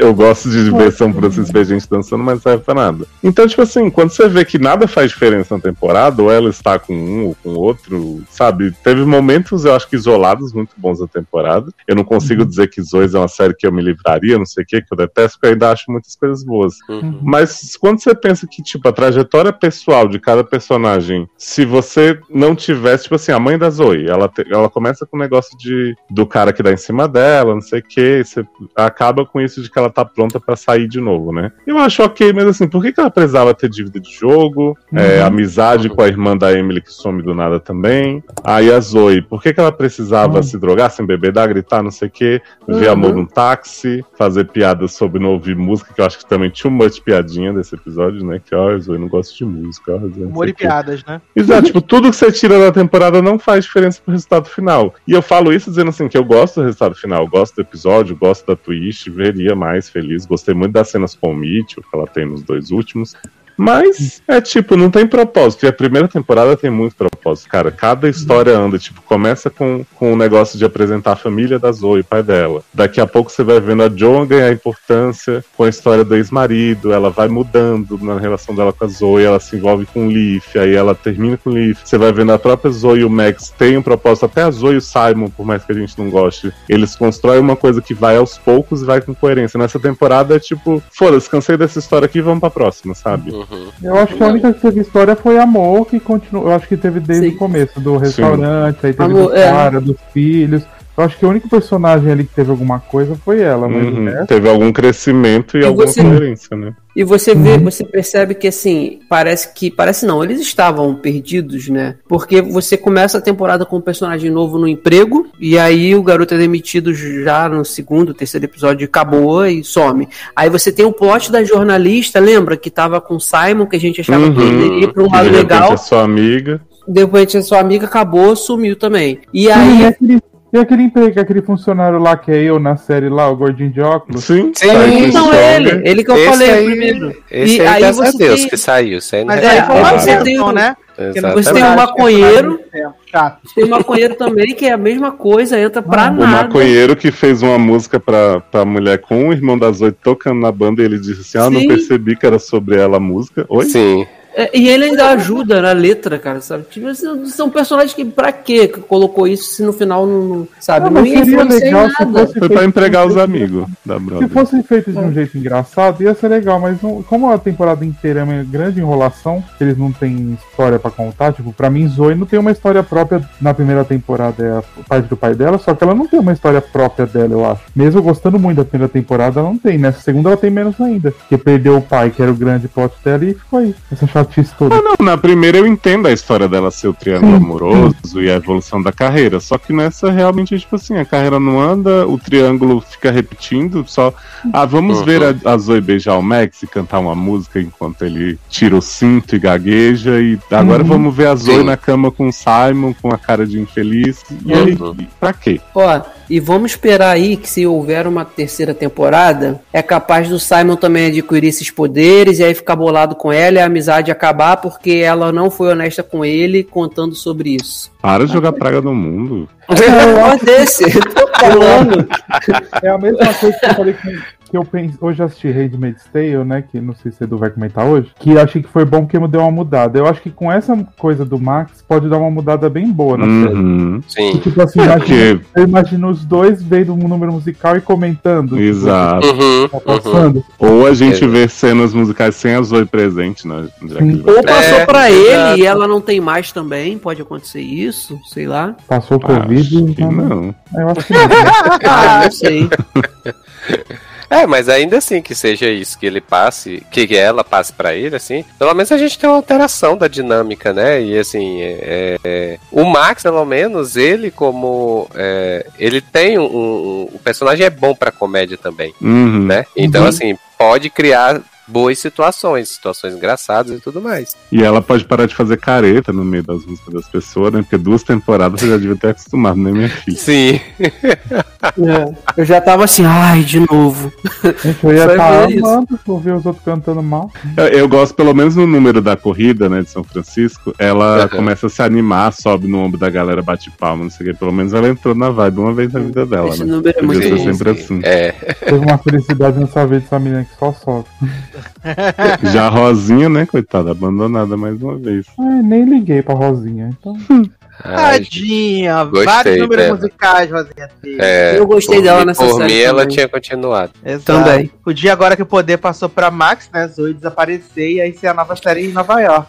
Eu gosto de ver São Francisco ver gente dançando, mas não serve pra nada. Então, tipo assim, quando você vê que nada faz diferença na temporada, ou ela está com um ou com outro, sabe? Teve momentos, eu acho que isolados muito bons da temporada. Eu não consigo dizer que Zois é uma série que eu me livraria, não sei o que, que eu detesto, porque eu ainda acho muitas coisas boas. Uhum. Mas quando você pensa que, tipo, a trajetória pessoal de cada personagem, se você não tivesse, tipo assim, a mãe da Zoe, ela, te- ela começa com o negócio de do cara que dá em cima dela, não sei o que, você acaba com isso de que ela tá pronta pra sair de novo, né? Eu acho ok, mas assim, por que, que ela precisava ter dívida de jogo? É, amizade com a irmã da Emily que some do nada também. Aí a Zoe, por que, que ela precisava Uhum. se drogar, se embebedar, gritar, não sei o que, ver Uhum. amor num táxi, fazer piadas sobre não ouvir música, que eu acho que também tinha uma piadinha desse episódio, né? Que, ó, Zoe não gosta de música, ó, Humor e quê. piadas, né? Exato, tipo, tudo que você tira da temporada não faz diferença pro resultado final. E eu falo isso dizendo assim, que eu gosto do resultado final, gosto do episódio, gosto da twist, veria mais feliz. Gostei muito das cenas com o Mitchell, que ela tem nos dois últimos. Mas é tipo, não tem propósito. E a primeira temporada tem muito propósito, cara. Cada história anda, tipo, começa com, com o negócio de apresentar a família da Zoe, pai dela. Daqui a pouco você vai vendo a Joan ganhar importância com a história do ex-marido. Ela vai mudando na relação dela com a Zoe, ela se envolve com o Leaf, aí ela termina com o Leaf. Você vai vendo a própria Zoe e o Max tem um propósito, até a Zoe e o Simon, por mais que a gente não goste. Eles constroem uma coisa que vai aos poucos e vai com coerência. Nessa temporada é tipo, foda-se, cansei dessa história aqui, vamos pra próxima, sabe? Uhum. Eu acho que a única que teve história foi amor, que continuou. Eu acho que teve desde Sim. o começo, do restaurante, aí teve Amor, do é. cara, dos filhos. Eu acho que o único personagem ali que teve alguma coisa foi ela, mas Uhum. Teve algum crescimento e, E alguma você- coerência, né? E você vê, você percebe que assim, parece que. Parece não, eles estavam perdidos, né? Porque você começa a temporada com um personagem novo no emprego, e aí o garoto é demitido já no segundo, terceiro episódio, acabou e some. Aí você tem o plot da jornalista, lembra? Que tava com o Simon, que a gente achava que ele Uhum. ia pra um lado legal, a sua amiga. depois a sua amiga acabou, sumiu também. E E aí. aquele, e aquele emprego, aquele funcionário lá que é eu na série lá, o gordinho de óculos. Sim, Sim, tá Então com é Stronger. ele, ele que eu Esse falei aí- primeiro. Esse E aí, graças a Deus tem- que saiu. Isso aí não Mas É, aí aí foi o- né? Porque não Você tem um maconheiro. é. Tem maconheiro também, que é a mesma coisa, entra pra O nada. maconheiro que fez uma música pra, pra mulher com o irmão das oito tocando na banda e ele disse assim: Ah, não Sim. percebi que era sobre ela a música. Oi? Sim. É, e ele ainda ajuda na letra, cara, sabe? Tipo, são personagens que, pra quê que colocou isso se no final não, não- sabe? Não, Não, mas ia legal se nada. fosse Foi pra empregar de os um amigos da Se fosse feito de um jeito engraçado, ia ser legal, mas não- como a temporada inteira é uma grande enrolação, eles não têm história pra contar, tipo, pra mim Zoe não tem uma história própria na primeira temporada, é a parte do pai dela, só que ela não tem uma história própria dela, eu acho. Mesmo gostando muito da primeira temporada, ela não tem. Nessa segunda ela tem menos ainda, porque perdeu o pai, que era o grande plot dela, e ficou aí, essa chatice toda. Ah, não, na primeira eu entendo a história dela ser o triângulo amoroso e a evolução da carreira. Só que nessa realmente é tipo assim, a carreira não anda, o triângulo fica repetindo, só. Ah, vamos Uhum. ver a, a Zoe beijar o Max e cantar uma música enquanto ele tira o cinto e gagueja. E agora Uhum. vamos ver a Zoe Sim. na cama com o Simon, com a cara de infeliz. E aí, Uhum. pra quê? Ó, e vamos esperar aí que se houver uma terceira temporada, é capaz do Simon também adquirir esses poderes e aí ficar bolado com ela e a amizade acabar porque ela não foi honesta com ele contando sobre isso. Para de jogar praga no mundo. É um desse, tô falando. É a mesma coisa que eu falei que, que eu penso. Hoje eu assisti Handmaid's Tale, né? Que não sei se o Edu vai comentar hoje. Que eu achei que foi bom porque deu uma mudada. Eu acho que com essa coisa do Max pode dar uma mudada bem boa na série. Uhum. Sim. Tipo assim, É, imagina, porque- eu imagino os dois vendo um número musical e comentando. tipo, Exato. Uhum, Tá uhum. passando. Ou a gente É. vê cenas musicais sem a Zoe presente, né? Que Ou passou É, pra exato. ele e ela não tem mais também, pode acontecer isso, sei lá. Passou o Acho Covid. que então- não. Eu acho que não. Ah, não sei. É, mas ainda assim que seja isso, que ele passe, que ela passe pra ele, assim, pelo menos a gente tem uma alteração da dinâmica, né? E assim, é, é, o Max, pelo menos, ele como. é, ele tem um, um- O personagem é bom pra comédia também, Uhum. né? Então, Uhum. assim, pode criar boas situações, situações engraçadas e tudo mais. E ela pode parar de fazer careta no meio das músicas das pessoas, né? Porque duas temporadas você já devia ter acostumado, né, minha filha? Sim. É, eu já tava assim, ai, de novo. Eu ia estar ver isso. amando por ver os outros cantando mal. Eu, eu gosto, pelo menos no número da corrida, né, de São Francisco, ela Uhum. começa a se animar, sobe no ombro da galera, bate palma, não sei o quê. Pelo menos ela entrou na vibe uma vez na vida dela, Esse né? número é muito bom. sempre assim. É. Teve uma felicidade nessa vez dessa menina que só sobe. Já a Rosinha, né, coitada, abandonada mais uma vez. Ai, nem liguei pra Rosinha. Então, Ai, Tadinha, Gostei vários números dela. musicais, Rosinha. filha. é, Eu gostei por dela mim- nessa Por série mim, ela também. tinha continuado. Exato. Também. O dia agora que o poder passou pra Max, né? Zoe desaparecer e aí ser a nova série em Nova York.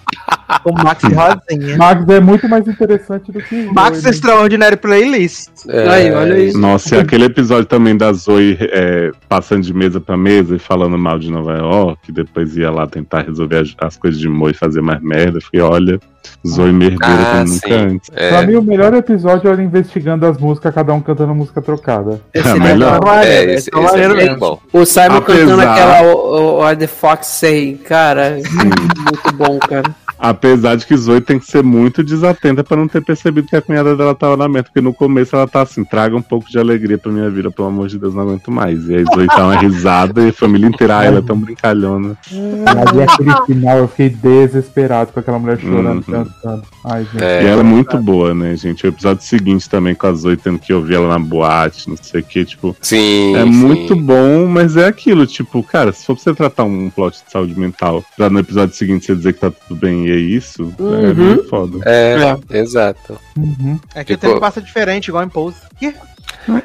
Com Max e Rosinha. Max é muito mais interessante do que Max Zoe, né? Extraordinary Playlist. É, Aí, olha aí. Nossa, e aquele episódio também da Zoe é, passando de mesa pra mesa e falando mal de Nova York, que depois ia lá tentar resolver as, as coisas de Mo e fazer mais merda. Eu Fiquei, olha, Zoe merdeira Ah, como sim. nunca antes. Pra É, mim, o melhor episódio era investigando as músicas, cada um cantando música trocada. Esse É é melhor. Maneiro, é, esse, esse é é mesmo. bom. O Simon Apesar- cantando aquela o, o, What the Fox Say, cara, muito bom, cara. Apesar de que Zoe tem que ser muito desatenta pra não ter percebido que a cunhada dela tava na meta, porque no começo ela tá assim, traga um pouco de alegria pra minha vida, pelo amor de Deus, não aguento mais. E aí Zoe tá uma risada e a família inteira, ela é tão brincalhona. Mas e aquele final, eu fiquei desesperado com aquela mulher chorando, Uhum. cantando. Ai, gente. É. E ela é muito boa, né, gente? O episódio seguinte também com a Zoe tendo que ouvir ela na boate, não sei o que, tipo, Sim. é sim. muito bom, mas é aquilo, tipo, cara, se for pra você tratar um plot de saúde mental, pra no episódio seguinte você dizer que tá tudo bem é isso, é Uhum. muito foda. É, exato. Uhum. É que o Ficou- tempo passa diferente, igual em Pose. Que?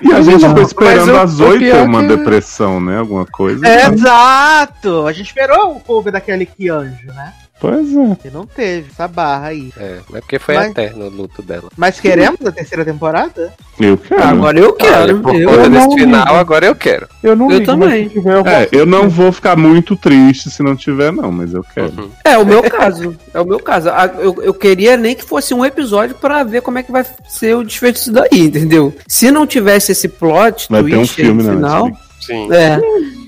E a gente ficou Mas esperando o- as o oito ter uma que- depressão, né? Alguma coisa. É, Exato! A gente esperou o cover daquele que anjo, né? Pois é. E não teve essa barra aí. É, mas porque foi Mas- eterno o luto dela. Mas queremos a terceira temporada? Eu quero. Agora eu quero. Olha, por eu, conta não desse final, ligo. agora eu quero. Eu não Eu ligo, também. tiver, eu É, eu não vou ficar muito triste se não tiver, não, mas eu quero. Uhum. É o meu caso. É o meu caso. Ah, Eu, eu queria nem que fosse um episódio pra ver como é que vai ser o desfecho disso daí, entendeu? Se não tivesse esse plot Vai ter um twist aí filme no na final. Sim. é,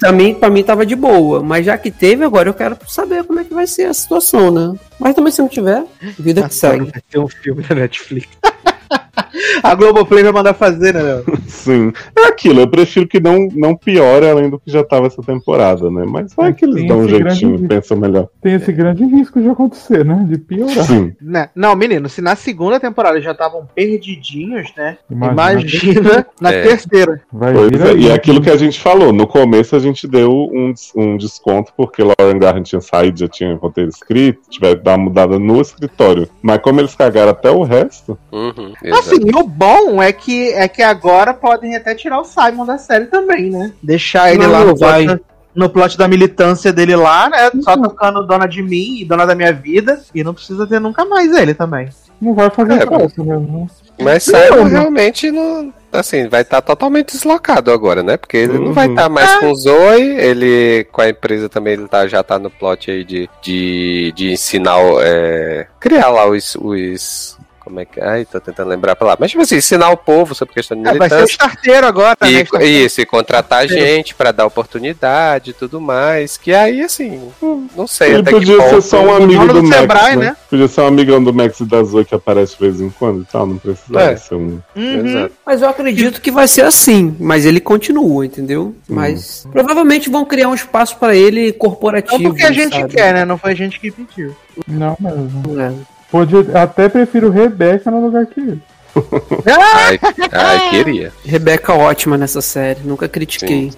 também pra mim tava de boa. Mas já que teve, agora eu quero saber como é que vai ser a situação, né? Mas também se não tiver, vida que segue. Vai ter um filme na Netflix. a Globoplay vai mandar fazer, né, Léo? Sim. É aquilo, eu prefiro que não, não piore além do que já tava essa temporada, né? Mas vai que eles Tem dão um grande jeitinho, risco. pensam melhor. Tem esse grande risco de acontecer, né? De piorar. Sim. Né? Não, menino, se na segunda temporada já estavam perdidinhos, né? Imagina. Imagina na É. terceira. Vai Pois vir é, e é aquilo que a gente falou, no começo a gente deu um, um desconto porque Lauren Garden tinha saído, já tinha roteiro escrito, tiver dar uma mudada no escritório. Mas como eles cagaram até o resto, Uhum. Assim, e o bom é que, é que agora podem até tirar o Simon da série também, né? Deixar ele Não, lá no vai. plot, no plot da militância dele lá, né? Só tocando Dona de Mim e Dona da Minha Vida. E não precisa ter nunca mais ele também. Não vai fazer É, falta mesmo. Mas Simon realmente não. Assim, vai estar totalmente deslocado agora, né? Porque ele não vai Uhum. estar mais com o Zoe, ele com a empresa também ele tá, já tá no plot aí de, de, de ensinar, é, criar lá os, os. Como é que. Ai, tô tentando lembrar a palavra. Mas, tipo assim, ensinar o povo sobre questão de É, vai ser o militância. starteiro agora, né? E, Starteiro. isso, e contratar gente pra dar oportunidade e tudo mais. Que aí, assim, não sei ele até que podia ser ponto. só um amigo do, do Max, Sebrae, né? né? Podia ser um amigão do Max e da Zoe que aparece de vez em quando e tal, não precisava É. ser um... Uhum. Mas eu acredito que vai ser assim. Mas ele continua, entendeu? Mas provavelmente vão criar um espaço pra ele corporativo. Não porque a gente sabe? quer, né? Não foi a gente que pediu. Não mesmo. É. Pode, até prefiro Rebeca no lugar que ele. Ai, ai, queria. Rebeca ótima nessa série. Nunca critiquei.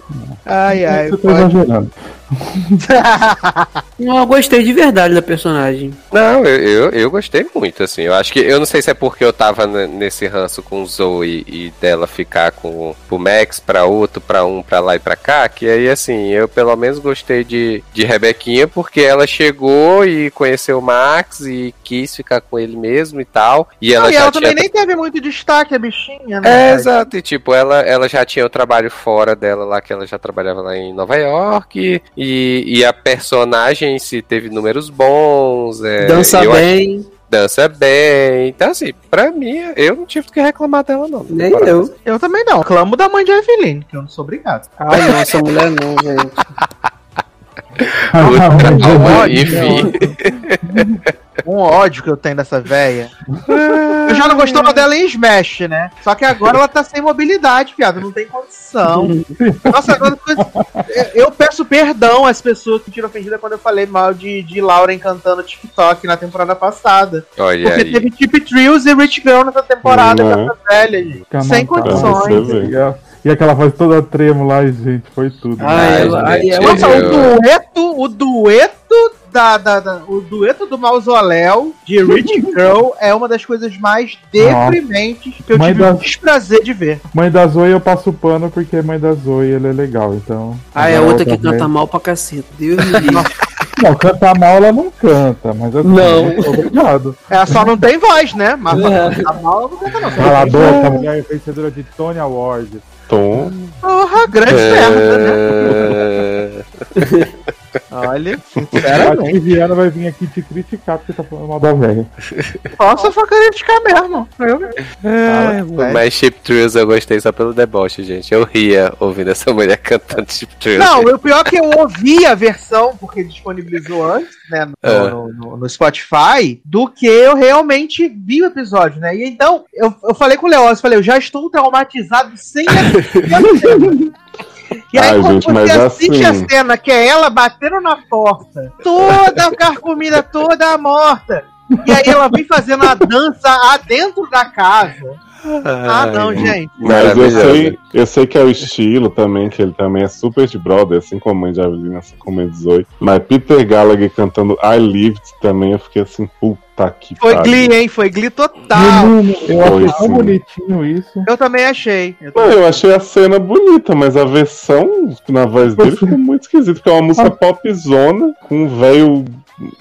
Ai, ai. Você tá pode- exagerando. Não, eu gostei de verdade da personagem. Não, eu, eu, eu gostei muito, assim. Eu acho que. Eu não sei se é porque eu tava nesse ranço com o Zoe e dela ficar com o Max pra outro, pra um, pra lá e pra cá. Que aí, assim, eu pelo menos gostei de, de Rebequinha porque ela chegou e conheceu o Max e quis ficar com ele mesmo e tal. E ela Não, e ela tinha. também nem teve muito destaque, a bichinha, né? É, exato. E, tipo, ela, ela já tinha o trabalho fora dela lá, que ela já trabalhava lá em Nova York. E, e a personagem em si teve números bons. é, Dança eu bem. dança bem. Então, assim, pra mim, eu não tive o que reclamar dela, não. Nem eu. Eu também não. Clamo da mãe de Evelyn, que eu não sou obrigado. Ai, não, essa mulher não, gente. Puta, ódio, enfim. Um ódio que eu tenho dessa véia. Eu já não gostava dela em Smash, né? Só que agora ela tá sem mobilidade, piada. Não tem condição. Nossa, agora coisa- eu peço perdão às pessoas que tiram ofendida quando eu falei mal de, de Lauren cantando TikTok na temporada passada. Olha Porque aí. teve Tip Trios e Rich Girl nessa temporada é? essa velha, gente. Sem condições. E aquela voz toda trêmula, ai, gente, foi tudo. Ai, ela- ai, ela- Nossa, o dueto, o dueto da, da, da- o dueto do mausoléu de Rich Girl é uma das coisas mais deprimentes que eu Mãe tive da- o desprazer de ver. Mãe da Zoe eu passo pano porque mãe da Zoe ele é legal, então. Ah, é outra que também- canta mal pra caceta. Deus me livre. Não, cantar mal ela não canta, mas assim, Não. obrigado. Ela só não tem voz, né? Mas É. a mal ela não canta não. Cala a boca, essa mulher é vencedora de Tony Award. Tom. Porra, grande merda, né? É... Olha, A sinceramente. Viviana vai vir aqui te criticar porque tá falando mal da velha. Posso só criticar mesmo. Eu, Fala, Mas Chip Thrills eu gostei só pelo deboche, gente. Eu ria ouvindo essa mulher cantando Chip Thrills. Não, o pior é que eu ouvi a versão, porque disponibilizou antes, né, no, É. no- no- no Spotify, do que eu realmente vi o episódio, né? E então, eu, eu falei com o Leoz, falei, eu já estou traumatizado sem. E aí, Ai, quando gente, você assiste assim- a cena, que é ela batendo na porta, toda carcomida, toda morta, e aí ela vem fazendo a dança adentro da casa. Ah, não, gente. Mas eu sei, eu sei que é o estilo também, que ele também é super de brother, assim como a mãe de Avelina, assim como a mãe de Zoe. Mas Peter Gallagher cantando I Lived também, eu fiquei assim, puta Puta que Foi pariu. Glee, hein? Foi Glee total. Menino, eu Foi, achei tão bonitinho isso. Eu também achei. Eu Não, também- eu achei a cena bonita, mas a versão na voz dele ficou muito esquisita, porque é uma música popzona, com um velho,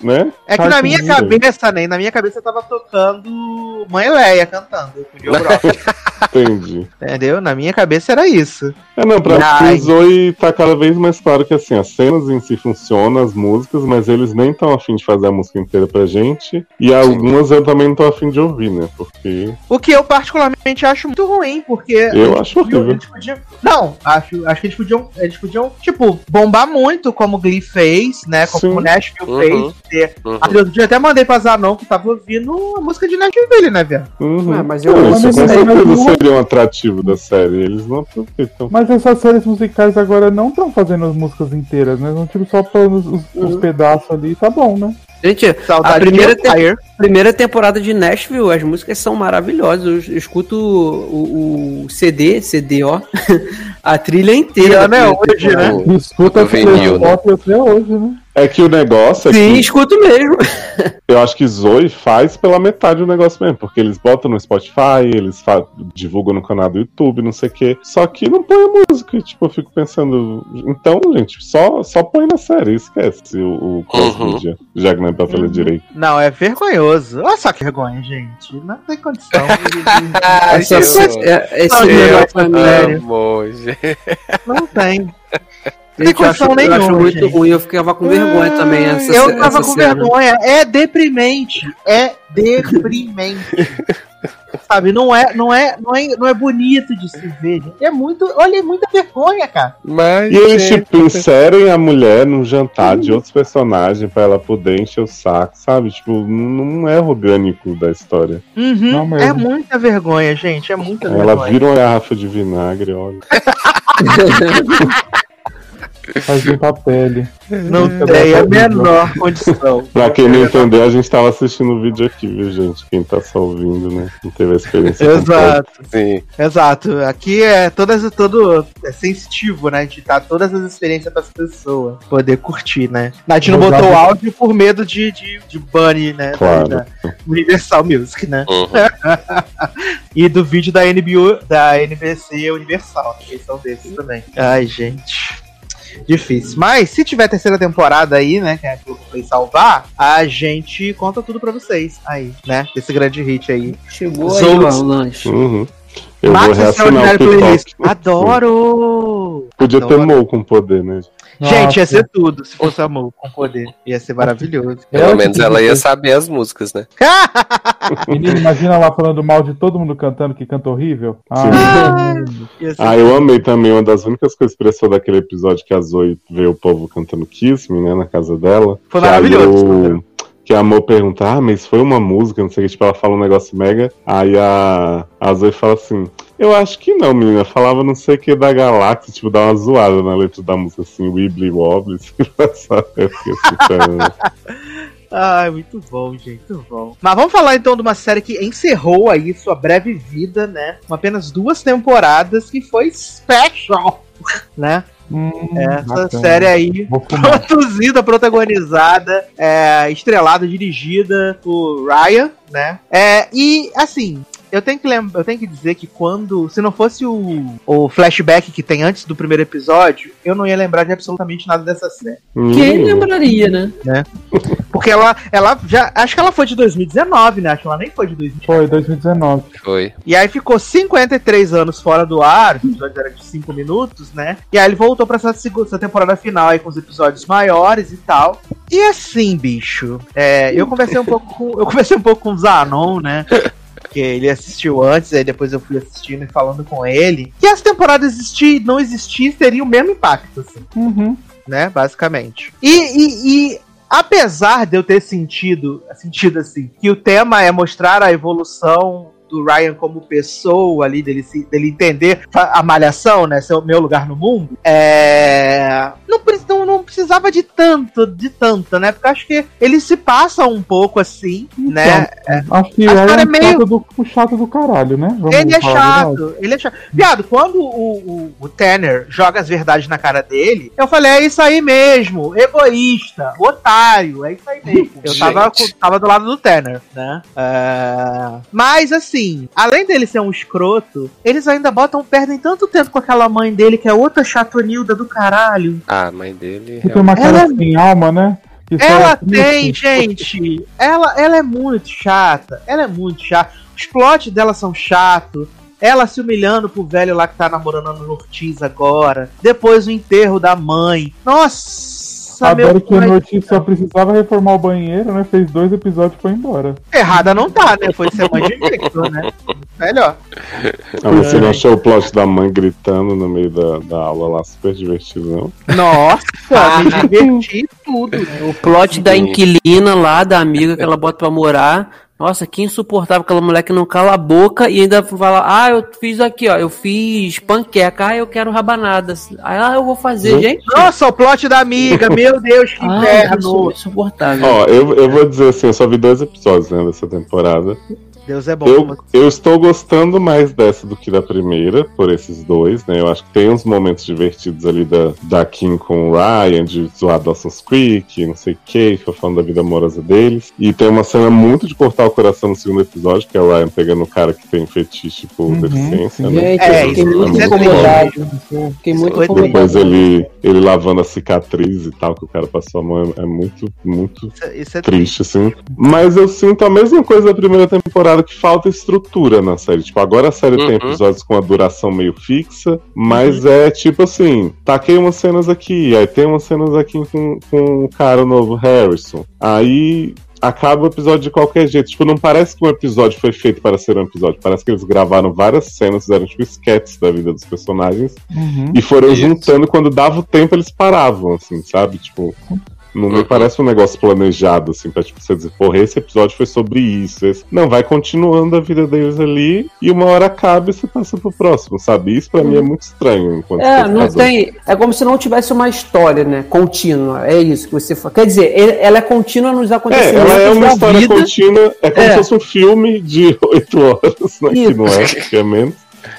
né? É que Ai, na minha cabeça, né? Na minha cabeça tava tocando Mãe Leia cantando. Entendi. entendeu? Na minha cabeça era isso. É, não, pra Ai. Zoe tá cada vez mais claro que assim, as cenas em si funcionam, as músicas, mas eles nem estão afim de fazer a música inteira pra gente. E algumas eu também não tô afim de ouvir, né? Porque O que eu particularmente acho muito ruim, porque. eu acho horrível. Eles podiam- Não, acho, acho que eles podiam, eles podiam, tipo, bombar muito como o Glee fez, né? Como Sim. o Nashville Uhum. fez. Ter... Uhum. Dia até mandei pra Zanon que tava ouvindo a música de Nashville, né, velho? Uhum. Ah, mas eu Não, isso esse com certeza não- seria um atrativo da série. Eles não aproveitam. Mas essas séries musicais agora não estão fazendo as músicas inteiras, né? Não tipo só falando os, os- os pedaços ali, tá bom, né? Gente, Saudade a primeira, te- Empire. primeira temporada de Nashville, as músicas são maravilhosas. Eu, escuto o, o CD, CD, ó, a trilha inteira. E, né, hoje, né? O- Escuta a vinil, né? pop até hoje, né? É que o negócio é Sim, que escuto mesmo. eu acho que Zoe faz pela metade o negócio mesmo, porque eles botam no Spotify, eles fa- divulgam no canal do YouTube, não sei o quê. Só que não põe a música. E, tipo, eu fico pensando, então, gente, só, só põe na série, esquece o, o cross-media, já que não é pra fazer Uhum. direito. Não, é vergonhoso. Olha só que vergonha, gente. Não tem condição. Ah, Essa, eu- é- esse Não, negócio é Sério? Amor, gente. Não tem. Gente, eu acho, condição eu acho nenhuma, muito gente. ruim, eu ficava com vergonha também. Essa, eu tava com cena. vergonha. É deprimente. É deprimente. Sabe, não é, não é, não é, não é bonito de se ver, gente. É muito, olha, é muita vergonha, cara. Mas, E eles, gente, tipo, inserem a mulher num jantar de outros personagens pra ela poder encher o saco, sabe? Tipo, não é orgânico da história. Uhum, Não mesmo. é muita vergonha, gente. É muita Ela vergonha. vira uma garrafa de vinagre, olha. Faz limpar a pele. Não É, tem a menor condição. Pra quem não entendeu, a gente tava assistindo o vídeo aqui, viu, gente? Quem tá só ouvindo, né? Não teve a experiência. Exato, sim. exato. Aqui é todas, todo é sensitivo, né? A gente dá todas as experiências pras pessoas poder curtir, né? A gente não Exato. botou áudio por medo de, de, de bunny, né? Claro. Da Universal Music, né? Uhum. E do vídeo da NBU, da NBC Universal? Eles são desses também. Ai, gente. Difícil. Mas se tiver terceira temporada aí, né, que a Globoplay salvar, a gente conta tudo pra vocês aí, né? Desse grande hit aí. Chegou aí, Souls. ó, o lanche. Uhum. Eu Max vou reassinar o. TikTok. Adoro! Podia ter Adoro. Mo com poder, né? Gente, ia Nossa. ser tudo se fosse amor com poder. Ia ser maravilhoso. Pelo É, menos ela ia saber as músicas, né? Menino, imagina lá falando mal de todo mundo cantando que canta horrível. Ah, ser- Ah, eu amei também. Uma das únicas coisas que expressou daquele episódio que a Zoe vê o povo cantando Kiss Me, né, na casa dela. Foi Que aí maravilhoso. Que a Amor pergunta, ah, mas foi uma música, não sei o que, tipo, ela fala um negócio mega. Aí a, a Zoe fala assim, eu acho que não, menina. Falava não sei o que da galáxia, tipo, dá uma zoada na letra da música, assim, Wibbly Wobbly. Sabe? Eu fiquei assim. Ai, muito bom, gente, muito bom. Mas vamos falar então de uma série que encerrou aí sua breve vida, né? Com apenas duas temporadas, que foi Special, né? Hum, Essa bacana. série aí produzida, protagonizada, é, estrelada, dirigida por Ryan, né? É, e assim. Eu tenho, que lembra, eu tenho que dizer que quando. Se não fosse o, o flashback que tem antes do primeiro episódio, eu não ia lembrar de absolutamente nada dessa série. Quem Hum. lembraria, né? Porque ela, ela já. Acho que ela foi de 2019, né? Acho que ela nem foi de 2019. Foi 2019. Foi. E aí ficou 53 anos fora do ar, os episódios eram de 5 minutos, né? E aí ele voltou pra essa, segunda, essa temporada final aí com os episódios maiores e tal. E assim, bicho, é, eu conversei um pouco com. Eu conversei um pouco com o Zanon, né? Que ele assistiu antes, aí depois eu fui assistindo e falando com ele. Que as temporadas existir não existir teria o mesmo impacto, assim Uhum. né? Basicamente. E, e- e apesar de eu ter sentido, sentido assim, que o tema é mostrar a evolução do Ryan como pessoa ali, dele, se- dele entender a a malhação, né? Ser o meu lugar no mundo. É. Não, não, não, precisava de tanto, de tanto, né? Porque acho que ele se passa um pouco assim, né? Então, Acho que A é cara é meio- chato do, o chato do caralho, né? Vamos Ele é chato, ele é chato. Viado, quando o, o, o Tanner joga as verdades na cara dele, eu falei, é isso aí mesmo, egoísta, otário, é isso aí mesmo. Eu tava, tava do lado do Tanner, né? É, Mas, assim, além dele ser um escroto, eles ainda botam, perdem tanto tempo com aquela mãe dele, que é outra chatonilda do caralho. Ah, a mãe dele. Que tem uma cara Ela- sem alma, né? Que Ela é triste. tem, gente. Ela, ela é muito chata. Ela é muito chata. Os plots dela são chatos. Ela se humilhando pro velho lá que tá namorando a Ana Ortiz agora. Depois o enterro da mãe. Nossa, Adoro meu que a só precisava reformar o banheiro, né? Fez dois episódios e foi embora. Errada não tá, né? Foi ser mãe de Victor, né? Melhor. Ah, mas você não achou o plot da mãe gritando no meio da, da aula lá super divertido, não? Nossa, me diverti tudo. O plot da inquilina lá, da amiga que ela bota pra morar. Nossa, que insuportável aquela mulher que não cala a boca e ainda fala, ah, eu fiz aqui, ó, eu fiz panqueca, ah, eu quero rabanadas. Aí, ah, eu vou fazer, gente. Nossa, o plot da amiga, meu Deus, que Ah, inferno. insuportável. Ó, eu, eu vou dizer assim, eu só vi dois episódios né, dessa temporada. Deus é bom. Eu, eu estou gostando mais dessa do que da primeira, por esses dois, né? Eu acho que tem uns momentos divertidos ali da, da Kim com o Ryan, de zoar Dawson's Creek, não sei o que, falando da vida amorosa deles. E tem uma cena muito de cortar o coração no segundo episódio, que é o Ryan pegando o cara que tem fetiche por Uhum, deficiência, sim. né? Gente, É, fiquei isso muito é incomodado. Fiquei muito Foi incomodado. Depois ele, ele lavando a cicatriz e tal, que o cara passou a mão, é, é muito, muito Isso é- Isso é triste, assim. Mas eu sinto a mesma coisa da primeira temporada, que falta estrutura na série. Tipo, agora a série tem Uhum. episódios com a duração meio fixa, mas é tipo assim, taquei umas cenas aqui, aí tem umas cenas aqui com, com o cara novo, Harrison. Aí acaba o episódio de qualquer jeito. Tipo, não parece que um episódio foi feito para ser um episódio. Parece que eles gravaram várias cenas, fizeram tipo sketches da vida dos personagens Uhum. e foram Isso. juntando quando dava o tempo eles paravam, assim, sabe? Tipo, não me Uhum. parece um negócio planejado, assim, pra tipo, você dizer, porra, esse episódio foi sobre isso. esse- Não, vai continuando a vida deles ali e uma hora acaba e você passa pro próximo, sabe? Isso pra mim é muito estranho. Enquanto É, não tem. É como se não tivesse uma história, né? Contínua. É isso que você fala. Quer dizer, ela é contínua nos É, acontecimentos ela é uma da história vida. contínua, é como É. se fosse um filme de oito horas, né? Que não é, que é menos.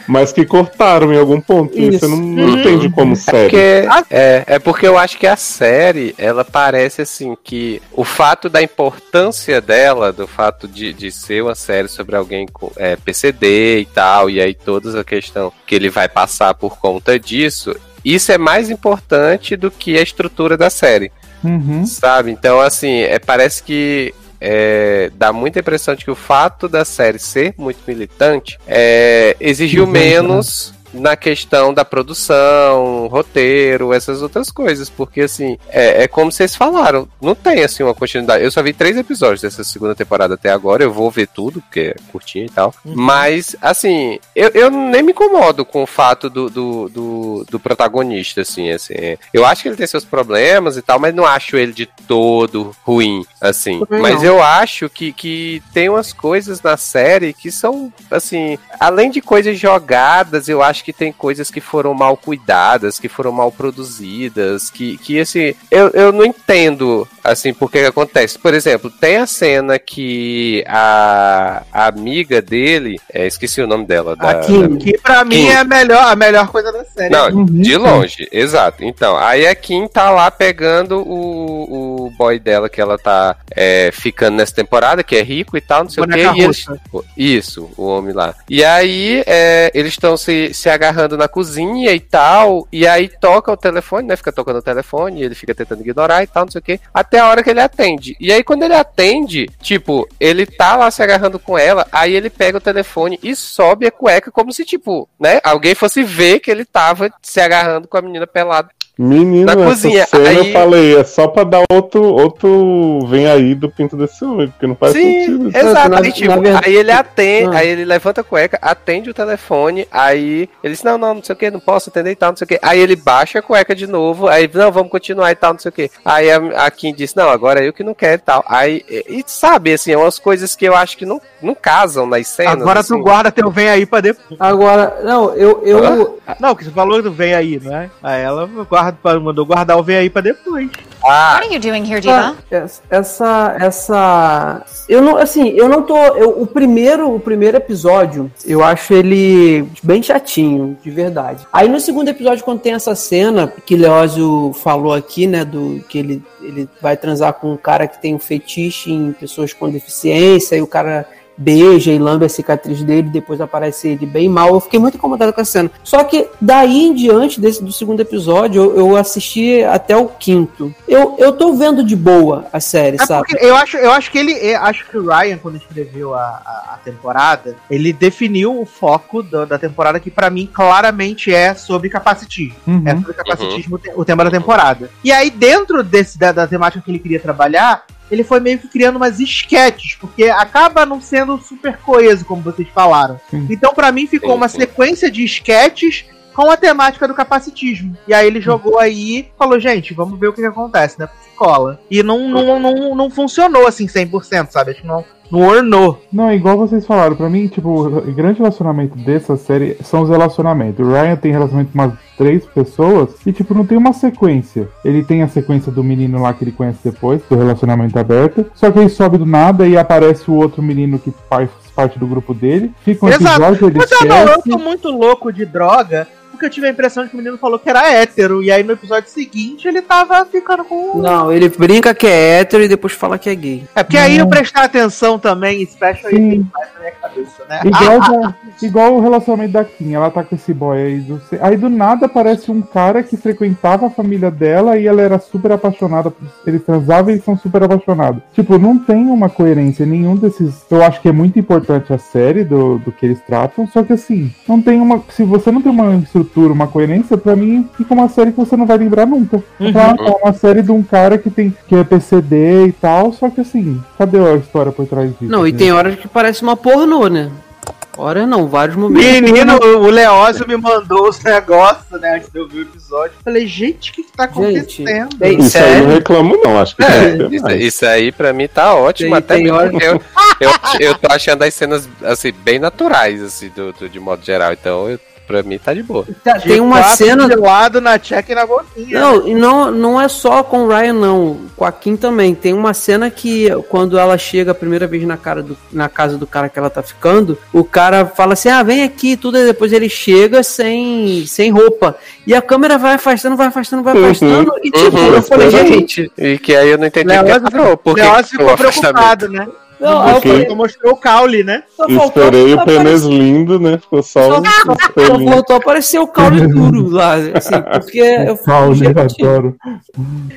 Mas que cortaram em algum ponto. E Isso. você não, não Uhum. entende como série. Porque, é, é porque eu acho que a série, ela parece assim que o fato da importância dela, do fato de, de ser uma série sobre alguém com é, PCD e tal, e aí toda a questão que ele vai passar por conta disso, isso é mais importante do que a estrutura da série, Uhum. sabe? Então, assim, é, parece que é, dá muita impressão de que o fato da série ser muito militante é, exigiu menos na questão da produção, roteiro, essas outras coisas, porque assim, é, é como vocês falaram, não tem assim uma continuidade. Eu só vi três episódios dessa segunda temporada até agora, eu vou ver tudo, porque é curtinho e tal. Mas, assim, eu, eu nem me incomodo com o fato do, do, do, do protagonista, assim, assim. Eu acho que ele tem seus problemas e tal, mas não acho ele de todo ruim, assim. Mas eu acho que, que tem umas coisas na série que são, assim, além de coisas jogadas, eu acho que tem coisas que foram mal cuidadas, que foram mal produzidas, que, que assim, eu, eu não entendo, assim, por que acontece. Por exemplo, tem a cena que a, a amiga dele, é, esqueci o nome dela, da, A Kim, da- que pra mim Kim. é a melhor, a melhor coisa da série. não, Uhum, de longe, exato. Então, aí a Kim tá lá pegando o, o boy dela que ela tá é, ficando nessa temporada, que é rico e tal, não sei Boneca o eles, russa. isso, o homem lá. E aí é, eles estão se, se agarrando na cozinha e tal, e aí toca o telefone, né? Fica tocando o telefone, ele fica tentando ignorar e tal, não sei o que, até a hora que ele atende. E aí quando ele atende, tipo, ele tá lá se agarrando com ela, aí ele pega o telefone e sobe a cueca como se, tipo, né? Alguém fosse ver que ele tava se agarrando com a menina pelada. Menino, Na cozinha, cena aí- eu falei, é só pra dar outro, outro vem aí do pinto desse homem, porque não faz sentido. Sim, exato. Na- aí, tipo, aí ele atende, Ah. aí ele levanta a cueca, atende o telefone, aí ele diz, não, não, não sei o que, não posso atender e tal, não sei o que. Aí ele baixa a cueca de novo, aí, não, vamos continuar e tal, não sei o que. Aí a, a Kim disse, não, agora eu que não quero e tal. Aí, e, e sabe, assim, é umas coisas que eu acho que não, não casam nas cenas. Agora assim. tu guarda teu vem aí pra depois. Agora, não, eu. eu Não, que você falou do vem aí, não é? Aí ela guarda guarda, mandou guardar o V aí pra depois. Ah, What are you doing here, Diva? Essa, essa, essa- eu não, assim, eu não tô, eu- o primeiro, o primeiro episódio, eu acho ele bem chatinho, de verdade. Aí no segundo episódio, quando tem essa cena que Leózio falou aqui, né, do que ele, ele vai transar com um cara que tem um fetiche em pessoas com deficiência e o cara beija e lambe a cicatriz dele, depois aparece ele bem mal. Eu fiquei muito incomodado com a cena. Só que daí em diante desse do segundo episódio, eu, eu assisti até o quinto. Eu, eu tô vendo de boa a série, É sabe? eu acho, eu acho que ele. eu acho que o Ryan, quando escreveu a, a, a temporada, ele definiu o foco da, da temporada que pra mim claramente é sobre capacitismo. Uhum. É sobre capacitismo o te- o tema da temporada. E aí, dentro desse, da, da temática que ele queria trabalhar, ele foi meio que criando umas esquetes, porque acaba não sendo super coeso, como vocês falaram. Sim. Então, pra mim, ficou Sim, uma sim. sequência de esquetes com a temática do capacitismo. E aí ele jogou aí, falou, gente, vamos ver o que, que acontece, né? Cola. E não, não, não, não funcionou assim 100%, sabe? Acho que não, não ornou. Não, igual vocês falaram, pra mim, tipo, o grande relacionamento dessa série são os relacionamentos. O Ryan tem relacionamento com umas três pessoas e, tipo, não tem uma sequência. Ele tem a sequência do menino lá que ele conhece depois, do relacionamento aberto. Só que ele sobe do nada e aparece o outro menino que faz parte do grupo dele. Fica um Exato. episódio, ele Mas eu não, eu tô muito louco de droga, porque eu tive a impressão de que o menino falou que era hétero, e aí no episódio seguinte ele tava ficando com. Não, ele brinca que é hétero e depois fala que é gay. É porque aí eu prestar atenção também em Special Sim. Effects faz na minha cabeça, né? Igual, da- igual o relacionamento da Kim, ela tá com esse boy aí do, aí do nada aparece um cara que frequentava a família dela e ela era super apaixonada, eles transavam e eles são super apaixonados. Tipo, não tem uma coerência em nenhum desses. Eu acho que é muito importante a série do, do que eles tratam, só que assim, não tem uma. Se você não tem uma estrutura, uma coerência, pra mim fica uma série que você não vai lembrar nunca. Uhum. É uma série de um cara que tem que é PCD e tal, só que assim, cadê a história por trás disso? Não, e né? tem horas que parece uma pornô, né? Hora não, vários momentos. Menino, o Leózio me mandou os negócios, né, antes de eu ver o episódio. Falei, gente, o que que tá Gente, acontecendo? tem- Isso aí eu não reclamo, não. Acho que É, isso, isso aí pra mim tá ótimo, Tem- até tem hora- porque eu, eu, eu tô achando as cenas assim, bem naturais, assim, do, do- de modo geral. Então, eu, pra mim tá de boa. Tá, tem uma cena. de lado na check e na boquinha. Não, e não, não é só com o Ryan, não. Com a Kim também. Tem uma cena que, quando ela chega a primeira vez na, cara do, na casa do cara que ela tá ficando, o cara fala assim: ah, vem aqui, e tudo. E depois ele chega sem, sem roupa. E a câmera vai afastando, vai afastando, vai Uhum. afastando. E tipo, Uhum. eu falei, gente. E que aí eu não entendi o que parou, porque ficou preocupado, né? Não, eu falei, mostrou o caule, né? só Esperei o aparecer- pênis lindo, né? Ficou só Só, um só faltou aparecer o caule duro lá, assim, porque eu Caule, adoro.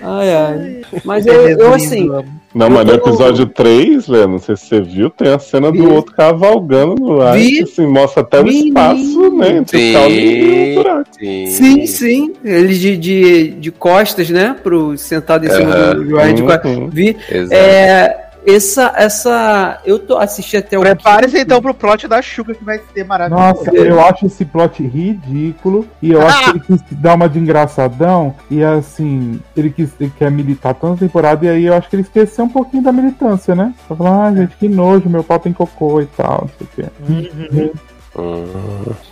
Ai, ai. Mas eu, eu assim, Não, mas no episódio 3, velho, não sei se você viu, tem a cena Vi. do outro cavalgando no ar. Vi. que, Assim, mostra até o Menino. espaço, né? Entre Sim. o caule e o buraco. Sim, Sim, sim. Ele de, de, de costas, né? Pro sentado em cima do Ryan de costas. Vi. Exato. É, essa, essa. Eu tô assisti até o. Prepare-se então pro plot da Xuca que vai ser maravilhoso. Nossa, eu acho esse plot ridículo e eu acho que ele quis dar uma de engraçadão e assim, ele quis ele quer militar toda a temporada e aí eu acho que ele esqueceu um pouquinho da militância, né? Só falar, ah, gente, que nojo, meu pau tem cocô e tal, não sei o quê. Hum.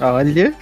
Olha,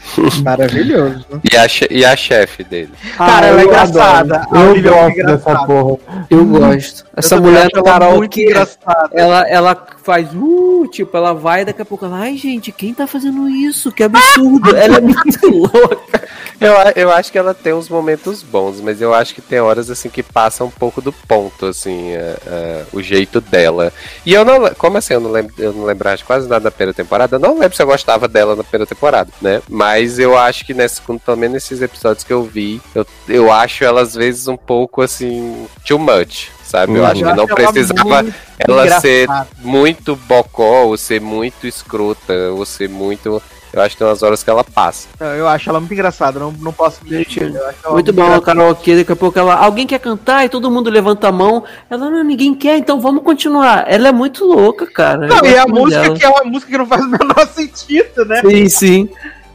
maravilhoso. E a, e a chefe dele. Cara, ela é Ah, eu engraçada. Eu é gosto dessa porra. Eu gosto. Eu Essa também mulher ela Carol muito engraçada. ela, ela faz, uh, tipo, ela vai e daqui a pouco ela, ai gente, quem tá fazendo isso? Que absurdo. ela é muito louca. Eu, eu acho que ela tem uns momentos bons, mas eu acho que tem horas assim que passa um pouco do ponto, assim, é, é, o jeito dela. E eu não. Como assim? Eu não lembro, eu não lembrava de quase nada da primeira temporada. Eu não lembro se eu gostava dela na primeira temporada, né? Mas eu acho que nesse, pelo menos nesses episódios que eu vi, eu, eu acho ela às vezes um pouco assim, too much. Sabe? Eu Uhum. acho que não acho ela precisava muito ela ser muito bocó, ou ser muito escrota, ou ser muito. Eu acho que tem umas horas que ela passa. Eu acho ela muito engraçada, não, não posso mentir. Eu Muito bom, a engraçada. Carol aqui, daqui a pouco ela. Alguém quer cantar e todo mundo levanta a mão. Ela, não, ninguém quer, então vamos continuar. Ela é muito louca, cara. Não, Eu e a música dela. que é uma música que não faz o menor sentido, né? Sim, sim.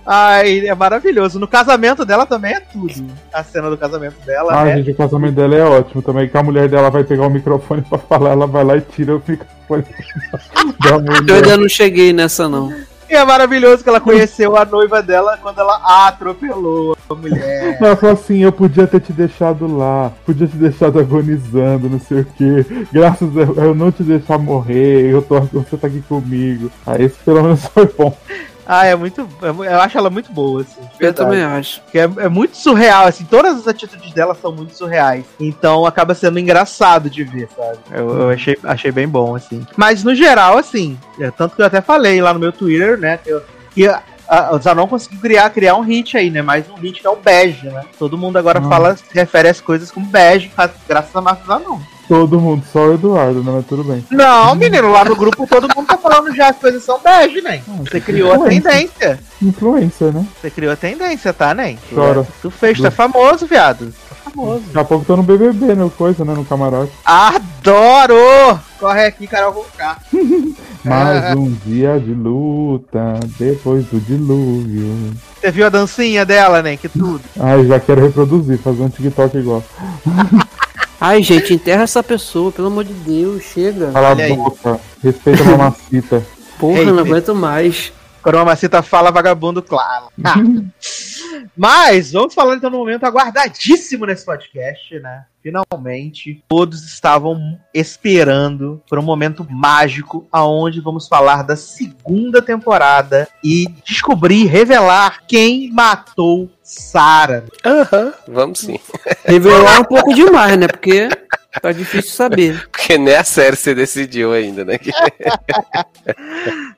Ai, é maravilhoso. No casamento dela também é tudo. A cena do casamento dela Ah, é. gente, o casamento dela é ótimo também. Que a mulher dela vai pegar o microfone pra falar, ela vai lá e tira o microfone da Eu mulher. ainda não cheguei nessa, não. E é maravilhoso que ela conheceu a noiva dela quando ela atropelou a mulher. Ela falou assim, eu podia ter te deixado lá, podia te deixado agonizando, não sei o que. Graças a eu não te deixar morrer, eu tô, você tá aqui comigo. Aí esse pelo menos foi bom. Ah, é muito. Eu acho ela muito boa, assim. Eu verdade. também acho. É, é, muito surreal, assim. Todas as atitudes dela são muito surreais. Então acaba sendo engraçado de ver, sabe? Eu, eu achei, achei bem bom, assim. Mas no geral, assim. É, tanto que eu até falei lá no meu Twitter, né? Que, eu, que a, o Zanon conseguiu criar, criar um hit aí, né? Mais um hit que é o bege, né? Todo mundo agora hum. fala, refere as coisas como bege, graças a Marcos Zanon. Todo mundo, só o Eduardo, né? Mas tudo bem. Não, menino, lá no grupo todo mundo tá falando já as coisas são bege, né? Você criou a tendência. Influência, né? Você criou a tendência, tá, né? Chora. Tu fez, é famoso, viado. Tá famoso. Daqui a pouco tô no BBB, né? Coisa, né? No camarote. Adoro! Corre aqui, Carol Volcar. Mais é. um dia de luta, depois do dilúvio. Você viu a dancinha dela, né? Que tudo. Ai, já quero reproduzir, fazer um TikTok igual. Ai, gente, enterra essa pessoa, pelo amor de Deus, chega. Cala a boca, respeita a mamacita. Porra, Ei, não aguento mais. Mamacita fala, vagabundo, claro. Ah. Mas, vamos falar então no momento aguardadíssimo nesse podcast, né? Finalmente, todos estavam esperando por um momento mágico aonde vamos falar da segunda temporada e descobrir, revelar quem matou Sarah. Aham, uhum, vamos sim. Revelar um pouco demais, né? Porque Tá difícil saber. Porque nem a série você decidiu ainda, né?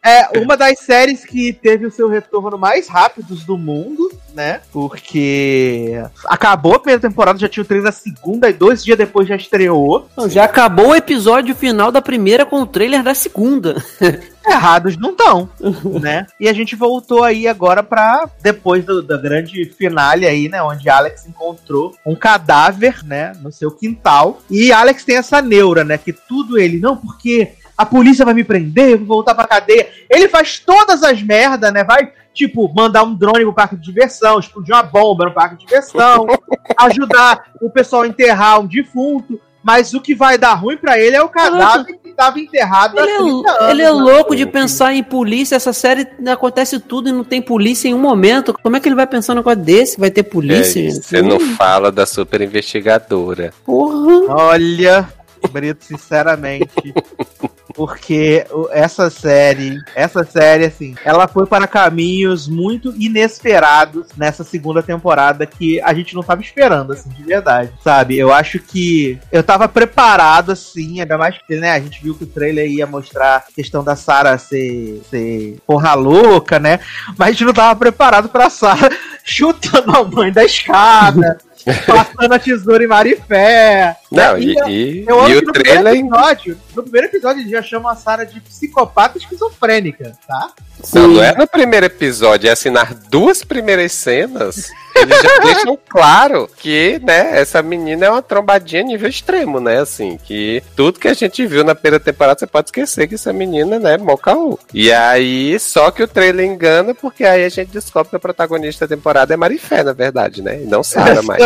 é uma das séries que teve o seu retorno mais rápido do mundo, né? Porque acabou a primeira temporada, já tinha o trailer da segunda e dois dias depois já estreou. Não, já acabou o episódio final da primeira com o trailer da segunda. Errados não estão, né? E a gente voltou aí agora para depois do, da grande finale aí, né? Onde Alex encontrou um cadáver, né? No seu quintal. E Alex tem essa neura, né? Que tudo ele, não, porque a polícia vai me prender, eu vou voltar pra cadeia. Ele faz todas as merdas, né? Vai tipo, mandar um drone pro parque de diversão, explodir uma bomba no parque de diversão, ajudar o pessoal a enterrar um defunto. Mas o que vai dar ruim para ele é o cadáver que estava enterrado ele há 30 é, anos. Ele é né? louco de pensar em polícia. Essa série acontece tudo e não tem polícia em um momento. Como é que ele vai pensar no negócio desse? Vai ter polícia? É, você não fala da super investigadora. Porra! Olha, Brito, sinceramente. porque essa série, essa série, assim, ela foi para caminhos muito inesperados nessa segunda temporada que a gente não estava esperando, assim, de verdade, sabe? Eu acho que eu tava preparado, assim, ainda mais que, né, a gente viu que o trailer ia mostrar a questão da Sarah ser, ser porra louca, né? Mas a gente não tava preparado pra Sarah chutando a mãe da escada. passando a tesoura em Marifé. Não, e, e, eu e o trailer. Episódio, no primeiro episódio, ele já chama a Sarah de psicopata esquizofrênica, tá? Não, não é no primeiro episódio, é assinar duas primeiras cenas. Eles já deixam claro que, né, essa menina é uma trombadinha nível extremo, né? Assim, que tudo que a gente viu na primeira temporada, você pode esquecer que essa menina, né, mocaú. E aí, só que o trailer engana, porque aí a gente descobre que a protagonista da temporada é Marifé, na verdade, né? E não Sarah mais.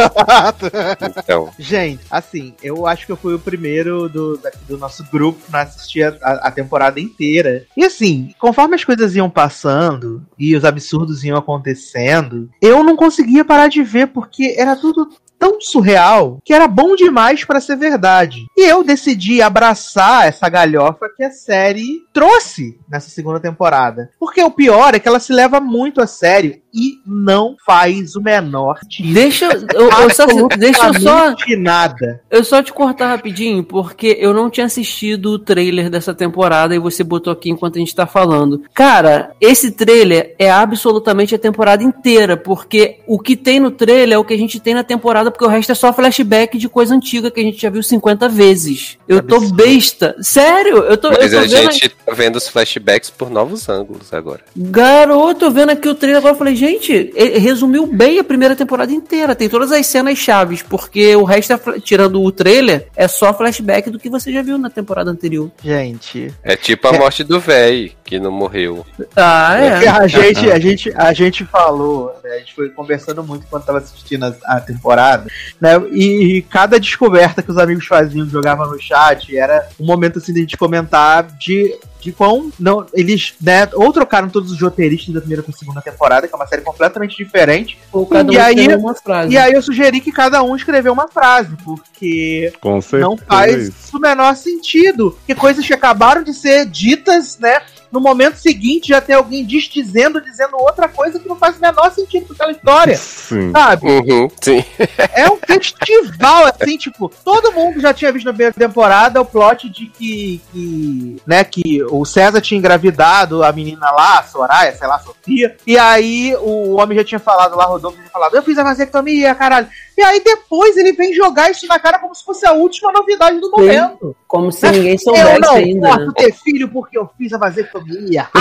então. Gente, assim, eu acho que eu fui o primeiro do, do nosso grupo pra assistir a, a temporada inteira. E assim, conforme as coisas iam passando e os absurdos iam acontecendo, eu não conseguia parar de ver porque era tudo tão surreal que era bom demais para ser verdade. E eu decidi abraçar essa galhofa que a série trouxe nessa segunda temporada. Porque o pior é que ela se leva muito a sério e não faz o menor sentido. Deixa eu, eu só, deixa eu só nada. Eu só te cortar rapidinho porque eu não tinha assistido o trailer dessa temporada e você botou aqui enquanto a gente tá falando. Cara, esse trailer é absolutamente a temporada inteira, porque o que tem no trailer é o que a gente tem na temporada, porque o resto é só flashback de coisa antiga que a gente já viu 50 vezes. Eu tô besta. Sério, eu tô Mas eu tô a gente tá vendo os flashbacks por novos ângulos agora. Garoto, vendo aqui o trailer agora, eu falei, gente, resumiu bem a primeira temporada inteira. Tem todas as cenas chaves, porque o resto, é, tirando o trailer, é só flashback do que você já viu na temporada anterior. Gente. É tipo a é. morte do véi, que não morreu. Ah, é. A gente, a gente, a gente falou, né, a gente foi conversando muito quando tava assistindo a, a temporada, né? E, e, cada descoberta que os amigos faziam, jogavam no chat, era um momento assim de a gente comentar de de quão. Não, eles, né, ou trocaram todos os roteiristas da primeira pra segunda temporada, que é uma série completamente diferente. Ou cada E um aí- uma frase. E aí eu sugeri que cada um escreveu uma frase, porque Com não faz o menor sentido. Que coisas que acabaram de ser ditas, né? No momento seguinte já tem alguém desdizendo, dizendo outra coisa que não faz o menor sentido com aquela história. Sim. Sabe? Uhum, sim. É um festival, assim, tipo, todo mundo já tinha visto na primeira temporada o plot de que, que, né, que o César tinha engravidado a menina lá, a Soraya, sei lá, a Sofia, e aí o homem já tinha falado lá, Rodolfo tinha falado, eu fiz a vasectomia, caralho. E aí depois ele vem jogar isso na cara como se fosse a última novidade do momento. Como se ninguém Eu soubesse não ainda. posso né? ter filho porque eu fiz a vasectomia.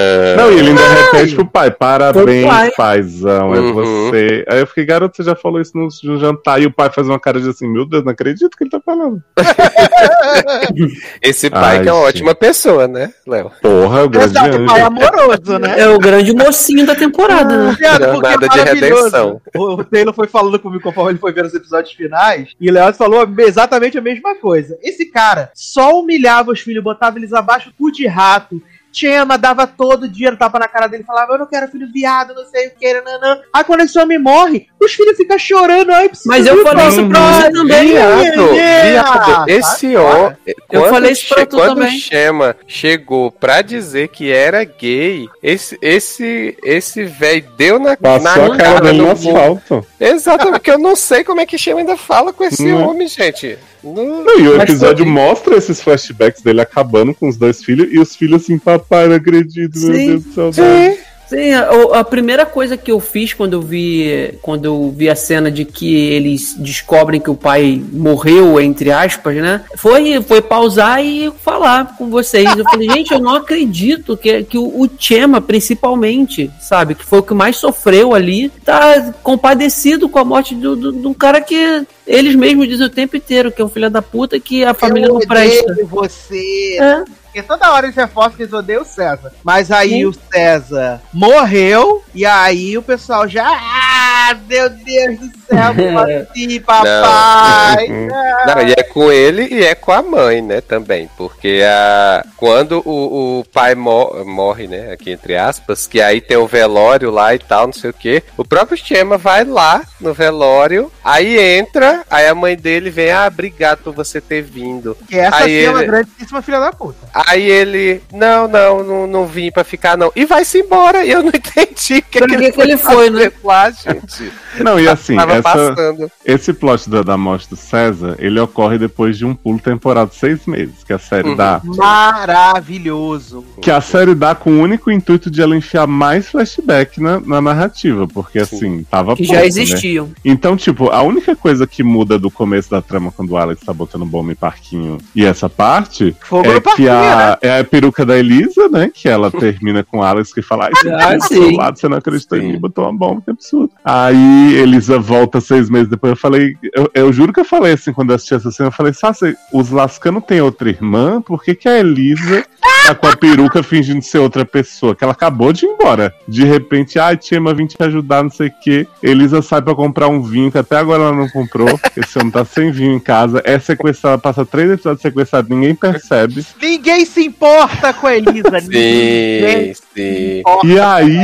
É, Não, e ele ainda repete pro pai, parabéns, pai. paizão, é Uhum. você. Aí eu fiquei, garoto, você já falou isso no, no jantar, e o pai faz uma cara de assim, meu Deus, não acredito que ele tá falando. Esse pai Ai, que é uma gente. ótima pessoa, né, Léo? Porra, o grande Exato, pai amoroso, né? É o grande mocinho da temporada, né? Porque Jornada é de redenção. O o Taylor foi falando comigo conforme ele foi ver os episódios finais, e o Leoz falou exatamente a mesma coisa. Esse cara só humilhava os filhos, botava eles abaixo, cu de rato. Chema dava todo dia tapa na cara dele, falava, eu não quero filho viado, não sei o que, nanã. Aí quando esse homem morre, os filhos ficam chorando, ai, preciso Mas eu falei isso pra você também. Viado, É, viado, esse homem. Eu falei isso pra tu quando também. o Shema chegou pra dizer que era gay, esse esse esse velho deu na, Passou na cara dele do no asfalto. Exatamente, porque eu não sei como é que Shema ainda fala com esse Não. homem, gente. Não- Não, e o episódio foi- mostra esses flashbacks dele acabando com os dois filhos, e os filhos assim, papai, não acredito, meu Sim, Deus do céu. Sim. A, a primeira coisa que eu fiz quando eu vi quando eu vi a cena de que eles descobrem que o pai morreu, entre aspas, né? Foi, foi pausar e falar com vocês. Eu falei, gente, eu não acredito que, que o, o Chema, principalmente, sabe, que foi o que mais sofreu ali, tá compadecido com a morte de um cara que eles mesmos dizem o tempo inteiro que é um filho da puta que a família eu não presta. você. É. Porque toda hora eles reforçam que eles odeiam o César. Mas aí Sim. o César morreu, e aí o pessoal já. Ah, meu Deus do céu, como assim, papai? Não, e é com ele e é com a mãe, né, também. Porque a, quando o, o pai mo- morre, né, aqui entre aspas, que aí tem o velório lá e tal, não sei o que, o próprio Chema vai lá no velório, aí entra, aí a mãe dele vem, ah, obrigado por você ter vindo. Que essa Aí sim é uma ele- grandíssima filha da puta. Aí ele, não, não, não, não vim pra ficar não. E vai-se embora, e eu não entendi o que, que que ele foi, né? lá, gente. Não, e assim, Tava essa, passando. esse plot da, da morte do César, ele ocorre depois de um pulo temporal de seis meses, que a série Uhum. dá. Maravilhoso. Que a série dá com o único intuito de ela enfiar mais flashback na, na narrativa, porque assim, tava Que pouco, já né? existiam. Então, tipo, a única coisa que muda do começo da trama quando o Alex tá botando bomba em parquinho e essa parte Fogo é que a, né? é a peruca da Elisa, né? Que ela termina com o Alex que fala, ai, Ah, do sim. seu lado, você não acreditou em Sim. mim, botou uma bomba, que absurdo. Aí Elisa volta seis meses depois, eu falei, eu, eu juro que eu falei assim, quando eu assisti essa cena, eu falei, Sassi, os Lascano tem outra irmã, por que que a Elisa tá com a peruca fingindo ser outra pessoa? Que ela acabou de ir embora. De repente, ai, Tiema, vim te ajudar, não sei o quê. Elisa sai pra comprar um vinho, que até agora ela não comprou. Esse homem tá sem vinho em casa. É sequestrada, passa três episódios sequestrada, ninguém percebe. Ninguém se importa com a Elisa. ninguém Sim, se sim. E aí,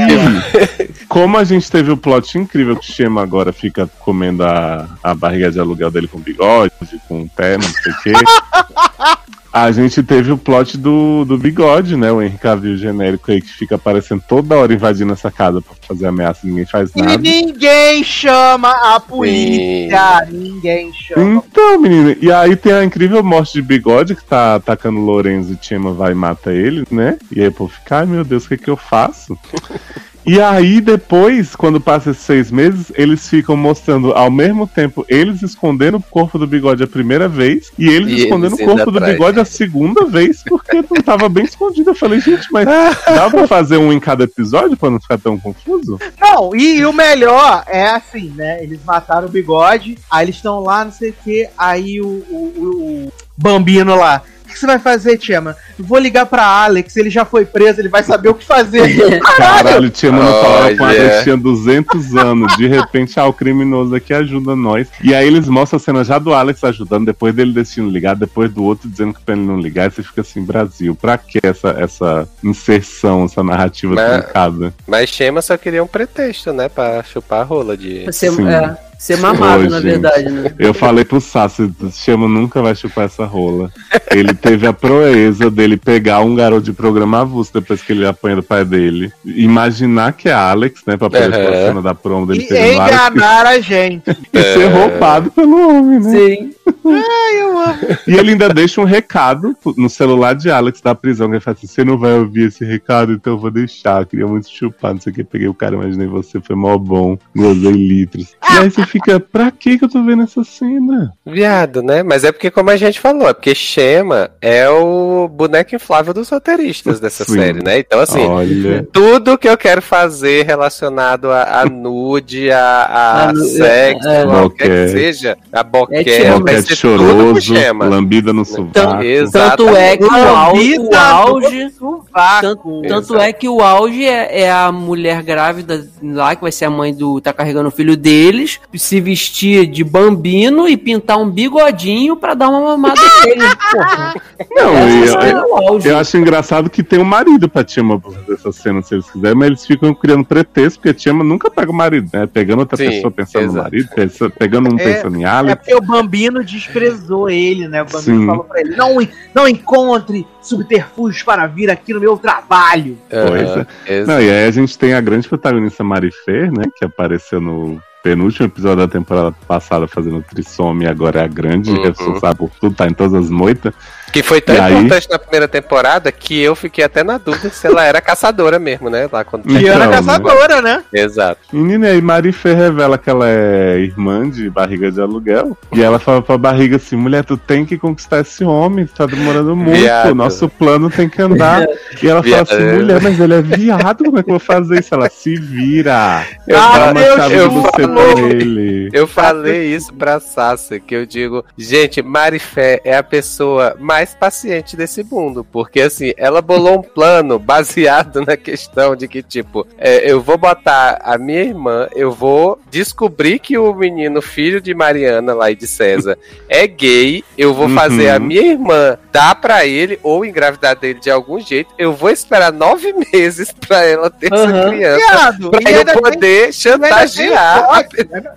como a gente teve o plot incrível que o Shema agora fica comendo a, a barriga de aluguel dele com bigode, com pé, não sei o quê. A gente teve o plot do, do bigode, né? O Henrique Cavill genérico aí que fica aparecendo toda hora invadindo essa casa pra fazer ameaça e ninguém faz E nada. ninguém chama a polícia. Ninguém chama. Então, menina, e aí tem a incrível morte de bigode que tá atacando o Lorenzo e Chema vai e mata ele, né? E aí o povo fica, ai meu Deus, o que, que eu faço? E aí, depois, quando passa esses seis meses, eles ficam mostrando ao mesmo tempo eles escondendo o corpo do bigode a primeira vez e eles E escondendo eles o corpo do bigode a segunda vez, porque não tava bem escondido. Eu falei, gente, mas dá pra fazer um em cada episódio pra não ficar tão confuso? Não, e, o melhor é assim, né? Eles mataram o bigode, aí eles estão lá, não sei o que, aí o, o, o- o Bambino lá. Que você vai fazer, Tiama? vou ligar pra Alex, ele já foi preso, ele vai saber o que fazer. Caralho, tinha não falava com a Olha. Alex, tinha 200 anos. De repente, ah, o criminoso aqui ajuda nós. E aí eles mostram a cena já do Alex ajudando, depois dele decidindo ligar, depois do outro dizendo que pra ele não ligar. E você fica assim, Brasil, pra que essa, essa inserção, essa narrativa Mas- truncada? Mas Shema só queria um pretexto, né? Pra chupar a rola de. Ser, Sim. é, ser mamado, Oi, na gente. verdade, né? Eu falei pro Sassi, Chama nunca vai chupar essa rola. Ele teve a proeza dele pegar um garoto de programa avulso depois que ele apanha do pai dele. Imaginar que é Alex, né? Pra poder uhum. a cena da promo dele E enganar a gente. e ser roubado pelo homem, né? Sim. Ai, eu amo. E ele ainda deixa um recado no celular de Alex da prisão, que ele fala assim, você não vai ouvir esse recado, então eu vou deixar. Queria muito chupar, não sei o que. Peguei o cara, imaginei você, foi mó bom. Gozei litros. E aí você fica, pra que que eu tô vendo essa cena? Viado, né? Mas é porque, como a gente falou, é porque Shema é o boneco inflável dos roteiristas dessa Sim. série, né? Então, assim, Olha... tudo que eu quero fazer relacionado a, a nude, a, a A sexo, é, a qualquer que boquete. seja, a É, boquete, vai ser tudo com choroso, Shema. lambida no sovaco. Exato. Tanto é que o auge, o sovaco. Tanto, tanto é que o auge é, é a mulher grávida lá, que vai ser a mãe do. tá carregando o filho deles, se vestir de bambino e pintar um bigodinho pra dar uma mamada nele. Não, e eu, é o auge. eu acho engraçado que tem um marido pra Tiama pra fazer essa cena, se eles quiserem, mas eles ficam criando pretexto, porque Tiama nunca pega o marido, né? Pegando outra Sim, pessoa pensando no exato. marido, pensa- pegando um É, pensando em É Alex. porque o Bambino desprezou ele, né? O Bambino Sim. falou pra ele: não, não encontre subterfúgios para vir aqui no meu trabalho. Exato. Não, e aí a gente tem a grande protagonista Marifer, né? Que apareceu no penúltimo episódio da temporada passada fazendo trissome e agora é a grande Uhum. responsável por tudo, tá em todas as moitas. Que foi tão E aí? importante na primeira temporada que eu fiquei até na dúvida se ela era caçadora mesmo, né? Lá quando... Então, Diana né? Caçadora, né? Exato. Menina, e aí Marifer revela que ela é irmã de barriga de aluguel. E ela fala pra barriga assim: mulher, tu tem que conquistar esse homem, tá demorando muito. Viado. Nosso plano tem que andar. E ela fala Viado. assim: mulher, mas ele é viado, como é que eu vou fazer isso? Ela se vira. Eu Dá Ah, chave eu de você falo- pra ele. Eu falei isso pra Sasha, que eu digo, gente, Marifé é a pessoa mais paciente desse mundo, porque assim, ela bolou um plano baseado na questão de que, tipo, é, eu vou botar a minha irmã, eu vou descobrir que o menino, filho de Mariana lá e de César, é gay, eu vou Uhum. fazer a minha irmã dar pra ele, ou engravidar dele de algum jeito, eu vou esperar nove meses pra ela ter essa Aham. criança. Viado, Pra e eu poder tem chantagear.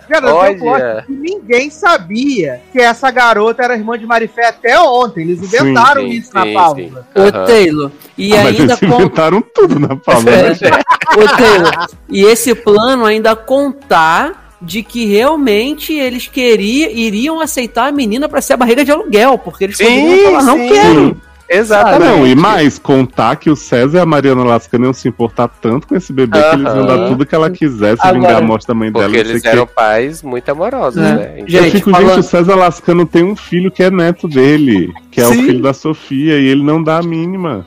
Viado, Olha. que ninguém sabia que essa garota era irmã de Marifé até ontem. Eles inventaram sim, isso na sim, pauta. sim. Ô. Taylor. E Ah, mas ainda eles com. inventaram tudo na pauta. né? Ô, Taylor. E esse plano ainda contar de que realmente eles queriam, iriam aceitar a menina pra ser a barriga de aluguel, porque eles Sim, poderiam falar, não sim. quero. Exatamente. Não, e mais, contar que o César e a Mariana Lascano iam se importar tanto com esse bebê que eles iam dar tudo que ela quisesse, Agora- vingar a morte da mãe dela. Porque não sei eles o eram pais muito amorosos, É. né? Eu Gente, fico, falando- gente, o César Lascano tem um filho que é neto dele, que é o Sim. filho da Sofia, e ele não dá a mínima.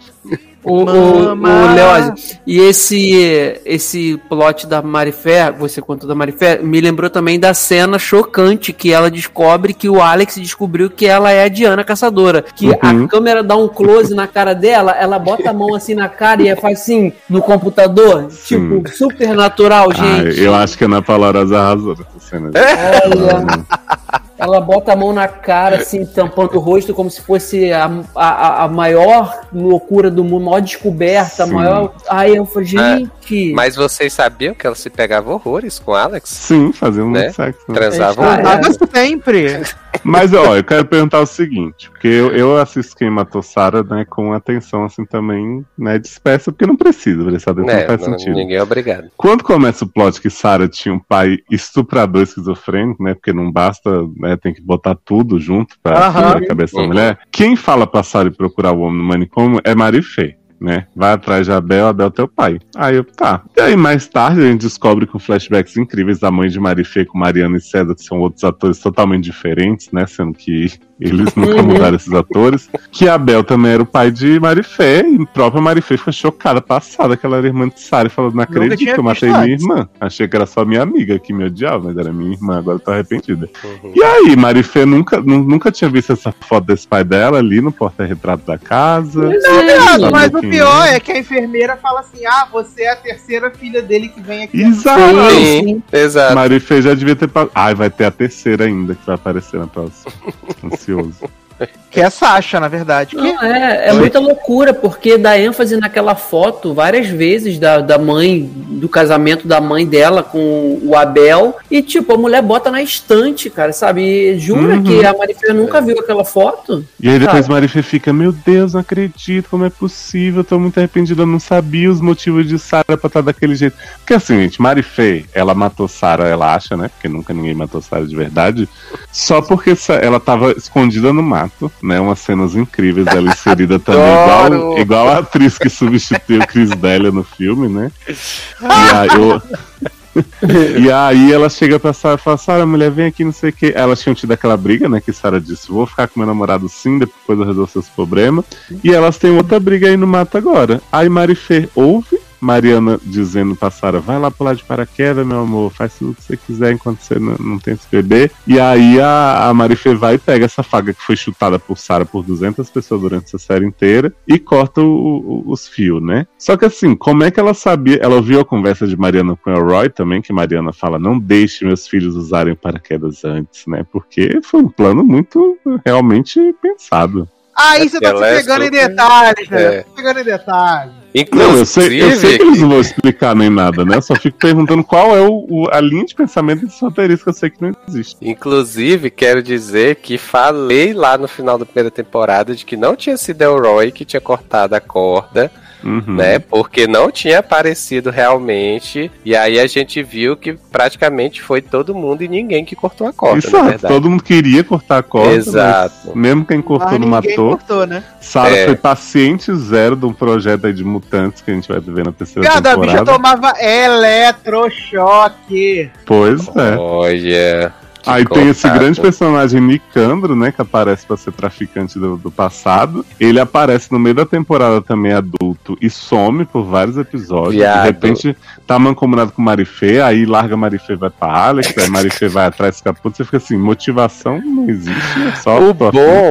O, o, o. Leose, e esse esse plot da Marifé, você contou da Marifé, me lembrou também da cena chocante que ela descobre que o Alex descobriu que ela é a Diana Caçadora. Que Uhum. a câmera dá um close na cara dela, ela bota a mão assim na cara e faz assim no computador. Sim. Tipo, super natural, Ah, gente. eu acho que a Ana Paula arrasou nessa cena. Olha, ela bota a mão na cara, assim, tampando o rosto, como se fosse a, a, a maior loucura do mundo, maior descoberta, a maior. Aí eu falei, gente. Mas vocês sabiam que ela se pegava horrores com Alex? Sim, faziam Né? muito sexo. né? Transavam. É. Tava sempre. Mas, ó, eu quero perguntar o seguinte, porque eu, eu assisto Quem Matou Sarah, né, com atenção, assim, também, né, dispersa, porque não precisa prestar atenção, né? não faz não- sentido. ninguém é obrigado. Quando começa o plot que Sarah tinha um pai estuprador esquizofrênico, né? Porque não basta, né? Tem que botar tudo junto pra Aham. tirar a cabeça da Uhum. mulher. Quem fala pra Sarah ir procurar o homem no manicômio é Marifê. Né? Vai atrás de Abel, Abel é teu pai. Aí eu, tá. E aí mais tarde a gente descobre com flashbacks incríveis da mãe de Marifê com Mariana e César, que são outros atores totalmente diferentes, né? Sendo que eles nunca Uhum. mudaram esses atores. Que Abel também era o pai de Marifé, e a própria Marifé ficou chocada, passada, que ela era irmã de Sara, e falou: Não acredito que eu matei minha irmã. Achei que era só minha amiga que me odiava, mas era minha irmã, agora eu tô arrependida. Uhum. E aí, Marifé nunca, nu- nunca tinha visto essa foto desse pai dela ali no porta-retrato da casa. Não, viado, Sabe mas o quem pior é? que a enfermeira fala assim: ah, você é a terceira filha dele que vem aqui. Exato! Sim, exato. Marifé já devia ter. Ai, vai ter a terceira ainda que vai aparecer na próxima. Ansioso. Que é Sasha, na verdade. Que... Não, é, é muita loucura, porque dá ênfase naquela foto várias vezes da, da mãe, do casamento da mãe dela com o Abel. E, tipo, a mulher bota na estante, cara, sabe? E jura Uhum. que a Marifé nunca viu aquela foto? E aí depois Sabe? Marifé fica, meu Deus, não acredito, como é possível, eu tô muito arrependida, eu não sabia os motivos de Sarah pra estar daquele jeito. Porque assim, gente, Marifé, ela matou Sarah, ela acha, né? Porque nunca ninguém matou Sarah de verdade. Só porque ela tava escondida no né? Umas cenas incríveis dela inserida também, igual, igual a atriz que substituiu o Chris Delia no filme, né? E aí, eu... E aí ela chega pra Sarah e fala, Sarah, mulher, vem aqui, não sei o que. Elas tinham tido aquela briga, né? Que Sarah disse, vou ficar com meu namorado sim, depois eu resolvo seus problemas. E elas têm outra briga aí no mato agora. Aí Marifê ouve Mariana dizendo pra Sarah, vai lá pular de paraquedas, meu amor, faz tudo o que você quiser enquanto você não, não tem esse bebê. E aí a, a Marifê vai e pega essa faga que foi chutada por Sarah por 200 pessoas durante essa série inteira e corta o- o- os fios, né? Só que assim, como é que ela sabia? Ela ouviu a conversa de Mariana com o Roy também, que Mariana fala, não deixe meus filhos usarem paraquedas antes, né? Porque foi um plano muito realmente pensado. Aí você tá se pegando em detalhes, né? É. Pegando em detalhes. Inclusive, Não, eu sei, eu sei que eles não vão explicar nem nada, né? Eu só fico perguntando qual é o, o- a linha de pensamento desse roteirista que eu sei que não existe. Inclusive, quero dizer que falei lá no final da primeira temporada de que não tinha sido Elroy que tinha cortado a corda, Uhum. né? Porque não tinha aparecido realmente. E aí a gente viu que praticamente foi todo mundo e ninguém que cortou a corda, na Exato, verdade. todo mundo queria cortar a corda, Exato. mesmo quem cortou Mas não matou. cortou, né? Sarah É. foi paciente zero de um projeto aí de mutantes que a gente vai ver na terceira Cada bicha temporada. tomava eletrochoque. Pois é. Olha. que Aí tem esse grande personagem Nicandro, né? Que aparece pra ser traficante do, do passado. Ele aparece no meio da temporada também adulto e some por vários episódios. Viado. De repente tá mancomunado com Marifê, aí larga Marifê e vai pra Alex, aí Marifê vai atrás fica puto. Você fica assim, motivação não existe, é só O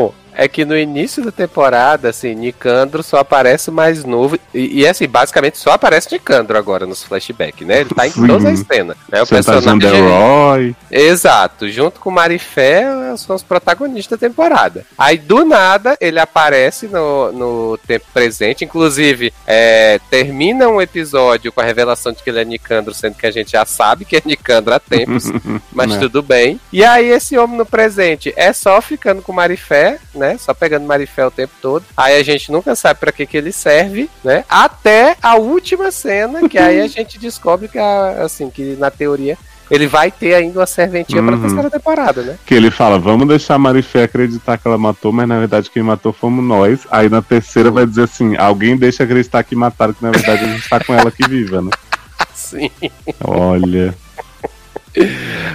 afim. É que no início da temporada, assim, Nicandro só aparece mais novo. E, e, assim, basicamente só aparece Nicandro agora nos flashbacks, né? Ele tá em todas as cenas. Né? O Chantageando personagem. Roy. Exato, junto com Marifé são os protagonistas da temporada. Aí do nada ele aparece no, no tempo presente, inclusive é, termina um episódio com a revelação de que ele é Nicandro, sendo que a gente já sabe que é Nicandro há tempos, mas Né. tudo bem. E aí esse homem no presente é só ficando com Marifé, né? Só pegando Marifé o tempo todo. Aí a gente nunca sabe pra que que ele serve, né? Até a última cena, que aí a gente descobre que a- assim, que na teoria ele vai ter ainda uma serventia pra Uhum. terceira temporada, né? Que ele fala, vamos deixar a Marifé acreditar que ela matou, mas na verdade quem matou fomos nós. Aí na terceira vai dizer assim, alguém deixa acreditar que mataram, que na verdade a gente tá com ela aqui viva, né? Sim. Olha.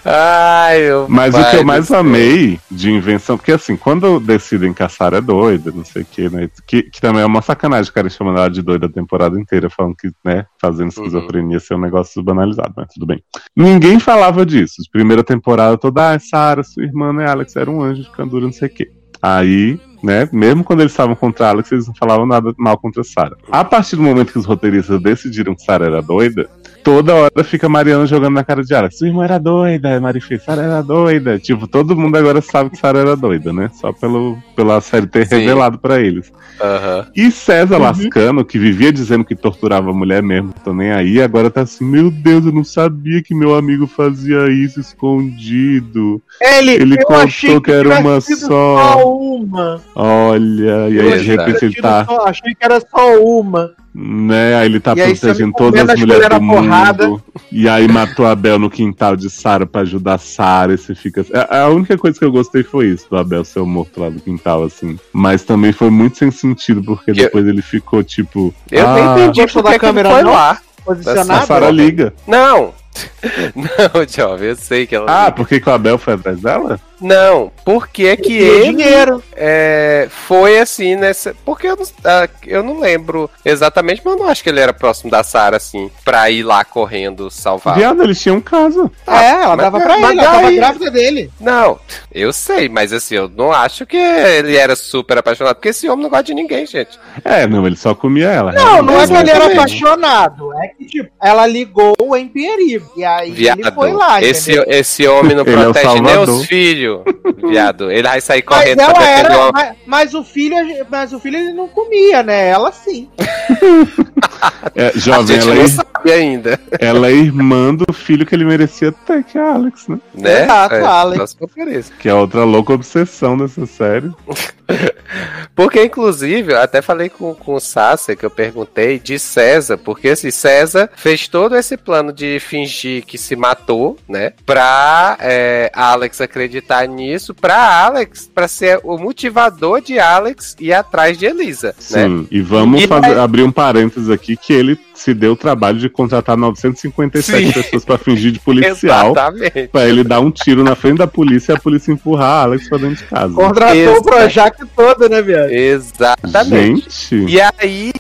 Ai, meu Mas o que eu mais amei de invenção, porque assim, quando decidem que a Sarah é doida, não sei o que, né? Que, que também é uma sacanagem, cara, chamando ela de doida a temporada inteira, falando que, né, fazendo esquizofrenia ser um negócio banalizado, mas tudo bem. Ninguém falava disso. Primeira temporada toda, ah, Sarah, sua irmã, né, Alex, era um anjo de candura, não sei o que. Aí, né, mesmo quando eles estavam contra a Alex, eles não falavam nada mal contra a Sarah. A partir do momento que os roteiristas decidiram que Sarah era doida, toda hora fica Mariana jogando na cara de Alex. Sua irmã era doida, Marifê, Sarah era doida. Tipo, todo mundo agora sabe que Sarah era doida, né? Só pelo, pela série ter Sim. revelado pra eles. Aham. E César Uhum. Lascano, que vivia dizendo que torturava a mulher mesmo, tô nem aí, agora tá assim, meu Deus, eu não sabia que meu amigo fazia isso escondido. Ele, Ele eu contou achei que era uma sido só. uma. Olha, e aí de repente era ele tá. só- achei que era só uma. Né? Aí ele tá E protegendo todas as mulheres do porrada. mundo. E aí matou a Abel no quintal de Sara pra ajudar a Sara. E você fica. A, a única coisa que eu gostei foi isso, do Abel ser morto lá do quintal, assim. Mas também foi muito sem sentido, porque depois ele ficou tipo. Eu ah, nem entendi por da câmera, foi não? lá. A Posicionado. Sara liga. Não. Não, jovem, eu sei que ela. Ah, por que, que o Abel foi atrás dela? Não, porque é que ele dinheiro. é, foi assim nessa. Porque eu não, ah, eu não lembro exatamente, mas eu não acho que ele era próximo da Sarah, assim, pra ir lá correndo salvar. Viado, eles tinham um caso. É, ela mas- dava pra mas ele, ela tava grávida dele. Não, eu sei, mas assim, eu não acho que ele era super apaixonado, porque esse homem não gosta de ninguém, gente. É, não, ele só comia ela. Não, não é que ele era apaixonado. É que, tipo, ela ligou em perigo. E aí Viado, ele foi lá, esse, entendeu? esse homem não Ele é protege nem salvador. os filhos, viado. Ele vai sair Mas correndo pra ela era. o Mas, mas o filho, mas o filho ele não comia, né? Ela sim. É, A jovem, gente ela não é, sabe ainda, ela é irmã do filho que ele merecia ter, que é a Alex, né? né? Exato, É, Alex. Que é outra louca obsessão dessa série. Porque, inclusive, eu até falei com, com o Sasser, que eu perguntei, de César, porque assim, César fez todo esse plano de fingir que se matou, né? Pra é, Alex acreditar nisso, pra Alex, pra ser o motivador de Alex ir atrás de Elisa, né? Sim, e vamos E fazer- aí- abrir um parênteses aqui que ele se deu o trabalho de contratar 957 Sim. pessoas pra fingir de policial. Exatamente. Pra ele dar um tiro na frente da polícia e a polícia empurrar a Alex pra dentro de casa. Contratou o Projac todo, né, viado? Exatamente. Gente, E aí,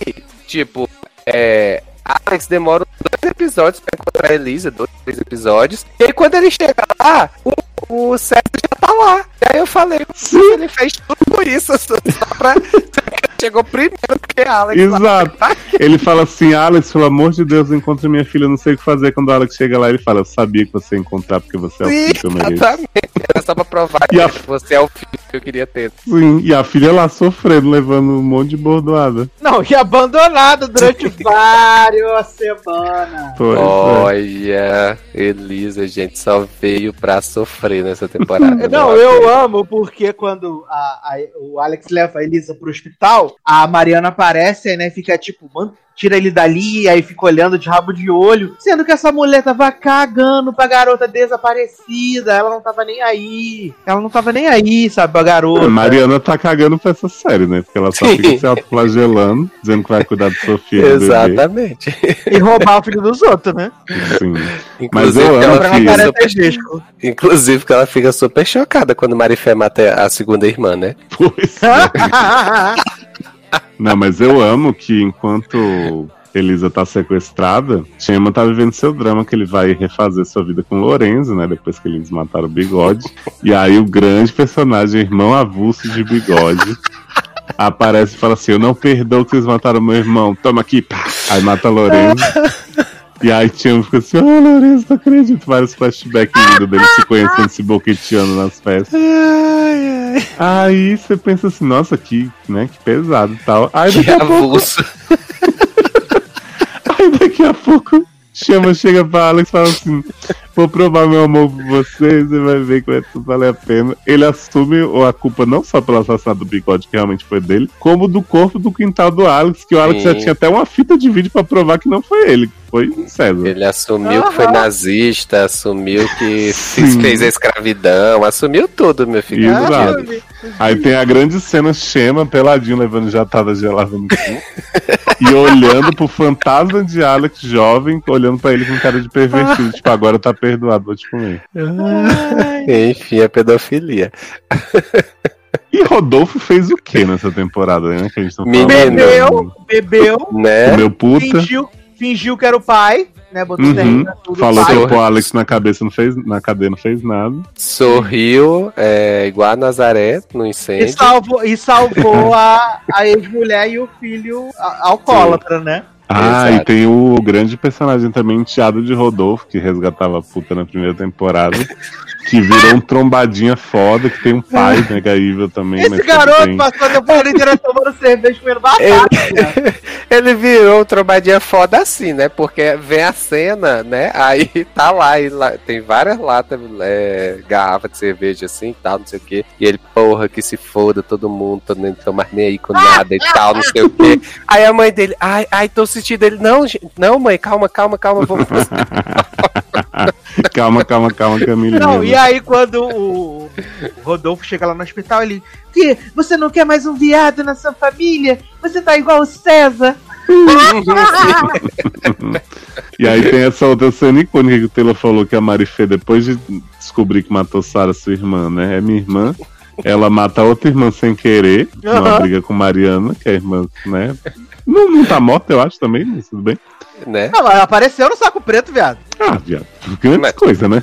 tipo, é, Alex demora dois episódios pra encontrar a Elisa, dois, três episódios. E aí, quando ele chega lá, o, o César já tá lá. E aí eu falei, Sim. ele fez tudo isso só pra. Chegou primeiro que a Alex. lá. exato. Ele fala assim: Alex, pelo amor de Deus, encontre minha filha, eu não sei o que fazer. Quando o Alex chega lá, ele fala: Eu sabia que você ia encontrar porque você é o filho que eu mereço. exatamente. Era só pra provar E a- que você é o filho que eu queria ter. Sim, e a filha lá sofrendo, levando um monte de bordoada. Não, e abandonado durante várias semanas. Pois é. Olha, Elisa, gente, só veio pra sofrer nessa temporada. Não, meu amo porque quando a- a- o Alex leva a Elisa pro hospital, a Mariana aparece, aí, né, fica tipo, mano, tira ele dali, aí fica olhando de rabo de olho, sendo que essa mulher tava cagando pra garota desaparecida, ela não tava nem aí, ela não tava nem aí, sabe, pra garota. A Mariana tá cagando pra essa série, né? Porque ela só Sim. fica se autoflagelando, dizendo que vai cuidar de Sofia. Exatamente. E roubar o filho dos outros, né? Sim. Mas Inclusive, eu amo ela fica super, inclusive que ela fica super chocada quando Marifé mata a segunda irmã, né? Pois é. Não, mas eu amo que enquanto Elisa tá sequestrada, Chema tá vivendo seu drama, que ele vai refazer sua vida com Lorenzo, né? Depois que eles mataram o bigode. E aí o grande personagem, irmão avulso de bigode. Aparece e fala assim: Eu não perdoo que vocês mataram meu irmão, toma aqui, pá. Aí mata Lorenzo. E aí Chama fica assim: Oh, Lorenzo, não acredito. Vários flashbacks lindos dele se conhecendo, se boqueteando nas festas. Aí você pensa assim, nossa, que, né, que pesado e tal. Aí daqui Que a pouco, aí daqui a pouco, chama, chega pra Alex e fala assim, vou provar meu amor por você, você vai ver que vai tudo valer a pena. Ele assume a culpa não só pelo assassinato do bigode, que realmente foi dele, como do corpo do quintal do Alex, que o Alex já Sim. tinha até uma fita de vídeo pra provar que não foi ele, foi o César. Ele assumiu que foi nazista, assumiu que Sim. fez, fez a escravidão, assumiu tudo, meu filho. Exato. Aí tem a grande cena Chema peladinho levando jatada gelada no cu e olhando pro fantasma de Alex jovem, olhando pra ele com cara de pervertido, tipo, agora tá perdoado, vou te comer. Enfim, é pedofilia. E Rodolfo fez o que nessa temporada, né? Que a gente tá. Bebeu, bebeu, Né? Comeu puta, fingiu, fingiu que era o pai, né? Botou Uhum. tudo falou pai. que o Alex na cabeça não fez, na cadeia não fez nada. Sorriu, é, igual a Nazaré no E incêndio. salvou, e salvou a, a ex-mulher e o filho a- alcoólatra, né? Ah, Exato. e tem o grande personagem também, enteado de Rodolfo, que resgatava a puta na primeira temporada, Que virou um trombadinha foda, que tem um pai mega evil também. Esse garoto bem. passou a temporada inteira tomando cerveja comendo batata. cara. Ele virou um trombadinha foda assim, né? Porque vem a cena, né? Aí tá lá, e lá tem várias latas, é, garrafa de cerveja assim e tal, não sei o quê. E ele, porra, que se foda, todo mundo, tô nem tô mais nem aí com nada e tal, não sei o quê. Aí a mãe dele, ai, ai, tô sentindo ele, não, gente, não, mãe, calma, calma, calma, vamos calma, calma, calma, Camila. Não, e aí quando o Rodolfo chega lá no hospital, ele. Que? Você não quer mais um viado na sua família? Você tá igual o César. E aí tem essa outra cena icônica que o Taylor falou que a Marifê, depois de descobrir que matou Sara, sua irmã, né? É minha irmã. Ela mata a outra irmã sem querer, numa Aham. briga com Mariana, que é a irmã, né? Não, não tá morta, eu acho também, mas tudo bem. Né? Não, mas apareceu no saco preto, viado. Ah, viado, grande Mas- coisa, né?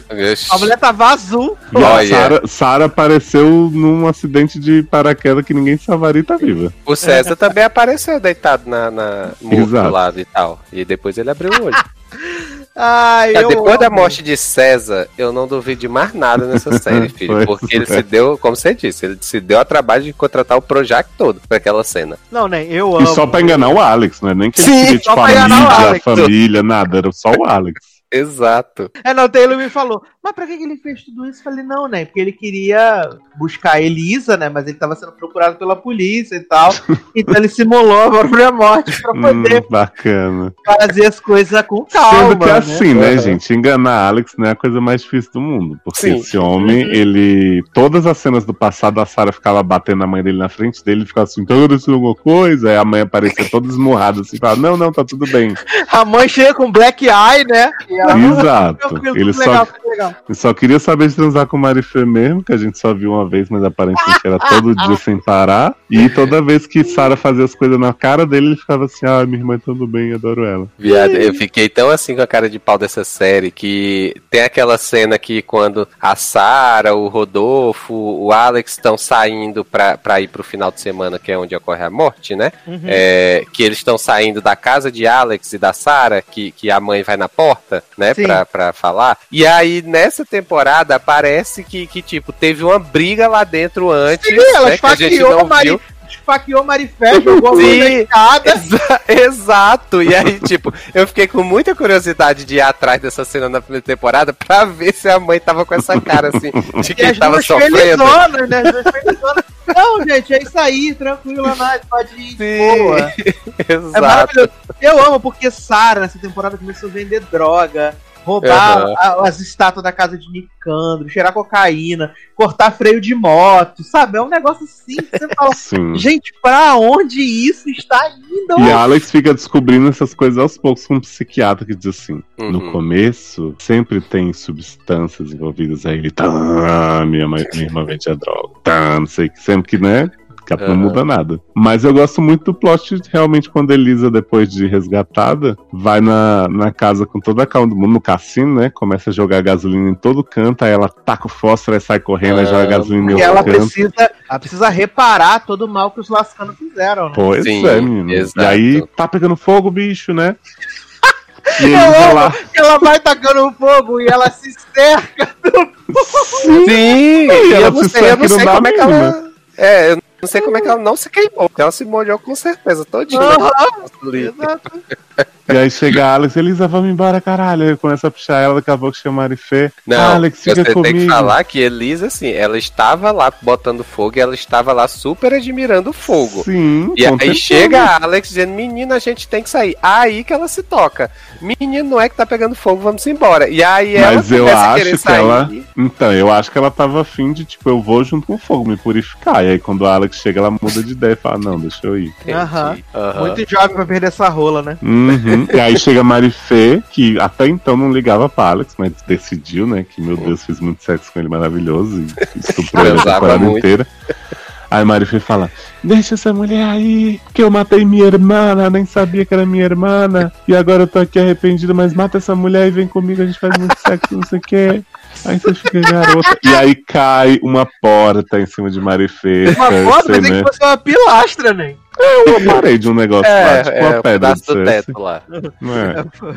A mulher tava azul. E a Olha. Sara- apareceu num acidente de paraquedas que ninguém salvaria e tá viva. O César também apareceu deitado na, na morto Exato. do lado e tal. E depois ele abriu o olho. Ai, Cara, eu depois da amo. morte de César, eu não duvido de mais nada nessa série, filho. Porque ele é. se deu, como você disse, ele se deu a trabalho de contratar o Projac todo pra aquela cena. Não, nem eu amo. E só pra enganar o Alex, né? Nem que ele Sim, queria, tipo, a família, nada, era só o Alex. Exato. É, não, o Taylor me falou, mas pra que ele fez tudo isso? Eu falei, não, né? Porque ele queria buscar a Elisa, né? Mas ele tava sendo procurado pela polícia e tal. então ele simulou a própria morte pra poder Hum, bacana. fazer as coisas com calma. Sendo que é né? assim, né, Uhum. gente? Enganar Alex não é a coisa mais difícil do mundo. Porque Sim. esse homem, ele. Todas as cenas do passado, a Sarah ficava batendo a mãe dele na frente dele e ficava assim, tá acontecendo alguma coisa? Aí a mãe aparecia toda esmurrada assim, fala, não, não, tá tudo bem. A mãe chega com black eye, né? Ela, Exato. Ele só, legal, ele só queria saber de transar com o Marifê mesmo, que a gente só viu uma vez, mas aparentemente era todo dia sem parar. E toda vez que Sarah fazia as coisas na cara dele, ele ficava assim, ah, minha irmã tudo bem, adoro ela. Viado, eu fiquei tão assim com a cara de pau dessa série que tem aquela cena que quando a Sara, o Rodolfo, o Alex estão saindo pra, pra ir pro final de semana, que é onde ocorre a morte, né? Uhum. É, que eles estão saindo da casa de Alex e da Sarah, que, que a mãe vai na porta, né, Sim. pra, pra falar. E aí, nessa temporada, parece que, que, tipo, teve uma briga lá dentro antes, Sim, ela né, que a gente esfaqueou não a Mari- viu. Esfaqueou Marifé, jogou a escada. Exa- exato! E aí, tipo, eu fiquei com muita curiosidade de ir atrás dessa cena na primeira temporada pra ver se a mãe tava com essa cara, assim, de E quem as tava sofrendo. felizonas, né? As duas felizonas. Não, gente, é isso aí, tranquilo, nós pode ir de Sim. boa. É Exato. maravilhoso. Eu amo porque Sarah nessa temporada começou a vender droga, roubar Aham. a- as estátuas da casa de Nicandro, cheirar cocaína, cortar freio de moto, sabe? É um negócio assim que você fala, Sim. gente, pra onde isso está indo? E a Alex fica descobrindo essas coisas aos poucos com um psiquiatra que diz assim: Uhum. no começo sempre tem substâncias envolvidas aí. Ele tá, minha, mãe, minha irmã vende a droga, tá, não sei o que, sempre que, né? Que não Aham. muda nada. Mas eu gosto muito do plot realmente quando a Elisa, depois de resgatada, vai na, na casa com toda a calma do mundo, no cassino, né? Começa a jogar gasolina em todo canto, aí ela taca o fósforo, aí sai correndo, aí Ah, joga gasolina em Porque outro ela canto. precisa, ela precisa reparar todo o mal que os lascanos fizeram, né? Pois Sim, é, menino. exato. E aí tá pegando fogo, bicho, né? E Eu Elisa amo lá. que ela vai tacando fogo e ela se cerca. Sim! E ela eu não se sei, eu não não sei como é que ela. É, eu não sei como é que ela não se queimou. porque Ela se molhou com certeza, todinha. Exato. E aí chega a Alex, Elisa, vamos embora, caralho. Aí começa a puxar ela, daqui a pouco chama a Marifé. Não, Alex, fica você comigo. tem que falar que Elisa, assim, ela estava lá botando fogo e ela estava lá super admirando o fogo. Sim, E aí chega a Alex dizendo, menina, a gente tem que sair. Aí que ela se toca. Menino, não é que tá pegando fogo, vamos embora. E aí ela Mas eu acho que sair. ela- Então, eu acho que ela tava afim de, tipo, eu vou junto com o fogo, me purificar. E aí quando a Alex chega, ela muda de ideia e fala, não, deixa eu ir. Aham. Aham. Muito jovem pra perder essa rola, né? Uhum. e aí chega a Marifê, que até então não ligava pra Alex, mas decidiu, né? Que, meu Deus, fiz muito sexo com ele maravilhoso e estuprou ele a temporada muito. inteira. Aí Marifê fala, deixa essa mulher aí, que eu matei minha irmã, nem sabia que era minha irmã, e agora eu tô aqui arrependido, mas mata essa mulher e vem comigo, a gente faz muito sexo, não sei o quê. Aí você fica garota. E aí cai uma porta em cima de Marifê. Uma foto, pensei né? que fosse uma pilastra, né? É uma parede, um negócio É, lá, tipo é, uma pedra pedaço de do teto lá.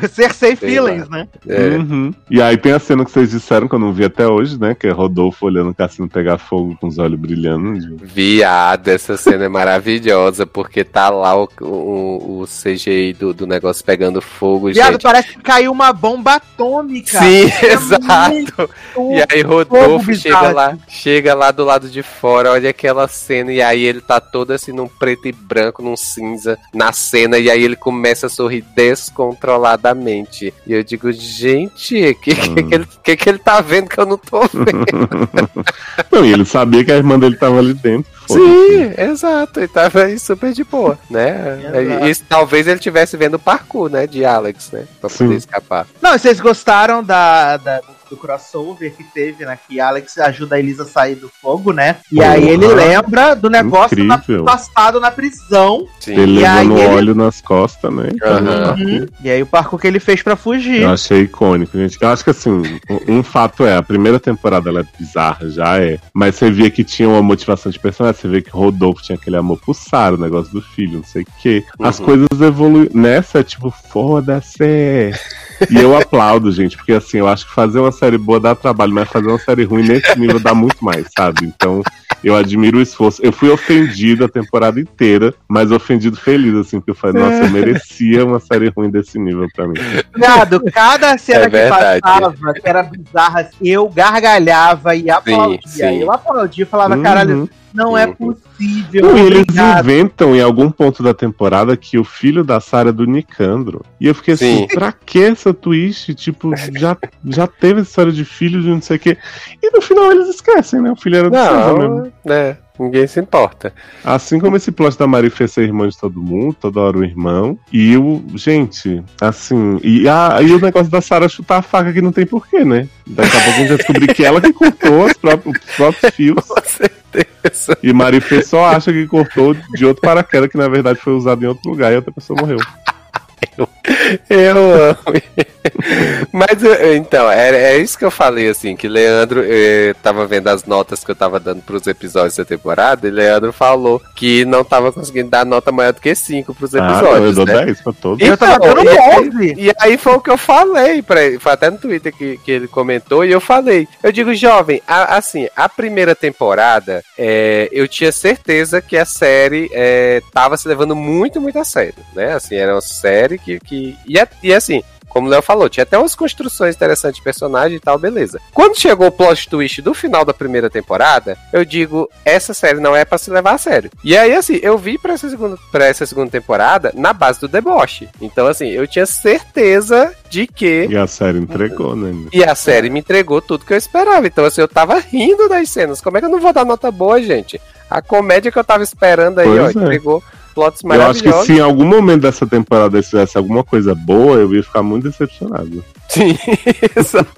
É? Cersei Sei Feelings, lá. né? É. Uhum. E aí tem a cena que vocês disseram que eu não vi até hoje, né? Que é Rodolfo olhando o cassino pegar fogo com os olhos brilhando. Viado, essa cena é maravilhosa, porque tá lá o, o, o CGI do, do negócio pegando fogo, Viado, gente. parece que caiu uma bomba atômica. Sim, É exato. E aí Rodolfo chega lá, chega lá do lado de fora, olha aquela cena, e aí ele tá todo assim num preto e branco, num cinza, na cena, e aí ele começa a sorrir descontroladamente. E eu digo, gente, o que, que, que, ele, que, que ele tá vendo que eu não tô vendo? Não, e ele sabia que a irmã dele tava ali dentro. Sim, exato, ele tava aí super de boa, né? E, e talvez ele tivesse vendo o parkour, né, de Alex, né, pra Sim. poder escapar. Não, vocês gostaram da, da- do crossover que teve, né? Que Alex ajuda a Elisa a sair do fogo, né? E Porra. aí ele lembra do negócio na- Incrível. passado na prisão. Sim. Ele E aí levando ele- óleo nas costas, né? Aham. Uhum. E aí o parkour que ele fez pra fugir. Eu achei icônico, gente. Eu acho que assim, um, fato é, a primeira temporada ela é bizarra, já é. Mas você via que tinha uma motivação de personagem, você vê que Rodolfo tinha aquele amor por Sara, o negócio do filho, não sei o quê. As Uhum. coisas evoluem. Nessa é tipo, foda-se. E eu aplaudo, gente, porque assim, eu acho que fazer uma série boa dá trabalho, mas fazer uma série ruim nesse nível dá muito mais, sabe? Então, eu admiro o esforço. Eu fui ofendido a temporada inteira, mas ofendido feliz, assim, porque eu falei, nossa, eu merecia uma série ruim desse nível pra mim. Viado, cada cena É que passava, que era bizarra, eu gargalhava e aplaudia. sim. Eu aplaudia e falava, Uhum. caralho, não é possível. Não, eles inventam em algum ponto da temporada que o filho da Sarah é do Nicandro. E eu fiquei assim, Sim. pra que essa twist? Tipo, já, já teve essa história de filho de não sei o quê. E no final eles esquecem, né? O filho era do César mesmo. Não, né, ninguém se importa. Assim como esse plot da Marifê ser irmã de todo mundo, toda hora o irmão. E o. Gente, assim. E, a, e o negócio da Sarah chutar a faca que não tem porquê, né? Daqui a pouco a gente vai descobrir que ela que cortou os próprios, os próprios fios. Com certeza. E Marifê só acha que cortou de outro paraquedas que na verdade foi usado em outro lugar e outra pessoa morreu. Eu amo. Mas eu- então, é, é isso que eu falei, assim, que Leandro eh, tava vendo as notas que eu tava dando pros episódios da temporada, e Leandro falou que não tava conseguindo dar nota maior do que 5 pros Ah, episódios. eu dou né? 10 pra todos. Eu tava Então, dando e aí- 11. E aí foi o que eu falei pra ele. Foi até no Twitter que, que ele comentou. E eu falei. Eu digo, jovem, a- assim, a primeira temporada, é, eu tinha certeza que a série é, tava se levando muito, muito a sério. Né? Assim, era uma série que. que e, é- e assim. Como o Léo falou, tinha até umas construções interessantes de personagem e tal, beleza. Quando chegou o plot twist do final da primeira temporada, eu digo, essa série não é pra se levar a sério. E aí, assim, eu vi pra essa segunda, pra essa segunda temporada na base do deboche. Então, assim, eu tinha certeza de que. E a série entregou, né? E a série me entregou tudo que eu esperava. Então, assim, eu tava rindo das cenas. Como é que eu não vou dar nota boa, gente? A comédia que eu tava esperando aí, Pois ó, é. entregou plots Eu acho que maravilhosos. se em algum momento dessa temporada eles fizesse alguma coisa boa, eu ia ficar muito decepcionado. Sim, exato.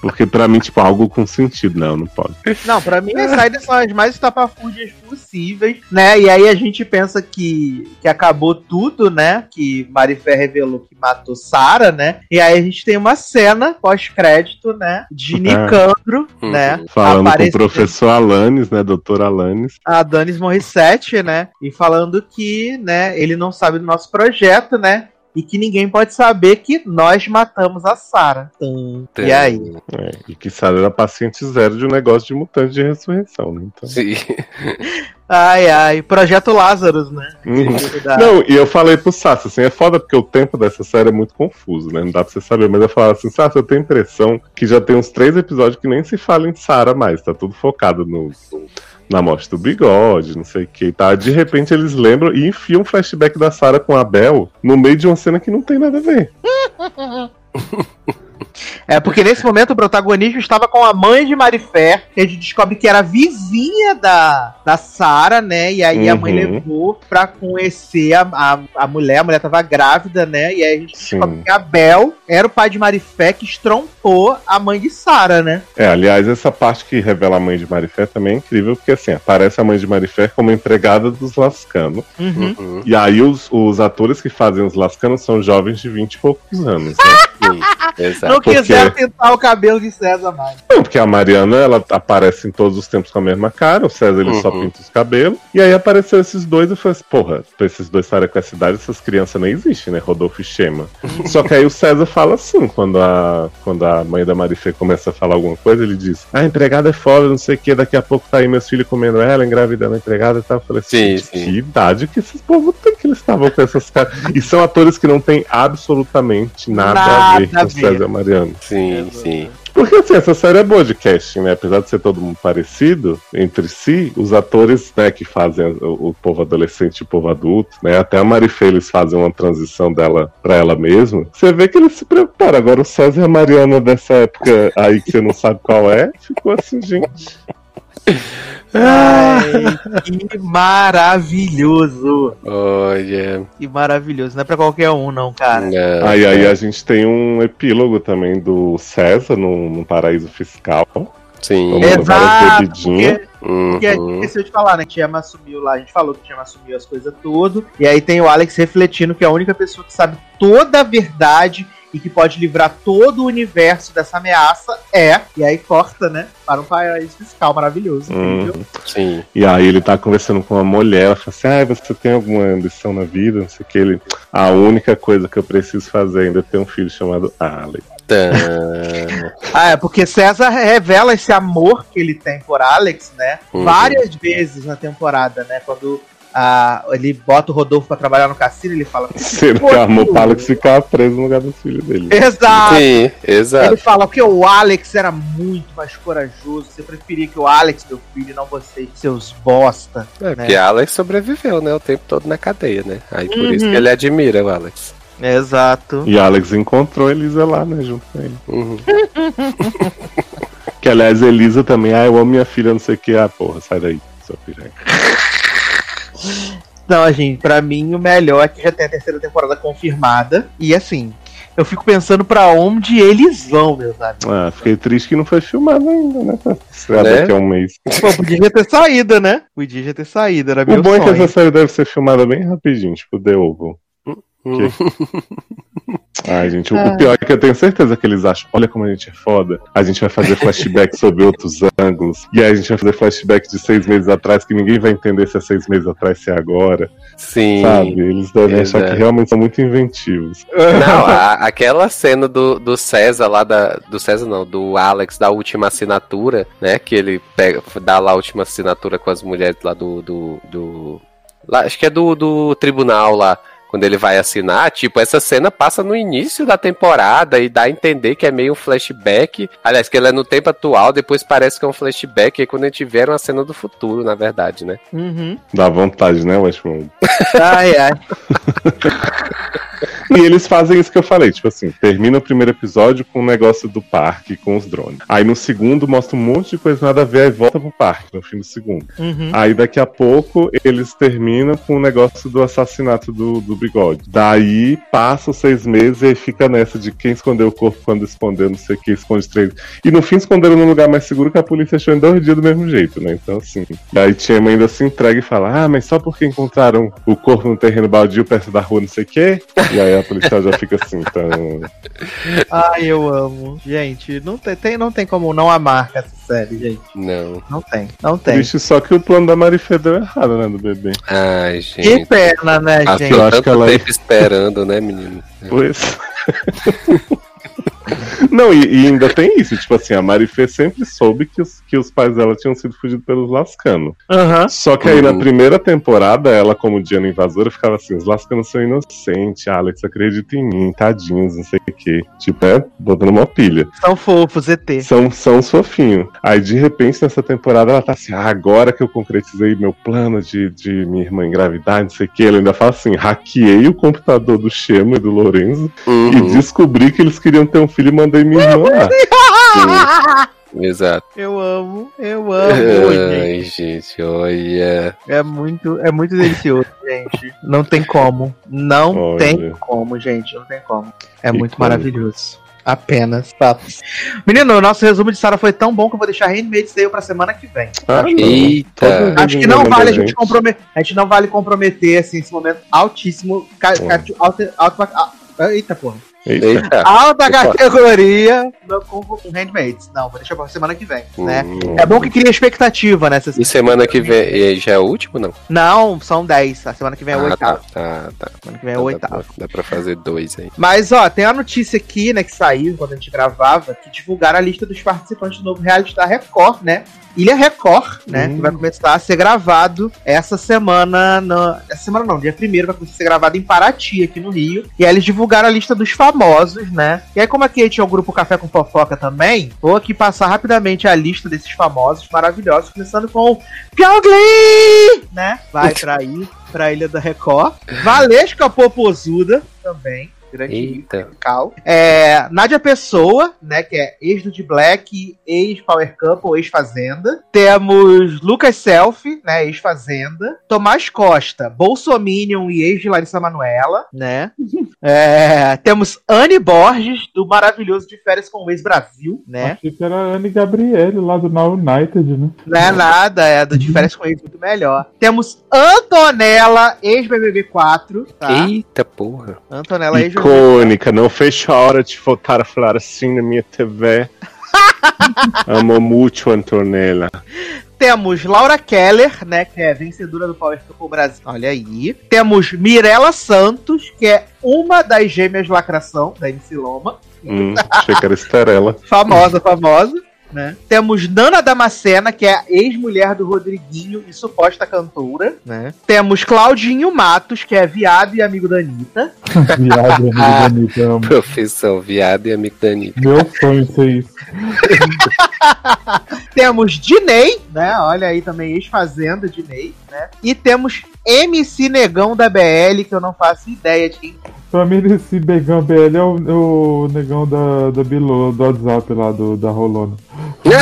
Porque pra mim, tipo, algo com sentido. Não, não pode. Não, pra mim as saídas são as mais estapafúrdias possíveis, né? E aí a gente pensa que, que acabou tudo, né? Que Marifé revelou que matou Sara, né? E aí a gente tem uma cena pós-crédito, né? De É. Nicandro, Uhum. né? Falando com o professor Alanis, né? Doutor Alanis. a Danis Morissette, né? E falando que, né, ele não sabe do nosso projeto, né? E que ninguém pode saber que nós matamos a Sarah. Tum. E aí? É, e que Sarah era paciente zero de um negócio de mutante de ressurreição, né? Então... Sim. Ai, ai. Projeto Lazarus, né? Uhum. Não, e eu falei pro Sassi, assim, é foda porque o tempo dessa série é muito confuso, né? Não dá pra você saber, mas eu falava assim, Sassi, eu tenho a impressão que já tem uns três episódios que nem se fala em Sarah mais, tá tudo focado no, na morte do bigode, não sei o que, tá? De repente eles lembram e enfiam um flashback da Sarah com a Bel no meio de uma cena que não tem nada a ver. É porque nesse momento o protagonismo estava com a mãe de Marifé, que a gente descobre que era vizinha da, da Sara, né? E aí a mãe Uhum. levou pra conhecer a, a, a mulher, a mulher tava grávida, né? E aí a gente Sim. descobre que Abel era o pai de Marifé que estrompou a mãe de Sara, né? É, aliás, essa parte que revela a mãe de Marifé também é incrível, porque assim, aparece a mãe de Marifé como empregada dos Lascanos. Uhum. Uhum. E aí os, os atores que fazem os Lascanos são jovens de 20 e poucos anos, né? Sim, exato. Não porque- quiseram pintar o cabelo de César mais. Não, porque a Mariana, ela aparece em todos os tempos com a mesma cara, o César ele só Uhum. pinta os cabelos. E aí apareceu esses dois e eu falei assim, porra, pra esses dois estarem com essa idade, essas crianças nem existem, né? Rodolfo e Chema. Só que aí o César fala assim, quando a, quando a mãe da Marifê começa a falar alguma coisa, ele diz, ah, a empregada é foda, não sei o que, daqui a pouco tá aí meus filhos comendo ela, engravidando a empregada e tal. Eu falei assim, Sim, sim. que idade que esses povos têm que eles estavam com essas caras. E são atores que não têm absolutamente nada, a ver Nada a ver. César e a Mariana. Sim, sim. Porque assim, essa série é boa de casting, né? Apesar de ser todo mundo parecido entre si, os atores, né, que fazem o, o povo adolescente e o povo adulto, né? Até a Marifê, eles fazem uma transição dela pra ela mesma. Você vê que eles se preocuparam. Agora o César e a Mariana dessa época aí que você não sabe qual é, ficou assim, gente. Ai, que maravilhoso. Olha. Que maravilhoso. Não é pra qualquer um, não, cara. Não, Aí, aí a gente tem um epílogo também do César no, no paraíso fiscal. Sim. Exato, porque, porque a gente Uhum. esqueceu de falar, né? Que Tiama assumiu lá, a gente falou que Tiama assumiu as coisas tudo. E aí tem o Alex refletindo que é a única pessoa que sabe toda a verdade e que pode livrar todo o universo dessa ameaça é. E aí corta, né? Para um paraíso fiscal maravilhoso. Hum. incrível. Sim. E aí ele tá conversando com uma mulher, ela fala assim, ah, você tem alguma ambição na vida? Não sei o que. Ele, a única coisa que eu preciso fazer ainda é ter um filho chamado Alex. Ah, é porque César revela esse amor que ele tem por Alex, né? Uhum. Várias vezes na temporada, né? Quando ah, ele bota o Rodolfo pra trabalhar no cassino, ele fala. Sendo que o Alex ficar preso no lugar do filho dele. Exato! Sim, exato. Ele fala que o Alex era muito mais corajoso. Você preferia que o Alex, meu filho, não vocês, seus bosta. É, porque Alex sobreviveu, né? O tempo todo na cadeia, né? Aí por isso Uhum. que ele admira o Alex. Exato. E Alex encontrou Elisa lá, né, junto com ele. Uhum. Que aliás, Elisa também, ah, eu amo minha filha, não sei o que. Ah, porra, sai daí, sua piranha. Não, gente, pra mim o melhor é que já tem a terceira temporada confirmada. E assim, eu fico pensando pra onde eles vão, meus amigos. Ah, fiquei triste que não foi filmado ainda, né? Estrear Né? daqui a um mês. Pô, podia já ter saído, né? Podia já ter saído, era meu O bom é que sonho. essa série deve ser filmada bem rapidinho, tipo The Oval. Uhum. Ai, gente, o, o pior é que eu tenho certeza que eles acham, olha como a gente é foda. A gente vai fazer flashback sobre outros ângulos. E aí a gente vai fazer flashback de seis meses atrás, que ninguém vai entender se é seis meses atrás, se é agora. Sim. Sabe? Eles devem achar Exato. que realmente são muito inventivos. Não, a- aquela cena do, do César lá da. Do César não, do Alex da última assinatura, né? Que ele pega, dá lá a última assinatura com as mulheres lá do. do, do- lá, acho que é do, do tribunal lá. Quando ele vai assinar, tipo, essa cena passa no início da temporada e dá a entender que é meio um flashback. Aliás, que ele é no tempo atual, depois parece que é um flashback, e quando a gente vê uma cena do futuro, na verdade, né? Uhum. Dá vontade, né, Westworld? Ai, ai. E eles fazem isso que eu falei, tipo assim, termina o primeiro episódio com o negócio do parque, com os drones. Aí no segundo mostra um monte de coisa nada a ver, aí volta pro parque, no fim do segundo. Uhum. Aí daqui a pouco eles terminam com o negócio do assassinato do, do bigode. Daí passa seis meses e fica nessa de quem escondeu o corpo quando escondeu, não sei o que, esconde três. E no fim esconderam num lugar mais seguro que a polícia achou em dois dias do mesmo jeito, né? Então assim. Aí Chema ainda se entrega e fala: Ah, mas só porque encontraram o corpo no terreno baldio perto da rua, não sei o quê. E aí a policial já fica assim, então. Ai, eu amo. Gente, não tem- não tem como não amar essa série, gente. Não. Não tem, não tem. Triste só que o plano da Marifé deu errado, né, do bebê. Ai, Que gente. pena, né, Passou gente? eu acho tanto que ela- tempo esperando, né, menino? Pois. Não, e, e ainda tem isso, tipo assim, a Marifê sempre soube que os, que os pais dela tinham sido fugidos pelos Lascano. Aham. Só que aí na Uhum. primeira temporada, ela, como Diana Invasora, ficava assim: os Lascanos são inocentes, Alex, acredita em mim, tadinhos, não sei o quê. Tipo, é, botando uma pilha. São fofos, ET. São, são os fofinhos. Aí, de repente, nessa temporada, ela tá assim: ah, agora que eu concretizei meu plano de, de minha irmã engravidar, não sei o quê. Ela ainda fala assim: hackeei o computador do Chema e do Lorenzo e Uhum, descobri que eles queriam ter um filho e mandei minha irmã lá. Exato. Eu amo, eu amo, gente. Ai, gente, olha. É muito, é muito delicioso, gente. Não tem como. Não Olha. tem como, gente. Não tem como. É Que muito coisa. maravilhoso. Apenas. Tá. Menino, o nosso resumo de Sarah foi tão bom que eu vou deixar Handmaid's Tale pra semana que vem. Ah. Eita. Acho que não vale a gente. gente comprometer. A gente não vale comprometer, assim, esse momento altíssimo. Ca, ca, alto, alto, alto, Eita, porra. Eita. Opa. categoria no- com com Handmaids. Não, vou deixar pra semana que vem, né? Hum. É bom que cria expectativa, né? E semana que vem e já é o último, não? Não, são 10. A semana que vem é o ah, oitavo. tá, tá, tá. Semana que vem é o Então dá, oitavo. pra, dá pra fazer dois aí. Mas, ó, tem uma notícia aqui, né, que saiu quando a gente gravava, que divulgaram a lista dos participantes do novo reality da Record, né? Ilha Record, né? Hum. Que vai começar a ser gravado essa semana. No... Essa semana não, dia primeiro vai começar a ser gravado em Paraty, aqui no Rio. E aí eles divulgaram a lista dos famosos, né? E aí, como aqui tinha o grupo Café com Fofoca também, vou aqui passar rapidamente a lista desses famosos maravilhosos, começando com o Pyongli, né? Vai pra aí, pra Ilha da Record. Valesca Popozuda também. Grande Eita. musical. É, Nádia Pessoa, né, que é ex do de Black, ex Power Couple, ex Fazenda. Temos Lucas Selfie, né, ex Fazenda. Tomás Costa, Bolsominion e ex de Larissa Manoela, né. É, temos Anne Borges, do maravilhoso de férias com o ex Brasil, né. Achei que era a Anne Gabriele lá do Now United, né? Não é nada, é do de férias com ex muito melhor. Temos Antonella, ex BBB 4, tá? Eita porra. Antonella, ex Icônica, não fez a hora de voltar a falar assim na minha TV. Amo muito Antonella. Temos Laura Keller, né, que é vencedora do Power Couple Brasil. Olha aí. Temos Mirella Santos, que é uma das gêmeas lacração da MC Loma. Hum, achei que era Esterela. Famosa, famosa. Né? Temos Nana Damascena, que é a ex-mulher do Rodriguinho e suposta cantora. Né? Temos Claudinho Matos, que é viado e amigo da Anitta. Viado, amigo bonito. amo. Profissão viado e amigo da Anitta. Meu sonho ser isso. Temos Dinei, né? Olha aí também, ex-fazenda Dinei, né? E temos MC Negão da BL, que eu não faço ideia de quem Pra mim, esse Begão BL é o, o negão da, da Bilo, do WhatsApp lá, do, da Rolona. eu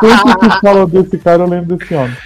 sempre que falo desse cara, eu lembro desse homem.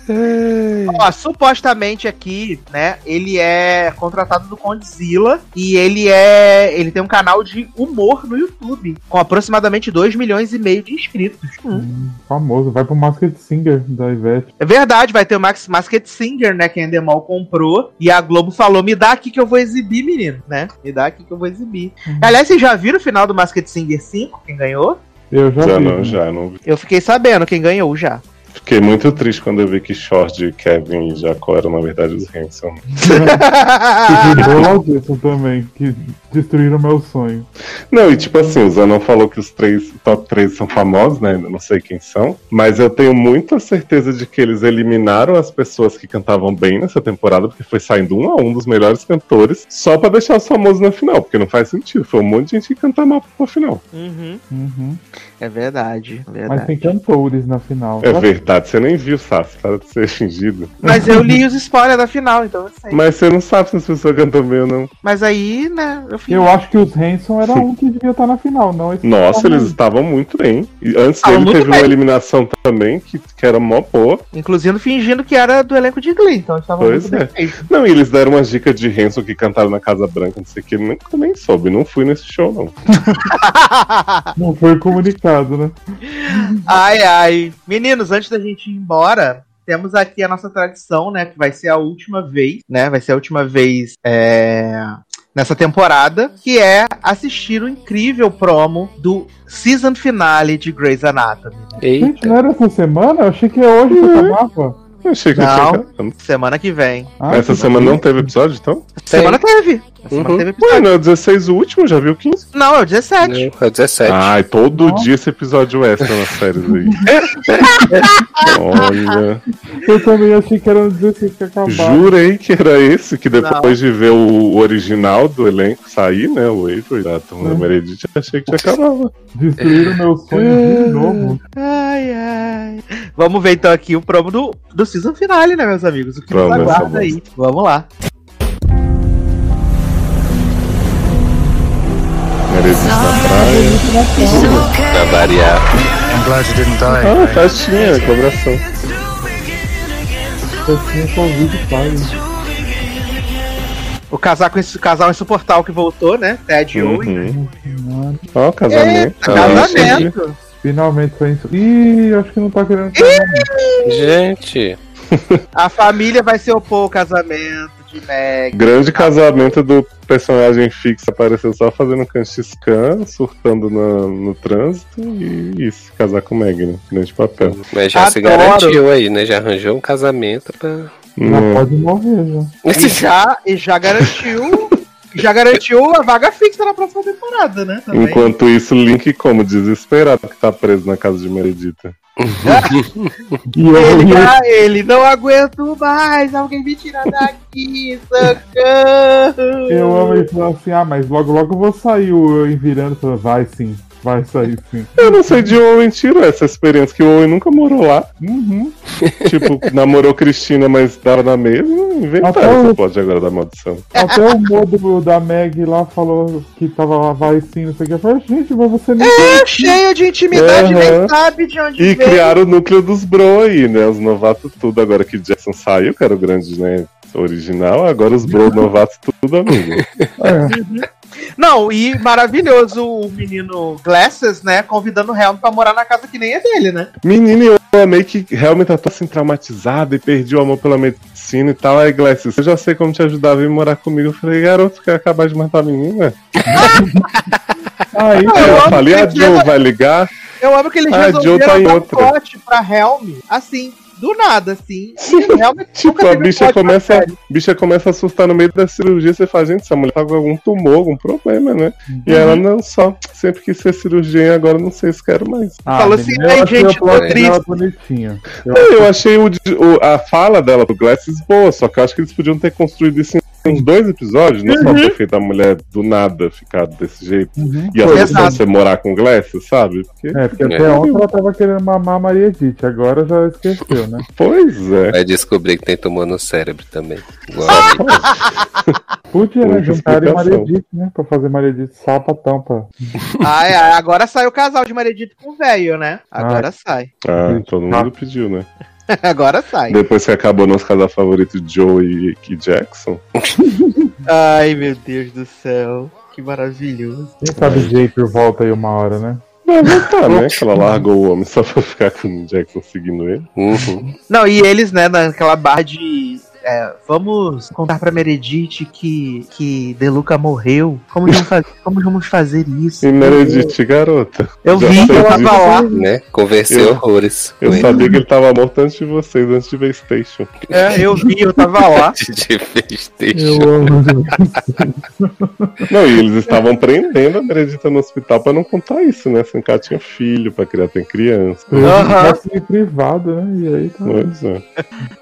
Ó, supostamente aqui, né, ele é contratado do Condzilla e ele é. Ele tem um canal de humor no YouTube, com aproximadamente 2 milhões e meio de inscritos. Hum, famoso, vai pro Masked Singer da Ivete. É verdade, vai ter o Max Masked Singer, né, que a Endemol comprou, e a Globo falou, me dá aqui que eu vou exibir, menino, né? Me dá aqui que eu vou exibir. Aliás, vocês já viram o final do Masked Singer 5, quem ganhou? Eu já, Já vi. não, já não vi. Eu fiquei sabendo quem ganhou já. Fiquei muito triste quando eu vi que Short, Kevin e Jacó eram, na verdade, os Hanson. E virou lá disso também, que destruíram meu sonho. Não, e tipo assim, o Zanon falou que os três top 3 são famosos, né? Ainda não sei quem são. Mas eu tenho muita certeza de que eles eliminaram as pessoas que cantavam bem nessa temporada, porque foi saindo um a um dos melhores cantores, só pra deixar os famosos na final, porque não faz sentido. Foi um monte de gente que canta mal pra final. Uhum. Uhum. É verdade, Mas verdade. tem cantores na final. É verdade, você nem viu, Sassi, para de ser fingido. Mas eu li os spoilers da final, então eu sei. Mas você não sabe se as pessoas cantam bem ou não. Mas aí, né, eu fiz. Eu acho que os Hanson era um que devia estar na final, não esse Nossa, eles estavam muito bem. E antes Estavam dele teve bem. uma eliminação também, que, que era mó boa. Inclusive fingindo que era do elenco de Glee, então estava Pois muito é. bem. Não, e eles deram umas dicas de Hanson que cantaram na Casa Branca, não sei o que, nem, nem soube, não fui nesse show, não. Não foi comunicado, né? ai, ai. Meninos, antes da gente ir embora, temos aqui a nossa tradição, né? Que vai ser a última vez, né? Vai ser a última vez é, nessa temporada, que é assistir o incrível promo do season finale de Grey's Anatomy. Gente, Eita. não era essa semana? Eu achei que é hoje que acabava. Eu achei que Não. cantado. Semana que vem. Ah, Essa semana não teve episódio, então? Semana teve. Uhum. teve Ué, episódio. não é o 16 o último, já viu o 15? Não, é o 17. Não, É o 17. Ai, todo Não. dia esse episódio extra nas séries aí. Olha, Eu também achei que era no 16 que acabava. jurei que era esse, que depois de ver o, o original do elenco sair, né, o Avery da turma da Meredith, achei que já acabava. Destruíram meu sonho de novo. Ai, ai. Vamos ver então aqui o promo do, do season finale, né, meus amigos? O que Vamos, nos aguarda aí. Vamos lá. Meredith na praia. Pra variar. I'm glad you didn't die. Ah, festinha, colaboração. Eu tinha vídeo pai. O casaco, esse casal insuportável que voltou, né? Ted e Owen. Uhum. Ó, casamento. Eita, Ah, casamento. Finalmente foi isso. Ih, acho que não tá querendo. Gente. A família vai se opor ao casamento de Meg. Grande casamento do personagem fixo aparecendo só fazendo canchiscan, surtando na- no trânsito e isso, casar com Meg, né? Grande papel. Mas já se Adoro. garantiu aí, né? Já arranjou um casamento pra. Né? pode morrer, já. E já, e já garantiu. Já garantiu a vaga fixa na próxima temporada, né? Também. Enquanto isso, Link como desesperado que tá preso na casa de Meredita. Eu, Ele, eu- ah, ele não aguento mais, alguém me tira daqui, socorro. eu amo ele falando assim, ah, mas logo logo eu vou sair o Owen virando, vai sim, vai sair sim. Eu não sei de onde Owen tirou essa experiência, que o Owen nunca morou lá. Uhum. tipo, namorou Cristina, mas tava na mesma. Inventaram Até o- essa plot agora da maldição. Até o modo da Meg lá falou que tava lá, vai sim, não sei o que. Eu falei, gente, mas você nem. É cheio de intimidade, Aham. nem sabe de onde E veio. criaram o núcleo dos bro aí, né? Os novatos tudo. Agora que Jackson saiu, que era o grande, né? Original, agora os bro novatos tudo amigo. É, Não, e maravilhoso o menino Glasses, né? Convidando o Helm pra morar na casa que nem é dele, né? Menino, eu amei que realmente tá tão assim traumatizado e perdi o amor pela medicina e tal. Aí, Glasses, eu já sei como te ajudar a vir morar comigo. Eu falei, garoto, quer acabar de matar a menina? aí, Não, eu eu falei, a Joe vai ligar? Eu amo que eles Ah, Joe resolveram tá um outra. pote pra Helm, assim, do nada, assim. E realmente Tipo, a um bicha começa, a bicha começa a assustar no meio da cirurgia. Você fala, gente, essa mulher tá com algum tumor, algum problema, né? E Uhum. ela, não, só sempre quis ser cirurgiã e agora não sei se quero mais. Ah, Falou assim, "Ai, gente, tô dela triste." bonitinho. Eu eu achei o, o- a fala dela pro Glasses boa, só que eu acho que eles podiam ter construído isso em uns dois episódios, não só ter feito a mulher do nada ficar desse jeito. Uhum. E Exato. você morar com Glasses, sabe? Porque, É, porque É. até ontem ela tava querendo mamar a Maria Edith, agora já esqueceu, né? pois é. Vai descobrir que tem tumor no cérebro também. Igual Ah, a. Podia, né? Muita Juntarem Maria. Edith, né? Pra fazer Maria Edith sapatão, pra... Ai, ai, agora sai o casal de Maredito com o velho, né? Agora sai. Ah, todo mundo pediu, né? Agora sai. Depois que acabou nosso casal favorito, Joe e, Jackson. Ai, meu Deus do céu. Que maravilhoso. Quem sabe Japer volta aí uma hora, né? Vai voltar, né? Que ela largou o homem só pra ficar com o Jackson seguindo ele. Uhum. Não, e eles, né, naquela barra de. É, vamos contar pra Meredith que, que Deluca morreu. Como vamos, faz- como vamos fazer isso? E Meredith, garota. Eu vi que sei ela disso. tava lá. Né? Convenceu Eu- horrores. Eu com ele. sabia que ele tava morto antes de vocês, antes de ver Station. É, eu vi, eu tava lá. De Playstation. amo. Não, e eles estavam prendendo a Meredita no hospital pra não contar isso, né? Assim, que ela tinha filho pra criar, tem criança. Uhum. privado, né? E aí tá. Pois é.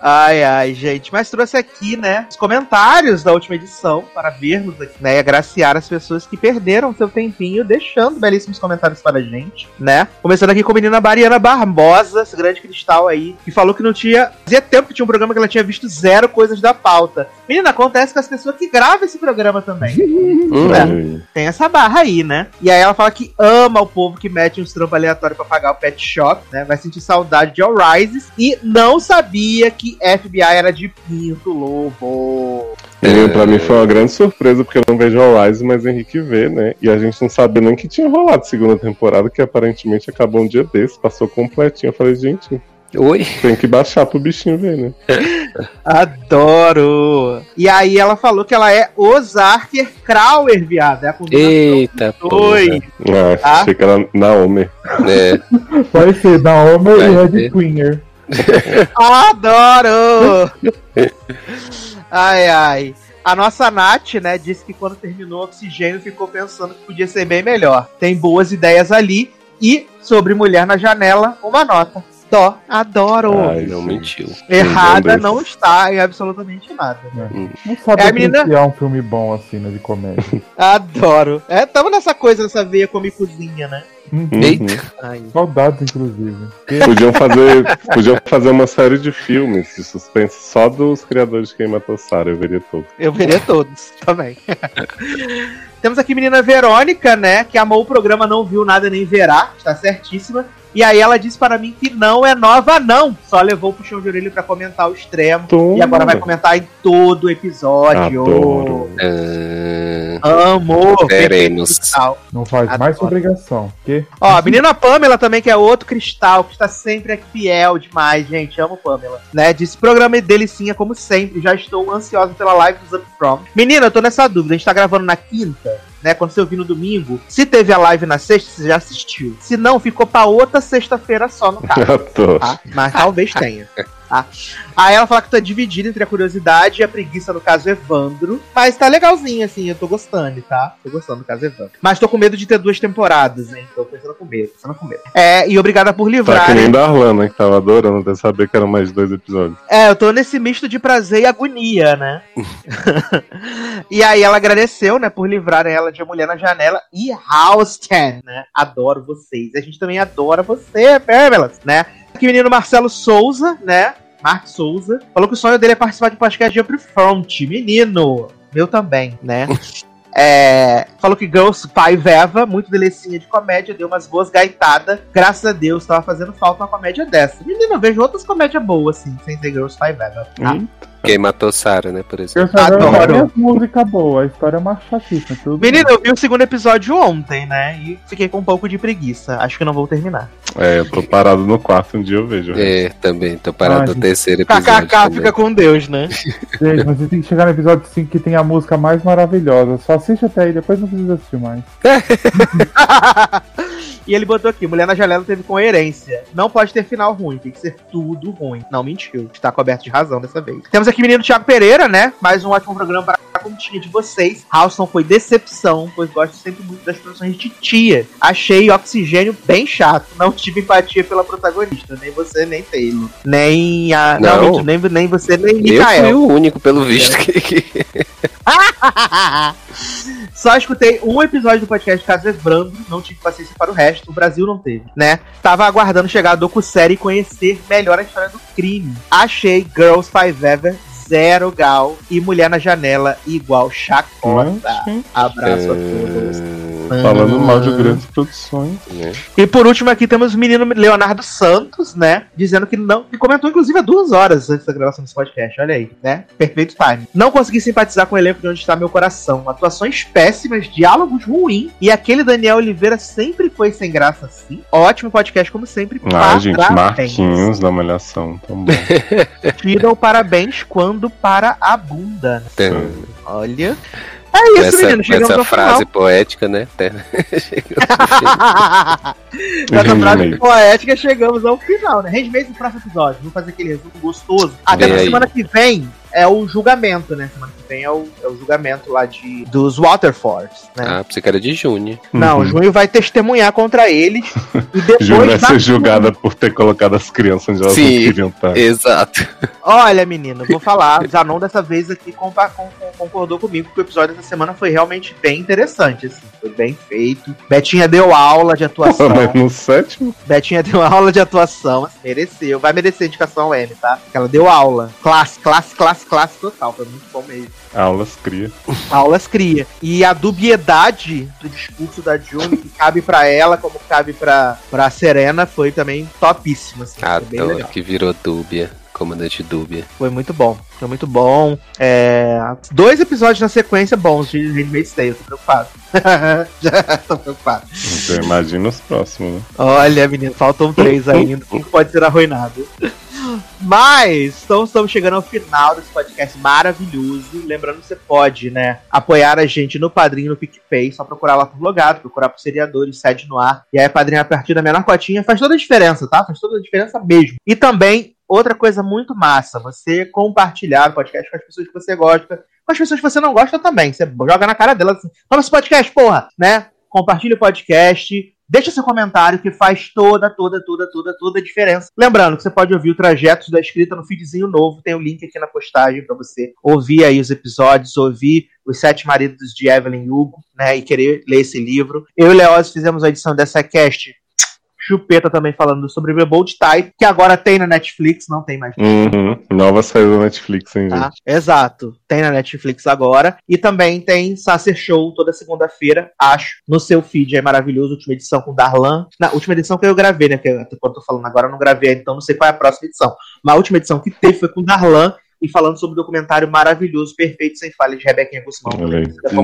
Ai, ai, gente. Mas trouxe aqui, né, os comentários da última edição para vermos aqui, né, e agraciar as pessoas que perderam seu tempinho deixando belíssimos comentários para a gente, né? Começando aqui com a menina Mariana Barbosa, esse grande cristal aí, que falou que não tinha. Fazia tempo que tinha um programa que ela tinha visto zero coisas da pauta. Menina, acontece com as pessoas que gravam esse programa também. Hum, É. Aí. Tem essa barra aí, né? E aí ela fala que ama o povo que mete uns trampos aleatórios pra pagar o pet shop, né? Vai sentir saudade de All Rises e não sabia que FBI era de Pinto Lobo. E pra mim foi uma grande surpresa, porque eu não vejo Rise, mas Henrique vê, né? E a gente não sabia nem que tinha rolado segunda temporada, que aparentemente acabou um dia desse, passou completinho. Eu falei, gente, Oi? tem que baixar pro bichinho ver, né? Adoro! E aí ela falou que ela é Ozarker Krauer, viado. É a Eita, dos dois. Ah, achei que era Naomi. né? Vai ser Naomi Vai e. Red Queener. Adoro! ai, ai. A nossa Nath, né, disse que quando terminou o oxigênio ficou pensando que podia ser bem melhor. Tem boas ideias ali. E sobre Mulher na Janela, uma nota. Dó. Adoro. Ai, Não mentiu. Errada não está em absolutamente nada. Não sabe É, a menina- um filme bom assim, né? De comédia. Adoro. É, tamo nessa coisa, nessa veia come cozinha, né? Uhum. Eita. Ai. Saudades, inclusive. Podiam fazer, podiam fazer uma série de filmes de suspense só dos criadores de Quem Matou Sarah, eu veria todo. Eu veria todos também. Temos aqui a menina Verônica, né? Que amou o programa, não viu nada nem verá. Está certíssima. E aí ela disse para mim que não é nova, não. Só levou o puxão de orelha pra comentar o extremo. Toma. E agora vai comentar em todo o episódio. Adoro. Ah, Amo! Veremos. Cristal. Não faz Adoro. mais obrigação. Que? Ó, a menina Pamela também, que é outro cristal, que está sempre aqui fiel demais, gente. Amo Pamela. Né? Disse programa é delicinha, como sempre. Já estou ansiosa pela live dos Up From. Menina, eu tô nessa dúvida. A gente tá gravando na quinta, né? Quando você ouvir no domingo. Se teve a live na sexta, você já assistiu. Se não, ficou pra outra sexta-feira só, no caso. Eu tô. tá? Mas talvez tenha. Tá? Aí ela fala que tá dividida entre a curiosidade e a preguiça, no caso Evandro. Mas tá legalzinho, assim, eu tô gostando, tá? Tô gostando do caso Evandro. Mas tô com medo de ter duas temporadas, hein? Tô pensando com medo, pensando com medo. É, e obrigada por Tá livrar. que nem Darlan, né? Que tava adorando até saber que eram mais dois episódios. É, eu tô nesse misto de prazer e agonia, né? e aí ela agradeceu, né, por livrarem ela de A Mulher na Janela e Houston, né? Adoro vocês. A gente também adora você, Pérolas, né? Aqui menino Marcelo Souza, né? Mark Souza, falou que o sonho dele é participar de podcast de Upfront. Menino, meu também, né? É, falou que Girls Five Eva, muito delicinha de comédia, deu umas boas gaitadas. Graças a Deus, tava fazendo falta uma comédia dessa. Menino, eu vejo outras comédias boas, assim, sem ser Girls Five Eva. Tá? Hum. Quem matou Sarah, né, por Eu exemplo. só Adoro. Música boa, a história é uma chatice. Tudo Menino, eu vi o segundo episódio ontem, né? E fiquei com um pouco de preguiça. Acho que não vou terminar. É, eu tô parado no quarto, um dia eu vejo. É, também, tô parado Ai, no gente. terceiro episódio. KKK também. fica com Deus, né? Gente, mas você tem que chegar no episódio 5 que tem a música mais maravilhosa. Só assiste até aí, depois não precisa assistir mais. e ele botou aqui: Mulher na Janela teve coerência. Não pode ter final ruim, tem que ser tudo ruim. Não mentiu. Está coberto de razão dessa vez. Temos aqui o menino Thiago Pereira, né? Mais um ótimo programa para a continha de vocês. Halston foi decepção, pois gosto sempre muito das produções de tia. Achei oxigênio bem chato. Não tive empatia pela protagonista. Nem você, nem Taylor. Nem a. Não, Não. nem, nem você, nem Eu Mikael. fui o único, pelo visto, que, que- Só escutei um episódio do podcast Caso Evrando, não tive paciência para o resto, o Brasil não teve, né? Tava aguardando chegar a docu-série e conhecer melhor a história do crime. Achei Girls Five Ever zero gal e Mulher na Janela igual chacota. Abraço a todos. É, Falando mal de grandes produções. né? E por último aqui temos o menino Leonardo Santos, né? Dizendo que não. Que comentou, inclusive, há duas horas antes da gravação desse podcast. Olha aí, né? Perfeito time. Não consegui simpatizar com o elenco de onde está meu coração. Atuações péssimas, diálogos ruins. E aquele Daniel Oliveira sempre foi sem graça assim. Ótimo podcast, como sempre. Ah, gente. Marquinhos da Malhação. Tão bom. Tiram parabéns quando para a bunda. Tem- Olha. É isso, essa, menino. Chegamos essa ao final. frase poética, né? Essa frase poética, chegamos ao final, né? Handmaid no próximo episódio. Vamos fazer aquele resumo gostoso. Até na semana que vem é o julgamento, né? Semana que vem é o, é o julgamento lá de, dos Waterfords, né? Ah, pensei que era de junho. Não, Uhum. Junho vai testemunhar contra eles e depois Júlia vai ser julgada por ter colocado as crianças onde elas Sim. não queriam estar. Exato. Olha, menino, vou falar. Zanon dessa vez aqui concordou comigo que o episódio dessa semana foi realmente bem interessante, assim. Foi bem feito. Betinha deu aula de atuação. Mas no sétimo, Betinha deu aula de atuação, assim, mereceu. Vai merecer indicação ao M, tá? Porque ela deu aula. Classe, classe, classe, classe total. Foi muito bom mesmo. Aulas cria. Aulas cria. E a dubiedade do discurso da June, que cabe pra ela, como cabe pra, pra Serena, foi também topíssima. Assim, foi bem Adoro legal. que virou Dúbia. Comandante Dúbia. Foi muito bom. Foi muito bom. É, Dois episódios na sequência bons de Handmaid's Tale. Tô preocupado. Já tô preocupado. Então imagina os próximos, né? Olha, menino, faltam três ainda. Um pode ser arruinado. Mas então, estamos chegando ao final desse podcast maravilhoso. Lembrando que você pode, né, apoiar a gente no Padrinho, no PicPay. Só procurar lá por logado, procurar por seriadores, sede no ar. E aí, Padrinho a partir da menor cotinha faz toda a diferença, tá? Faz toda a diferença mesmo. E também, outra coisa muito massa, você compartilhar o podcast com as pessoas que você gosta. Com as pessoas que você não gosta também. Você joga na cara delas assim, esse podcast, porra, né? Compartilhe o podcast. Deixa seu comentário que faz toda, toda, toda, toda, toda a diferença. Lembrando que você pode ouvir o Trajetos da Escrita no feedzinho novo. Tem o link aqui na postagem para você ouvir aí os episódios, ouvir os Sete Maridos de Evelyn Hugo, né? E querer ler esse livro. Eu e Leoz fizemos a edição dessa cast. Chupeta também falando sobre The Bold Type, que agora tem na Netflix, não tem mais Uhum. Nova saída da Netflix, hein, Tá? gente? Exato. Tem na Netflix agora. E também tem Sacer Show toda segunda-feira, acho, no seu feed. É maravilhoso. Última edição com Darlan. Na última edição que eu gravei, né? Que eu tô falando agora, eu não gravei, então não sei qual é a próxima edição. Mas a última edição que teve foi com Darlan. E falando sobre o documentário maravilhoso, perfeito, sem falha, de Rebequinha Guzmão.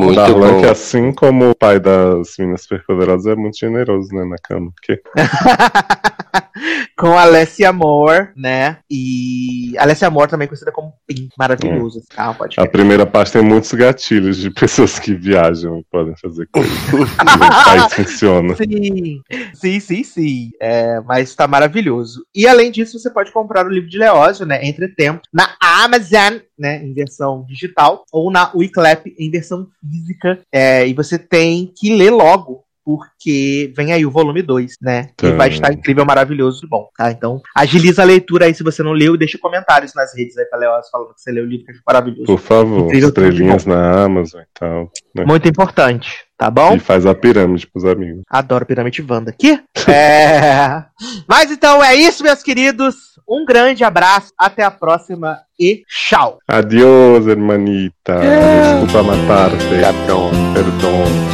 O Darlan, bom. que assim como o pai das meninas superpoderosas, é muito generoso, né, na cama. Porque com Alessia Moore, né? E Alessia Moore também conhecida como Pim, maravilhoso esse carro, pode a primeira parte tem muitos gatilhos de pessoas que viajam e podem fazer coisas. País funciona. Sim, sim, sim, sim. É, mas tá maravilhoso. E além disso, você pode comprar o livro de Leózio, né? Entre Tempos, na Amazon, né? Em versão digital, ou na Wiclap em versão física. É, e você tem que ler logo. Porque vem aí o volume 2, né? Que Tá. vai estar incrível, maravilhoso e bom, tá? Então, agiliza a leitura aí se você não leu e deixa comentários nas redes aí pra Leózio falando que você leu o livro, que é maravilhoso. Por favor, Incrível, estrelinhas na Amazon e tal. né? Muito importante, tá bom? E faz a pirâmide pros amigos. Adoro Pirâmide Wanda. Que? É... Mas então é isso, meus queridos. Um grande abraço, até a próxima e tchau. Adiós, hermanita. Desculpa matarte. Cabrão. Perdão.